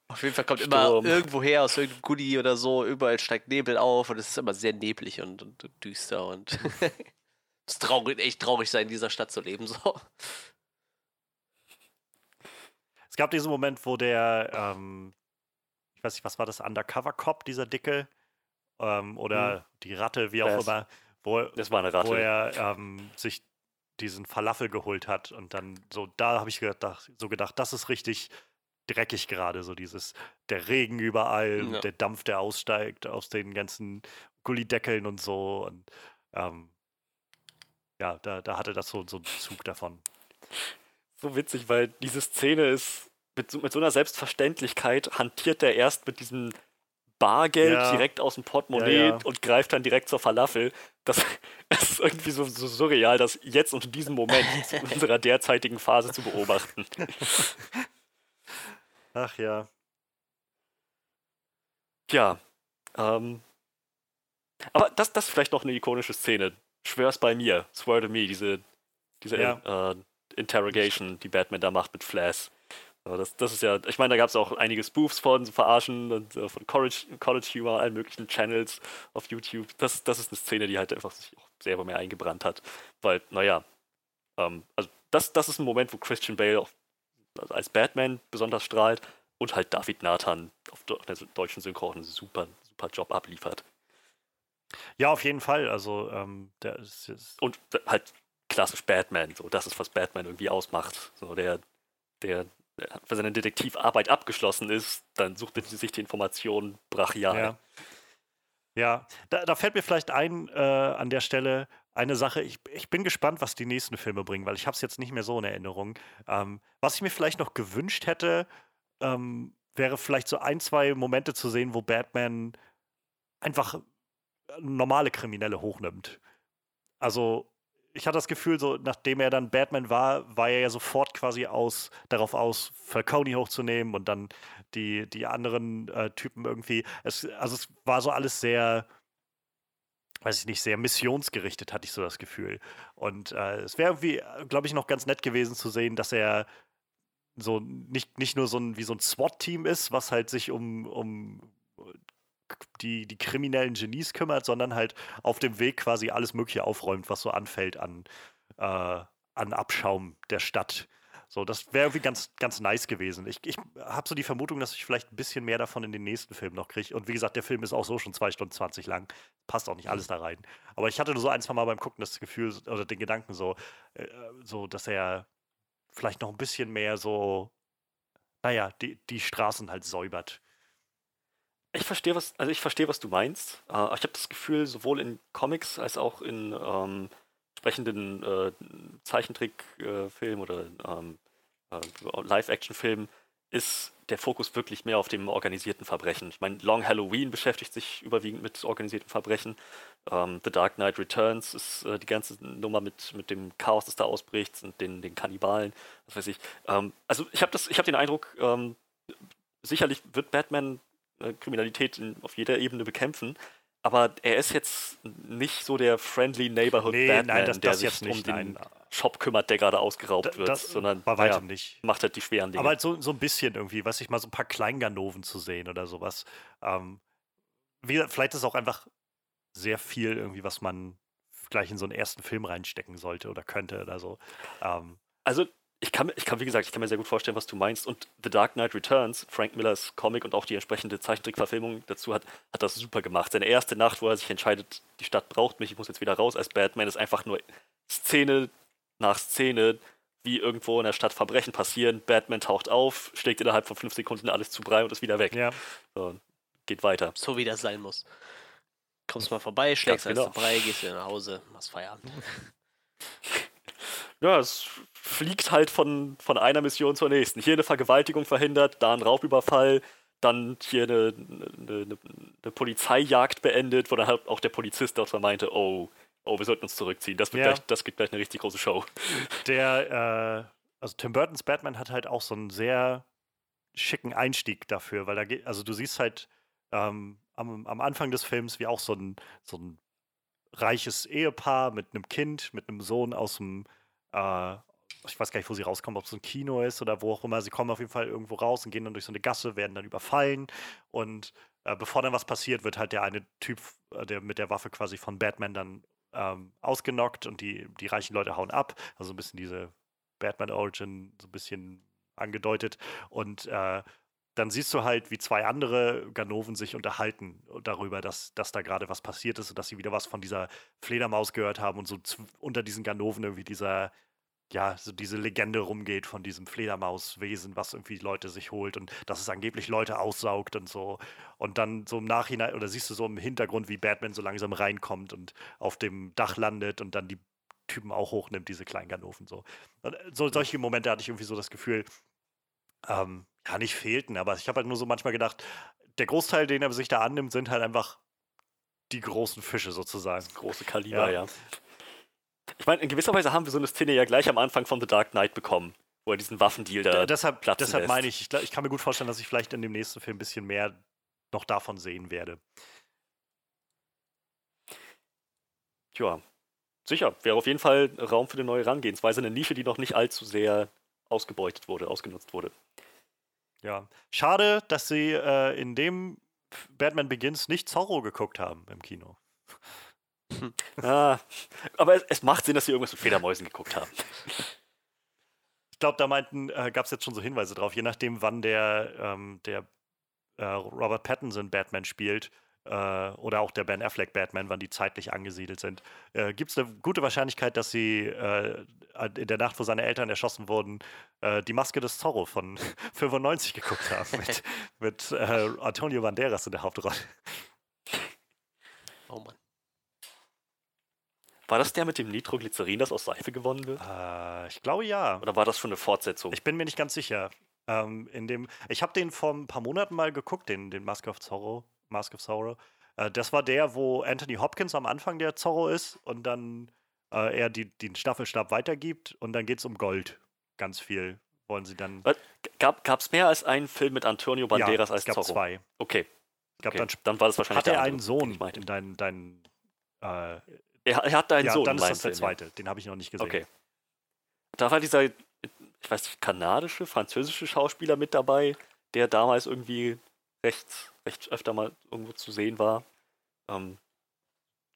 auf jeden Fall kommt Sturm. immer irgendwo her aus irgendeinem Goodie oder so, überall steigt Nebel auf und es ist immer sehr neblig und, und düster und es ist traurig, echt traurig sein, in dieser Stadt zu leben. So. Es gab diesen Moment, wo der, ähm, ich weiß nicht, was war das, Undercover-Cop, dieser Dicke, ähm, oder hm. die Ratte, wie auch das, immer, wo, das war eine Ratte. wo er ähm, sich diesen Falafel geholt hat und dann so, da habe ich gedacht, so gedacht, das ist richtig dreckig gerade, so dieses, der Regen überall, ja. der Dampf, der aussteigt aus den ganzen Gullideckeln und so und ähm, ja, da, da hatte das so, so einen Zug davon so witzig, weil diese Szene ist mit so, mit so einer Selbstverständlichkeit hantiert er erst mit diesem Bargeld ja. direkt aus dem Portemonnaie ja, ja. und greift dann direkt zur Falafel. Das, das ist irgendwie so, so, surreal, das jetzt unter diesem Moment in unserer derzeitigen Phase zu beobachten. Ach ja. Tja. Ähm, aber das, das ist vielleicht noch eine ikonische Szene. Schwör's bei mir, swear to me, diese, diese äh, Interrogation, die Batman da macht mit Flash. Das, das ist ja, ich meine, da gab es auch einige Spoofs von, so Verarschen und uh, von College, College Humor, allen möglichen Channels auf YouTube. Das, das ist eine Szene, die halt einfach sich auch selber mehr eingebrannt hat. Weil, naja, ähm, also das, das ist ein Moment, wo Christian Bale auch, also als Batman besonders strahlt und halt David Nathan auf der deutschen Synchro einen super, super Job abliefert. Ja, auf jeden Fall. Also, ähm, der ist, ist Und halt klassisch Batman. So, das ist, was Batman irgendwie ausmacht. So, der, der für seine Detektivarbeit abgeschlossen ist, dann sucht er sich die Informationen brachial. Ja. Ja, da, da fällt mir vielleicht ein äh, an der Stelle eine Sache. Ich, ich bin gespannt, was die nächsten Filme bringen, weil ich habe es jetzt nicht mehr so in Erinnerung. Ähm, was ich mir vielleicht noch gewünscht hätte, ähm, wäre vielleicht so ein, zwei Momente zu sehen, wo Batman einfach normale Kriminelle hochnimmt. Also ich hatte das Gefühl, so nachdem er dann Batman war, war er ja sofort quasi aus, darauf aus, Falcone hochzunehmen und dann die, die anderen äh, Typen irgendwie. Es, also es war so alles sehr, weiß ich nicht, sehr missionsgerichtet, hatte ich so das Gefühl. Und äh, es wäre irgendwie, glaube ich, noch ganz nett gewesen zu sehen, dass er so nicht, nicht nur so ein, wie so ein SWAT-Team ist, was halt sich um, um die, die kriminellen Genies kümmert, sondern halt auf dem Weg quasi alles Mögliche aufräumt, was so anfällt an, äh, an Abschaum der Stadt. So, das wäre irgendwie ganz, ganz nice gewesen. Ich, ich habe so die Vermutung, dass ich vielleicht ein bisschen mehr davon in den nächsten Filmen noch kriege. Und wie gesagt, der Film ist auch so schon zwei Stunden 20 lang. Passt auch nicht alles da rein. Aber ich hatte nur so ein, zwei Mal beim Gucken das Gefühl oder den Gedanken so, äh, so dass er vielleicht noch ein bisschen mehr so, naja, die, die Straßen halt säubert. Ich verstehe, was, also ich verstehe, was du meinst. Äh, ich habe das Gefühl, sowohl in Comics als auch in ähm, entsprechenden äh, Zeichentrickfilmen äh, oder ähm, äh, Live-Action-Filmen ist der Fokus wirklich mehr auf dem organisierten Verbrechen. Ich meine, Long Halloween beschäftigt sich überwiegend mit organisiertem Verbrechen. Ähm, The Dark Knight Returns ist äh, die ganze Nummer mit, mit dem Chaos, das da ausbricht und den, den Kannibalen, was weiß ich. Ähm, also ich habe hab den Eindruck, ähm, sicherlich wird Batman äh, Kriminalität in, auf jeder Ebene bekämpfen. Aber er ist jetzt nicht so der friendly Neighborhood nee, Batman, nein, das, der das sich um nicht, den nein. Shop kümmert, der gerade ausgeraubt da, wird, das, sondern bei weitem ja, nicht. macht halt die schweren Dinge. Aber halt so, so ein bisschen irgendwie, weiß ich mal, so ein paar Kleinganoven zu sehen oder sowas. Ähm, wie, vielleicht ist auch einfach sehr viel irgendwie, was man gleich in so einen ersten Film reinstecken sollte oder könnte oder so. Ähm, also ich kann, ich kann, wie gesagt, ich kann mir sehr gut vorstellen, was du meinst. Und The Dark Knight Returns, Frank Millers Comic und auch die entsprechende Zeichentrickverfilmung dazu hat, hat das super gemacht. Seine erste Nacht, wo er sich entscheidet, die Stadt braucht mich, ich muss jetzt wieder raus als Batman, ist einfach nur Szene nach Szene, wie irgendwo in der Stadt Verbrechen passieren. Batman taucht auf, schlägt innerhalb von fünf Sekunden alles zu Brei und ist wieder weg. Ja. So, geht weiter. So wie das sein muss. Kommst mal vorbei, schlägst alles genau. zu Brei, gehst wieder nach Hause, machst Feierabend. ja, es fliegt halt von, von einer Mission zur nächsten. Hier eine Vergewaltigung verhindert, da ein Raubüberfall, dann hier eine, eine, eine Polizeijagd beendet, wo dann halt auch der Polizist dort meinte, oh, oh, wir sollten uns zurückziehen. Das, wird ja. gleich, das gibt gleich eine richtig große Show. Der, äh, also Tim Burtons Batman hat halt auch so einen sehr schicken Einstieg dafür, weil da geht, also du siehst halt ähm, am, am Anfang des Films, wie auch so ein, so ein reiches Ehepaar mit einem Kind, mit einem Sohn aus dem, äh, ich weiß gar nicht, wo sie rauskommen, ob es ein Kino ist oder wo auch immer. Sie kommen auf jeden Fall irgendwo raus und gehen dann durch so eine Gasse, werden dann überfallen und äh, bevor dann was passiert, wird halt der eine Typ, äh, der mit der Waffe quasi von Batman dann ähm, ausgenockt und die, die reichen Leute hauen ab. Also ein bisschen diese Batman-Origin so ein bisschen angedeutet. Und äh, dann siehst du halt, wie zwei andere Ganoven sich unterhalten darüber, dass, dass da gerade was passiert ist und dass sie wieder was von dieser Fledermaus gehört haben und so unter diesen Ganoven irgendwie dieser, ja, so diese Legende rumgeht von diesem Fledermauswesen, was irgendwie Leute sich holt und dass es angeblich Leute aussaugt und so. Und dann so im Nachhinein, oder siehst du so im Hintergrund, wie Batman so langsam reinkommt und auf dem Dach landet und dann die Typen auch hochnimmt, diese kleinen Ganoven. So. Äh, so solche Momente hatte ich irgendwie so das Gefühl, ähm, ja, nicht fehlten, aber ich habe halt nur so manchmal gedacht, der Großteil, den er sich da annimmt, sind halt einfach die großen Fische sozusagen. Große Kaliber, ja. ja. Ich meine, in gewisser Weise haben wir so eine Szene ja gleich am Anfang von The Dark Knight bekommen, wo er diesen Waffendeal da. Deshalb deshalb meine ich, ich, ich kann mir gut vorstellen, dass ich vielleicht in dem nächsten Film ein bisschen mehr noch davon sehen werde. Tja, sicher. Wäre auf jeden Fall Raum für eine neue Herangehensweise, eine Nische, die noch nicht allzu sehr ausgebeutet wurde, ausgenutzt wurde. Ja, schade, dass sie äh, in dem Batman Begins nicht Zorro geguckt haben im Kino. Ah, aber es, es, macht Sinn, dass sie irgendwas mit Fledermäusen geguckt haben. Ich glaube, da meinten, äh, gab es jetzt schon so Hinweise drauf, je nachdem, wann der, ähm, der äh, Robert Pattinson Batman spielt, äh, oder auch der Ben Affleck Batman, wann die zeitlich angesiedelt sind, äh, gibt es eine gute Wahrscheinlichkeit, dass sie äh, in der Nacht, wo seine Eltern erschossen wurden, äh, die Maske des Zorro von 95 geguckt haben mit, mit Antonio Banderas in der Hauptrolle. Oh Mann. War das der mit dem Nitroglycerin, das aus Seife gewonnen wird? Äh, ich glaube ja. Oder war das schon eine Fortsetzung? Ich bin mir nicht ganz sicher. Ähm, in dem, ich habe den vor ein paar Monaten mal geguckt, den, den Mask of Zorro. Mask of Zorro. Äh, das war der, wo Anthony Hopkins am Anfang der Zorro ist und dann äh, er die, den Staffelstab weitergibt und dann geht es um Gold. Ganz viel wollen sie dann. Gab es mehr als einen Film mit Antonio Banderas ja, als es gab Zorro? zwei. Okay. Gab okay. Dann, dann, war das wahrscheinlich Hat er einen Sohn, dein, dein äh, er, er, hat einen ja, Sohn. dann ist das der zweite. Den habe ich noch nicht gesehen. Okay. Da war dieser, ich weiß nicht, kanadische, französische Schauspieler mit dabei, der damals irgendwie recht, recht öfter mal irgendwo zu sehen war. Ähm,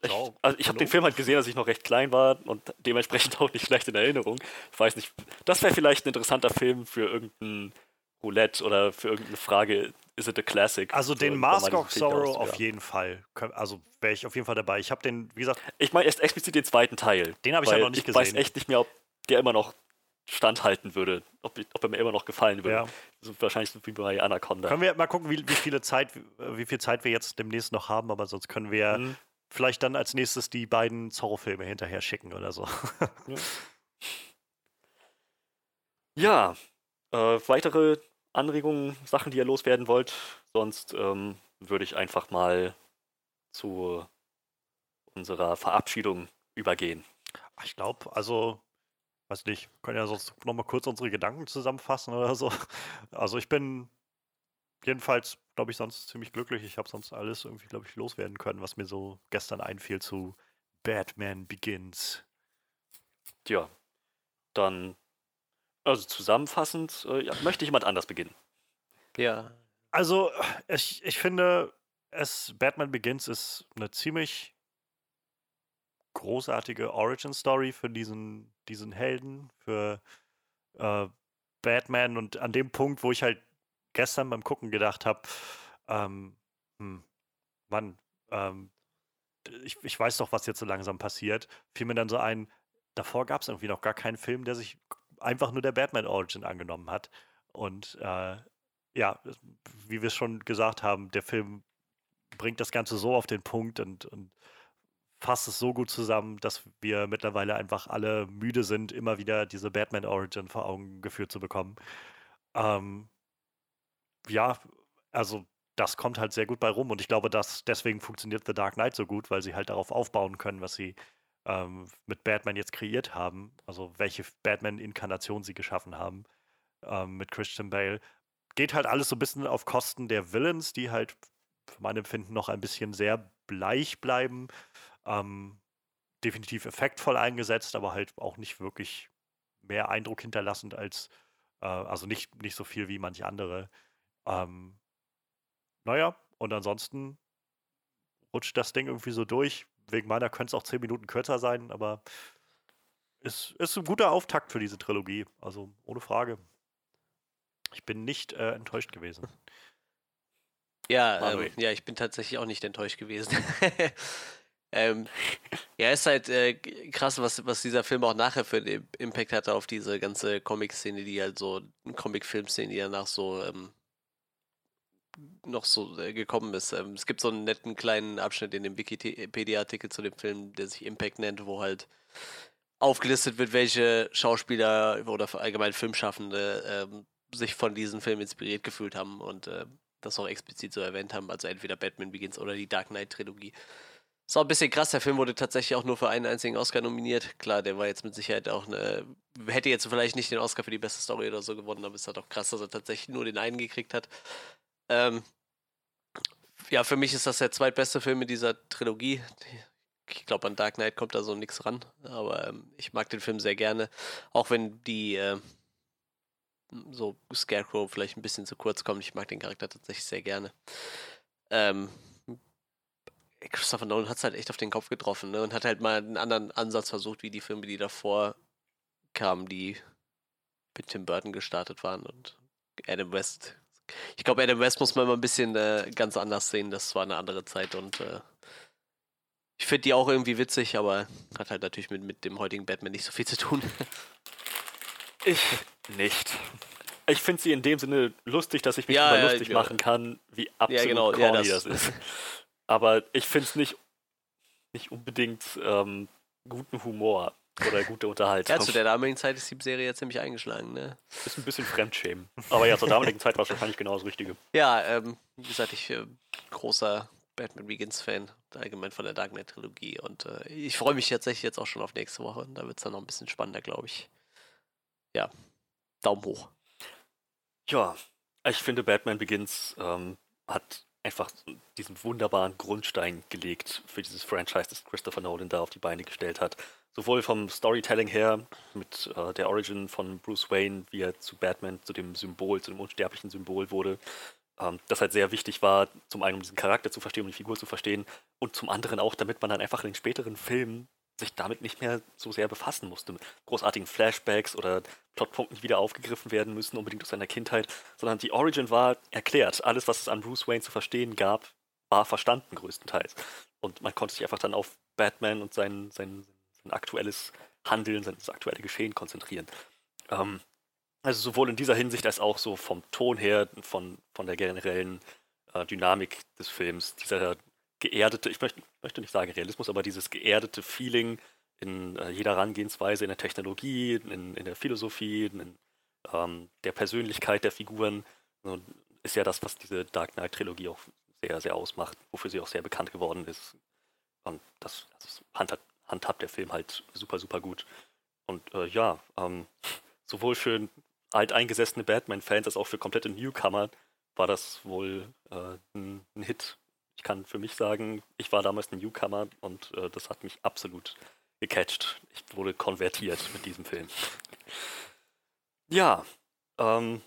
ich, also ich habe den Film halt gesehen, als ich noch recht klein war und dementsprechend auch nicht schlecht in Erinnerung. Ich weiß nicht, das wäre vielleicht ein interessanter Film für irgendein Roulette oder für irgendeine Frage, is it a classic? Also den so, Mask of Sorrow auf jeden Fall. Also wäre ich auf jeden Fall dabei. Ich habe den, wie gesagt. Ich meine erst explizit den zweiten Teil. Den habe ich ja noch nicht ich gesehen. Ich weiß echt nicht mehr, ob der immer noch standhalten würde, ob, ob er mir immer noch gefallen würde. Ja. So, wahrscheinlich so wie bei Anaconda. Können wir mal gucken, wie, wie, viele Zeit, wie viel Zeit wir jetzt demnächst noch haben, aber sonst können wir mhm. vielleicht dann als nächstes die beiden Zorro-Filme hinterher schicken oder so. ja, äh, weitere Anregungen, Sachen, die ihr loswerden wollt? Sonst ähm, würde ich einfach mal zu unserer Verabschiedung übergehen. Ich glaube, also, weiß nicht, können ja sonst nochmal kurz unsere Gedanken zusammenfassen oder so. Also ich bin jedenfalls, glaube ich, sonst ziemlich glücklich. Ich habe sonst alles irgendwie, glaube ich, loswerden können, was mir so gestern einfiel zu Batman Begins. Tja, dann also zusammenfassend, äh, ja, möchte jemand anders beginnen? Ja. Also, ich, ich finde, es, Batman Begins ist eine ziemlich großartige Origin-Story für diesen, diesen Helden, für äh, Batman. Und an dem Punkt, wo ich halt gestern beim Gucken gedacht habe, ähm, hm, Mann, ähm, ich, ich weiß doch, was jetzt so langsam passiert, fiel mir dann so ein, davor gab es irgendwie noch gar keinen Film, der sich einfach nur der Batman Origin angenommen hat. Und äh, ja, wie wir es schon gesagt haben, der Film bringt das Ganze so auf den Punkt und, und fasst es so gut zusammen, dass wir mittlerweile einfach alle müde sind, immer wieder diese Batman Origin vor Augen geführt zu bekommen. Ähm, ja, also das kommt halt sehr gut bei rum und ich glaube, dass deswegen funktioniert The Dark Knight so gut, weil sie halt darauf aufbauen können, was sie ähm, mit Batman jetzt kreiert haben, also welche Batman-Inkarnation sie geschaffen haben ähm, mit Christian Bale. Geht halt alles so ein bisschen auf Kosten der Villains, die halt für mein Empfinden noch ein bisschen sehr bleich bleiben. Ähm, definitiv effektvoll eingesetzt, aber halt auch nicht wirklich mehr Eindruck hinterlassend als, äh, also nicht, nicht so viel wie manche andere. Ähm, naja, und ansonsten rutscht das Ding irgendwie so durch wegen meiner könnte es auch zehn Minuten kürzer sein, aber es ist ein guter Auftakt für diese Trilogie. Also ohne Frage. Ich bin nicht äh, enttäuscht gewesen. Ja, ähm, ja, ich bin tatsächlich auch nicht enttäuscht gewesen. ähm, ja, ist halt äh, krass, was, was dieser Film auch nachher für einen Impact hatte auf diese ganze Comic-Szene, die halt so, Comic-Film-Szene, die danach so ähm, noch so äh, gekommen ist. Ähm, es gibt so einen netten kleinen Abschnitt in dem Wikipedia-Artikel zu dem Film, der sich Impact nennt, wo halt aufgelistet wird, welche Schauspieler oder allgemein Filmschaffende ähm, sich von diesem Film inspiriert gefühlt haben und äh, das auch explizit so erwähnt haben. Also entweder Batman Begins oder die Dark Knight-Trilogie. Ist auch ein bisschen krass, der Film wurde tatsächlich auch nur für einen einzigen Oscar nominiert. Klar, der war jetzt mit Sicherheit auch eine. Hätte jetzt vielleicht nicht den Oscar für die beste Story oder so gewonnen, aber es ist halt auch krass, dass er tatsächlich nur den einen gekriegt hat. Ähm, ja, für mich ist das der zweitbeste Film in dieser Trilogie. Ich glaube, an Dark Knight kommt da so nichts ran, aber ähm, ich mag den Film sehr gerne. Auch wenn die äh, so Scarecrow vielleicht ein bisschen zu kurz kommt. Ich mag den Charakter tatsächlich sehr gerne. Ähm, Christopher Nolan hat es halt echt auf den Kopf getroffen ne? und hat halt mal einen anderen Ansatz versucht, wie die Filme, die davor kamen, die mit Tim Burton gestartet waren und Adam West ich glaube, Adam West muss man immer ein bisschen äh, ganz anders sehen. Das war eine andere Zeit und äh, ich finde die auch irgendwie witzig, aber hat halt natürlich mit, mit dem heutigen Batman nicht so viel zu tun. ich nicht. Ich finde sie in dem Sinne lustig, dass ich mich ja, darüber lustig ja. machen kann, wie absolut ja, genau. corny das, das ist. Aber ich finde es nicht nicht unbedingt ähm, guten Humor oder gute Unterhaltung. Ja, zu der damaligen Zeit ist die Serie ja ziemlich eingeschlagen, ne? Ist ein bisschen Fremdschämen. Aber ja, zur damaligen Zeit war es wahrscheinlich genau das Richtige. Ja, ähm, wie gesagt, ich äh, großer Batman Begins-Fan, allgemein von der Dark Knight-Trilogie. Und äh, ich freue mich tatsächlich jetzt auch schon auf nächste Woche. Da wird es dann noch ein bisschen spannender, glaube ich. Ja, Daumen hoch. Ja, ich finde, Batman Begins ähm, hat einfach diesen wunderbaren Grundstein gelegt für dieses Franchise, das Christopher Nolan da auf die Beine gestellt hat. Sowohl vom Storytelling her, mit äh, der Origin von Bruce Wayne, wie er zu Batman, zu dem Symbol, zu dem unsterblichen Symbol wurde, ähm, das halt sehr wichtig war, zum einen um diesen Charakter zu verstehen, um die Figur zu verstehen und zum anderen auch, damit man dann einfach in den späteren Filmen sich damit nicht mehr so sehr befassen musste. Mit großartigen Flashbacks oder Plotpunkten, die wieder aufgegriffen werden müssen, unbedingt aus seiner Kindheit, sondern die Origin war erklärt. Alles, was es an Bruce Wayne zu verstehen gab, war verstanden größtenteils. Und man konnte sich einfach dann auf Batman und sein, sein, sein aktuelles Handeln, sein aktuelle Geschehen konzentrieren. Ähm, also sowohl in dieser Hinsicht als auch so vom Ton her, von, von der generellen äh, Dynamik des Films, dieser geerdete, ich möchte, möchte nicht sagen Realismus, aber dieses geerdete Feeling in äh, jeder Herangehensweise, in der Technologie, in, in der Philosophie, in ähm, der Persönlichkeit der Figuren, so, ist ja das, was diese Dark Knight-Trilogie auch sehr, sehr ausmacht, wofür sie auch sehr bekannt geworden ist. Und das, das handhabt, handhabt der Film halt super, super gut. Und äh, ja, ähm, sowohl für alteingesessene Batman-Fans als auch für komplette Newcomer war das wohl äh, ein, ein, Hit. Ich kann für mich sagen, ich war damals ein Newcomer und äh, das hat mich absolut gecatcht. Ich wurde konvertiert mit diesem Film. Ja, ähm,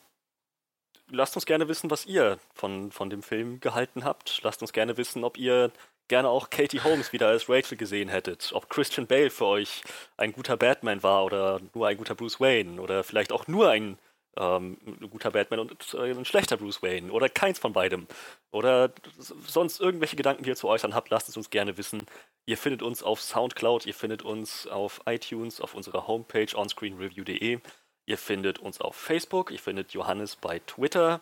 lasst uns gerne wissen, was ihr von, von dem Film gehalten habt. Lasst uns gerne wissen, ob ihr gerne auch Katie Holmes wieder als Rachel gesehen hättet. Ob Christian Bale für euch ein guter Batman war oder nur ein guter Bruce Wayne oder vielleicht auch nur ein, ähm, guter Batman und äh, ein schlechter Bruce Wayne oder keins von beidem. Oder sonst irgendwelche Gedanken, die ihr zu äußern habt, lasst es uns gerne wissen. Ihr findet uns auf Soundcloud, ihr findet uns auf iTunes, auf unserer Homepage onscreenreview.de. Ihr findet uns auf Facebook, ihr findet Johannes bei Twitter.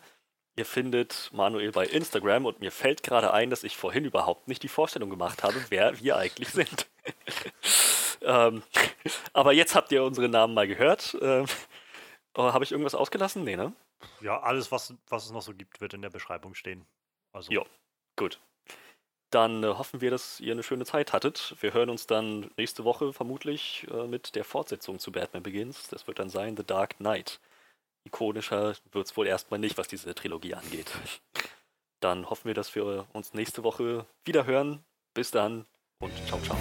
Ihr findet Manuel bei Instagram und mir fällt gerade ein, dass ich vorhin überhaupt nicht die Vorstellung gemacht habe, wer wir eigentlich sind. ähm, aber jetzt habt ihr unsere Namen mal gehört. Ähm, oh, habe ich irgendwas ausgelassen? Nee, ne? Ja, alles, was, was es noch so gibt, wird in der Beschreibung stehen. Also. Ja, gut. Dann äh, hoffen wir, dass ihr eine schöne Zeit hattet. Wir hören uns dann nächste Woche vermutlich äh, mit der Fortsetzung zu Batman Begins. Das wird dann sein The Dark Knight ikonischer wird es wohl erstmal nicht, was diese Trilogie angeht. Dann hoffen wir, dass wir uns nächste Woche wieder hören. Bis dann und ciao, ciao.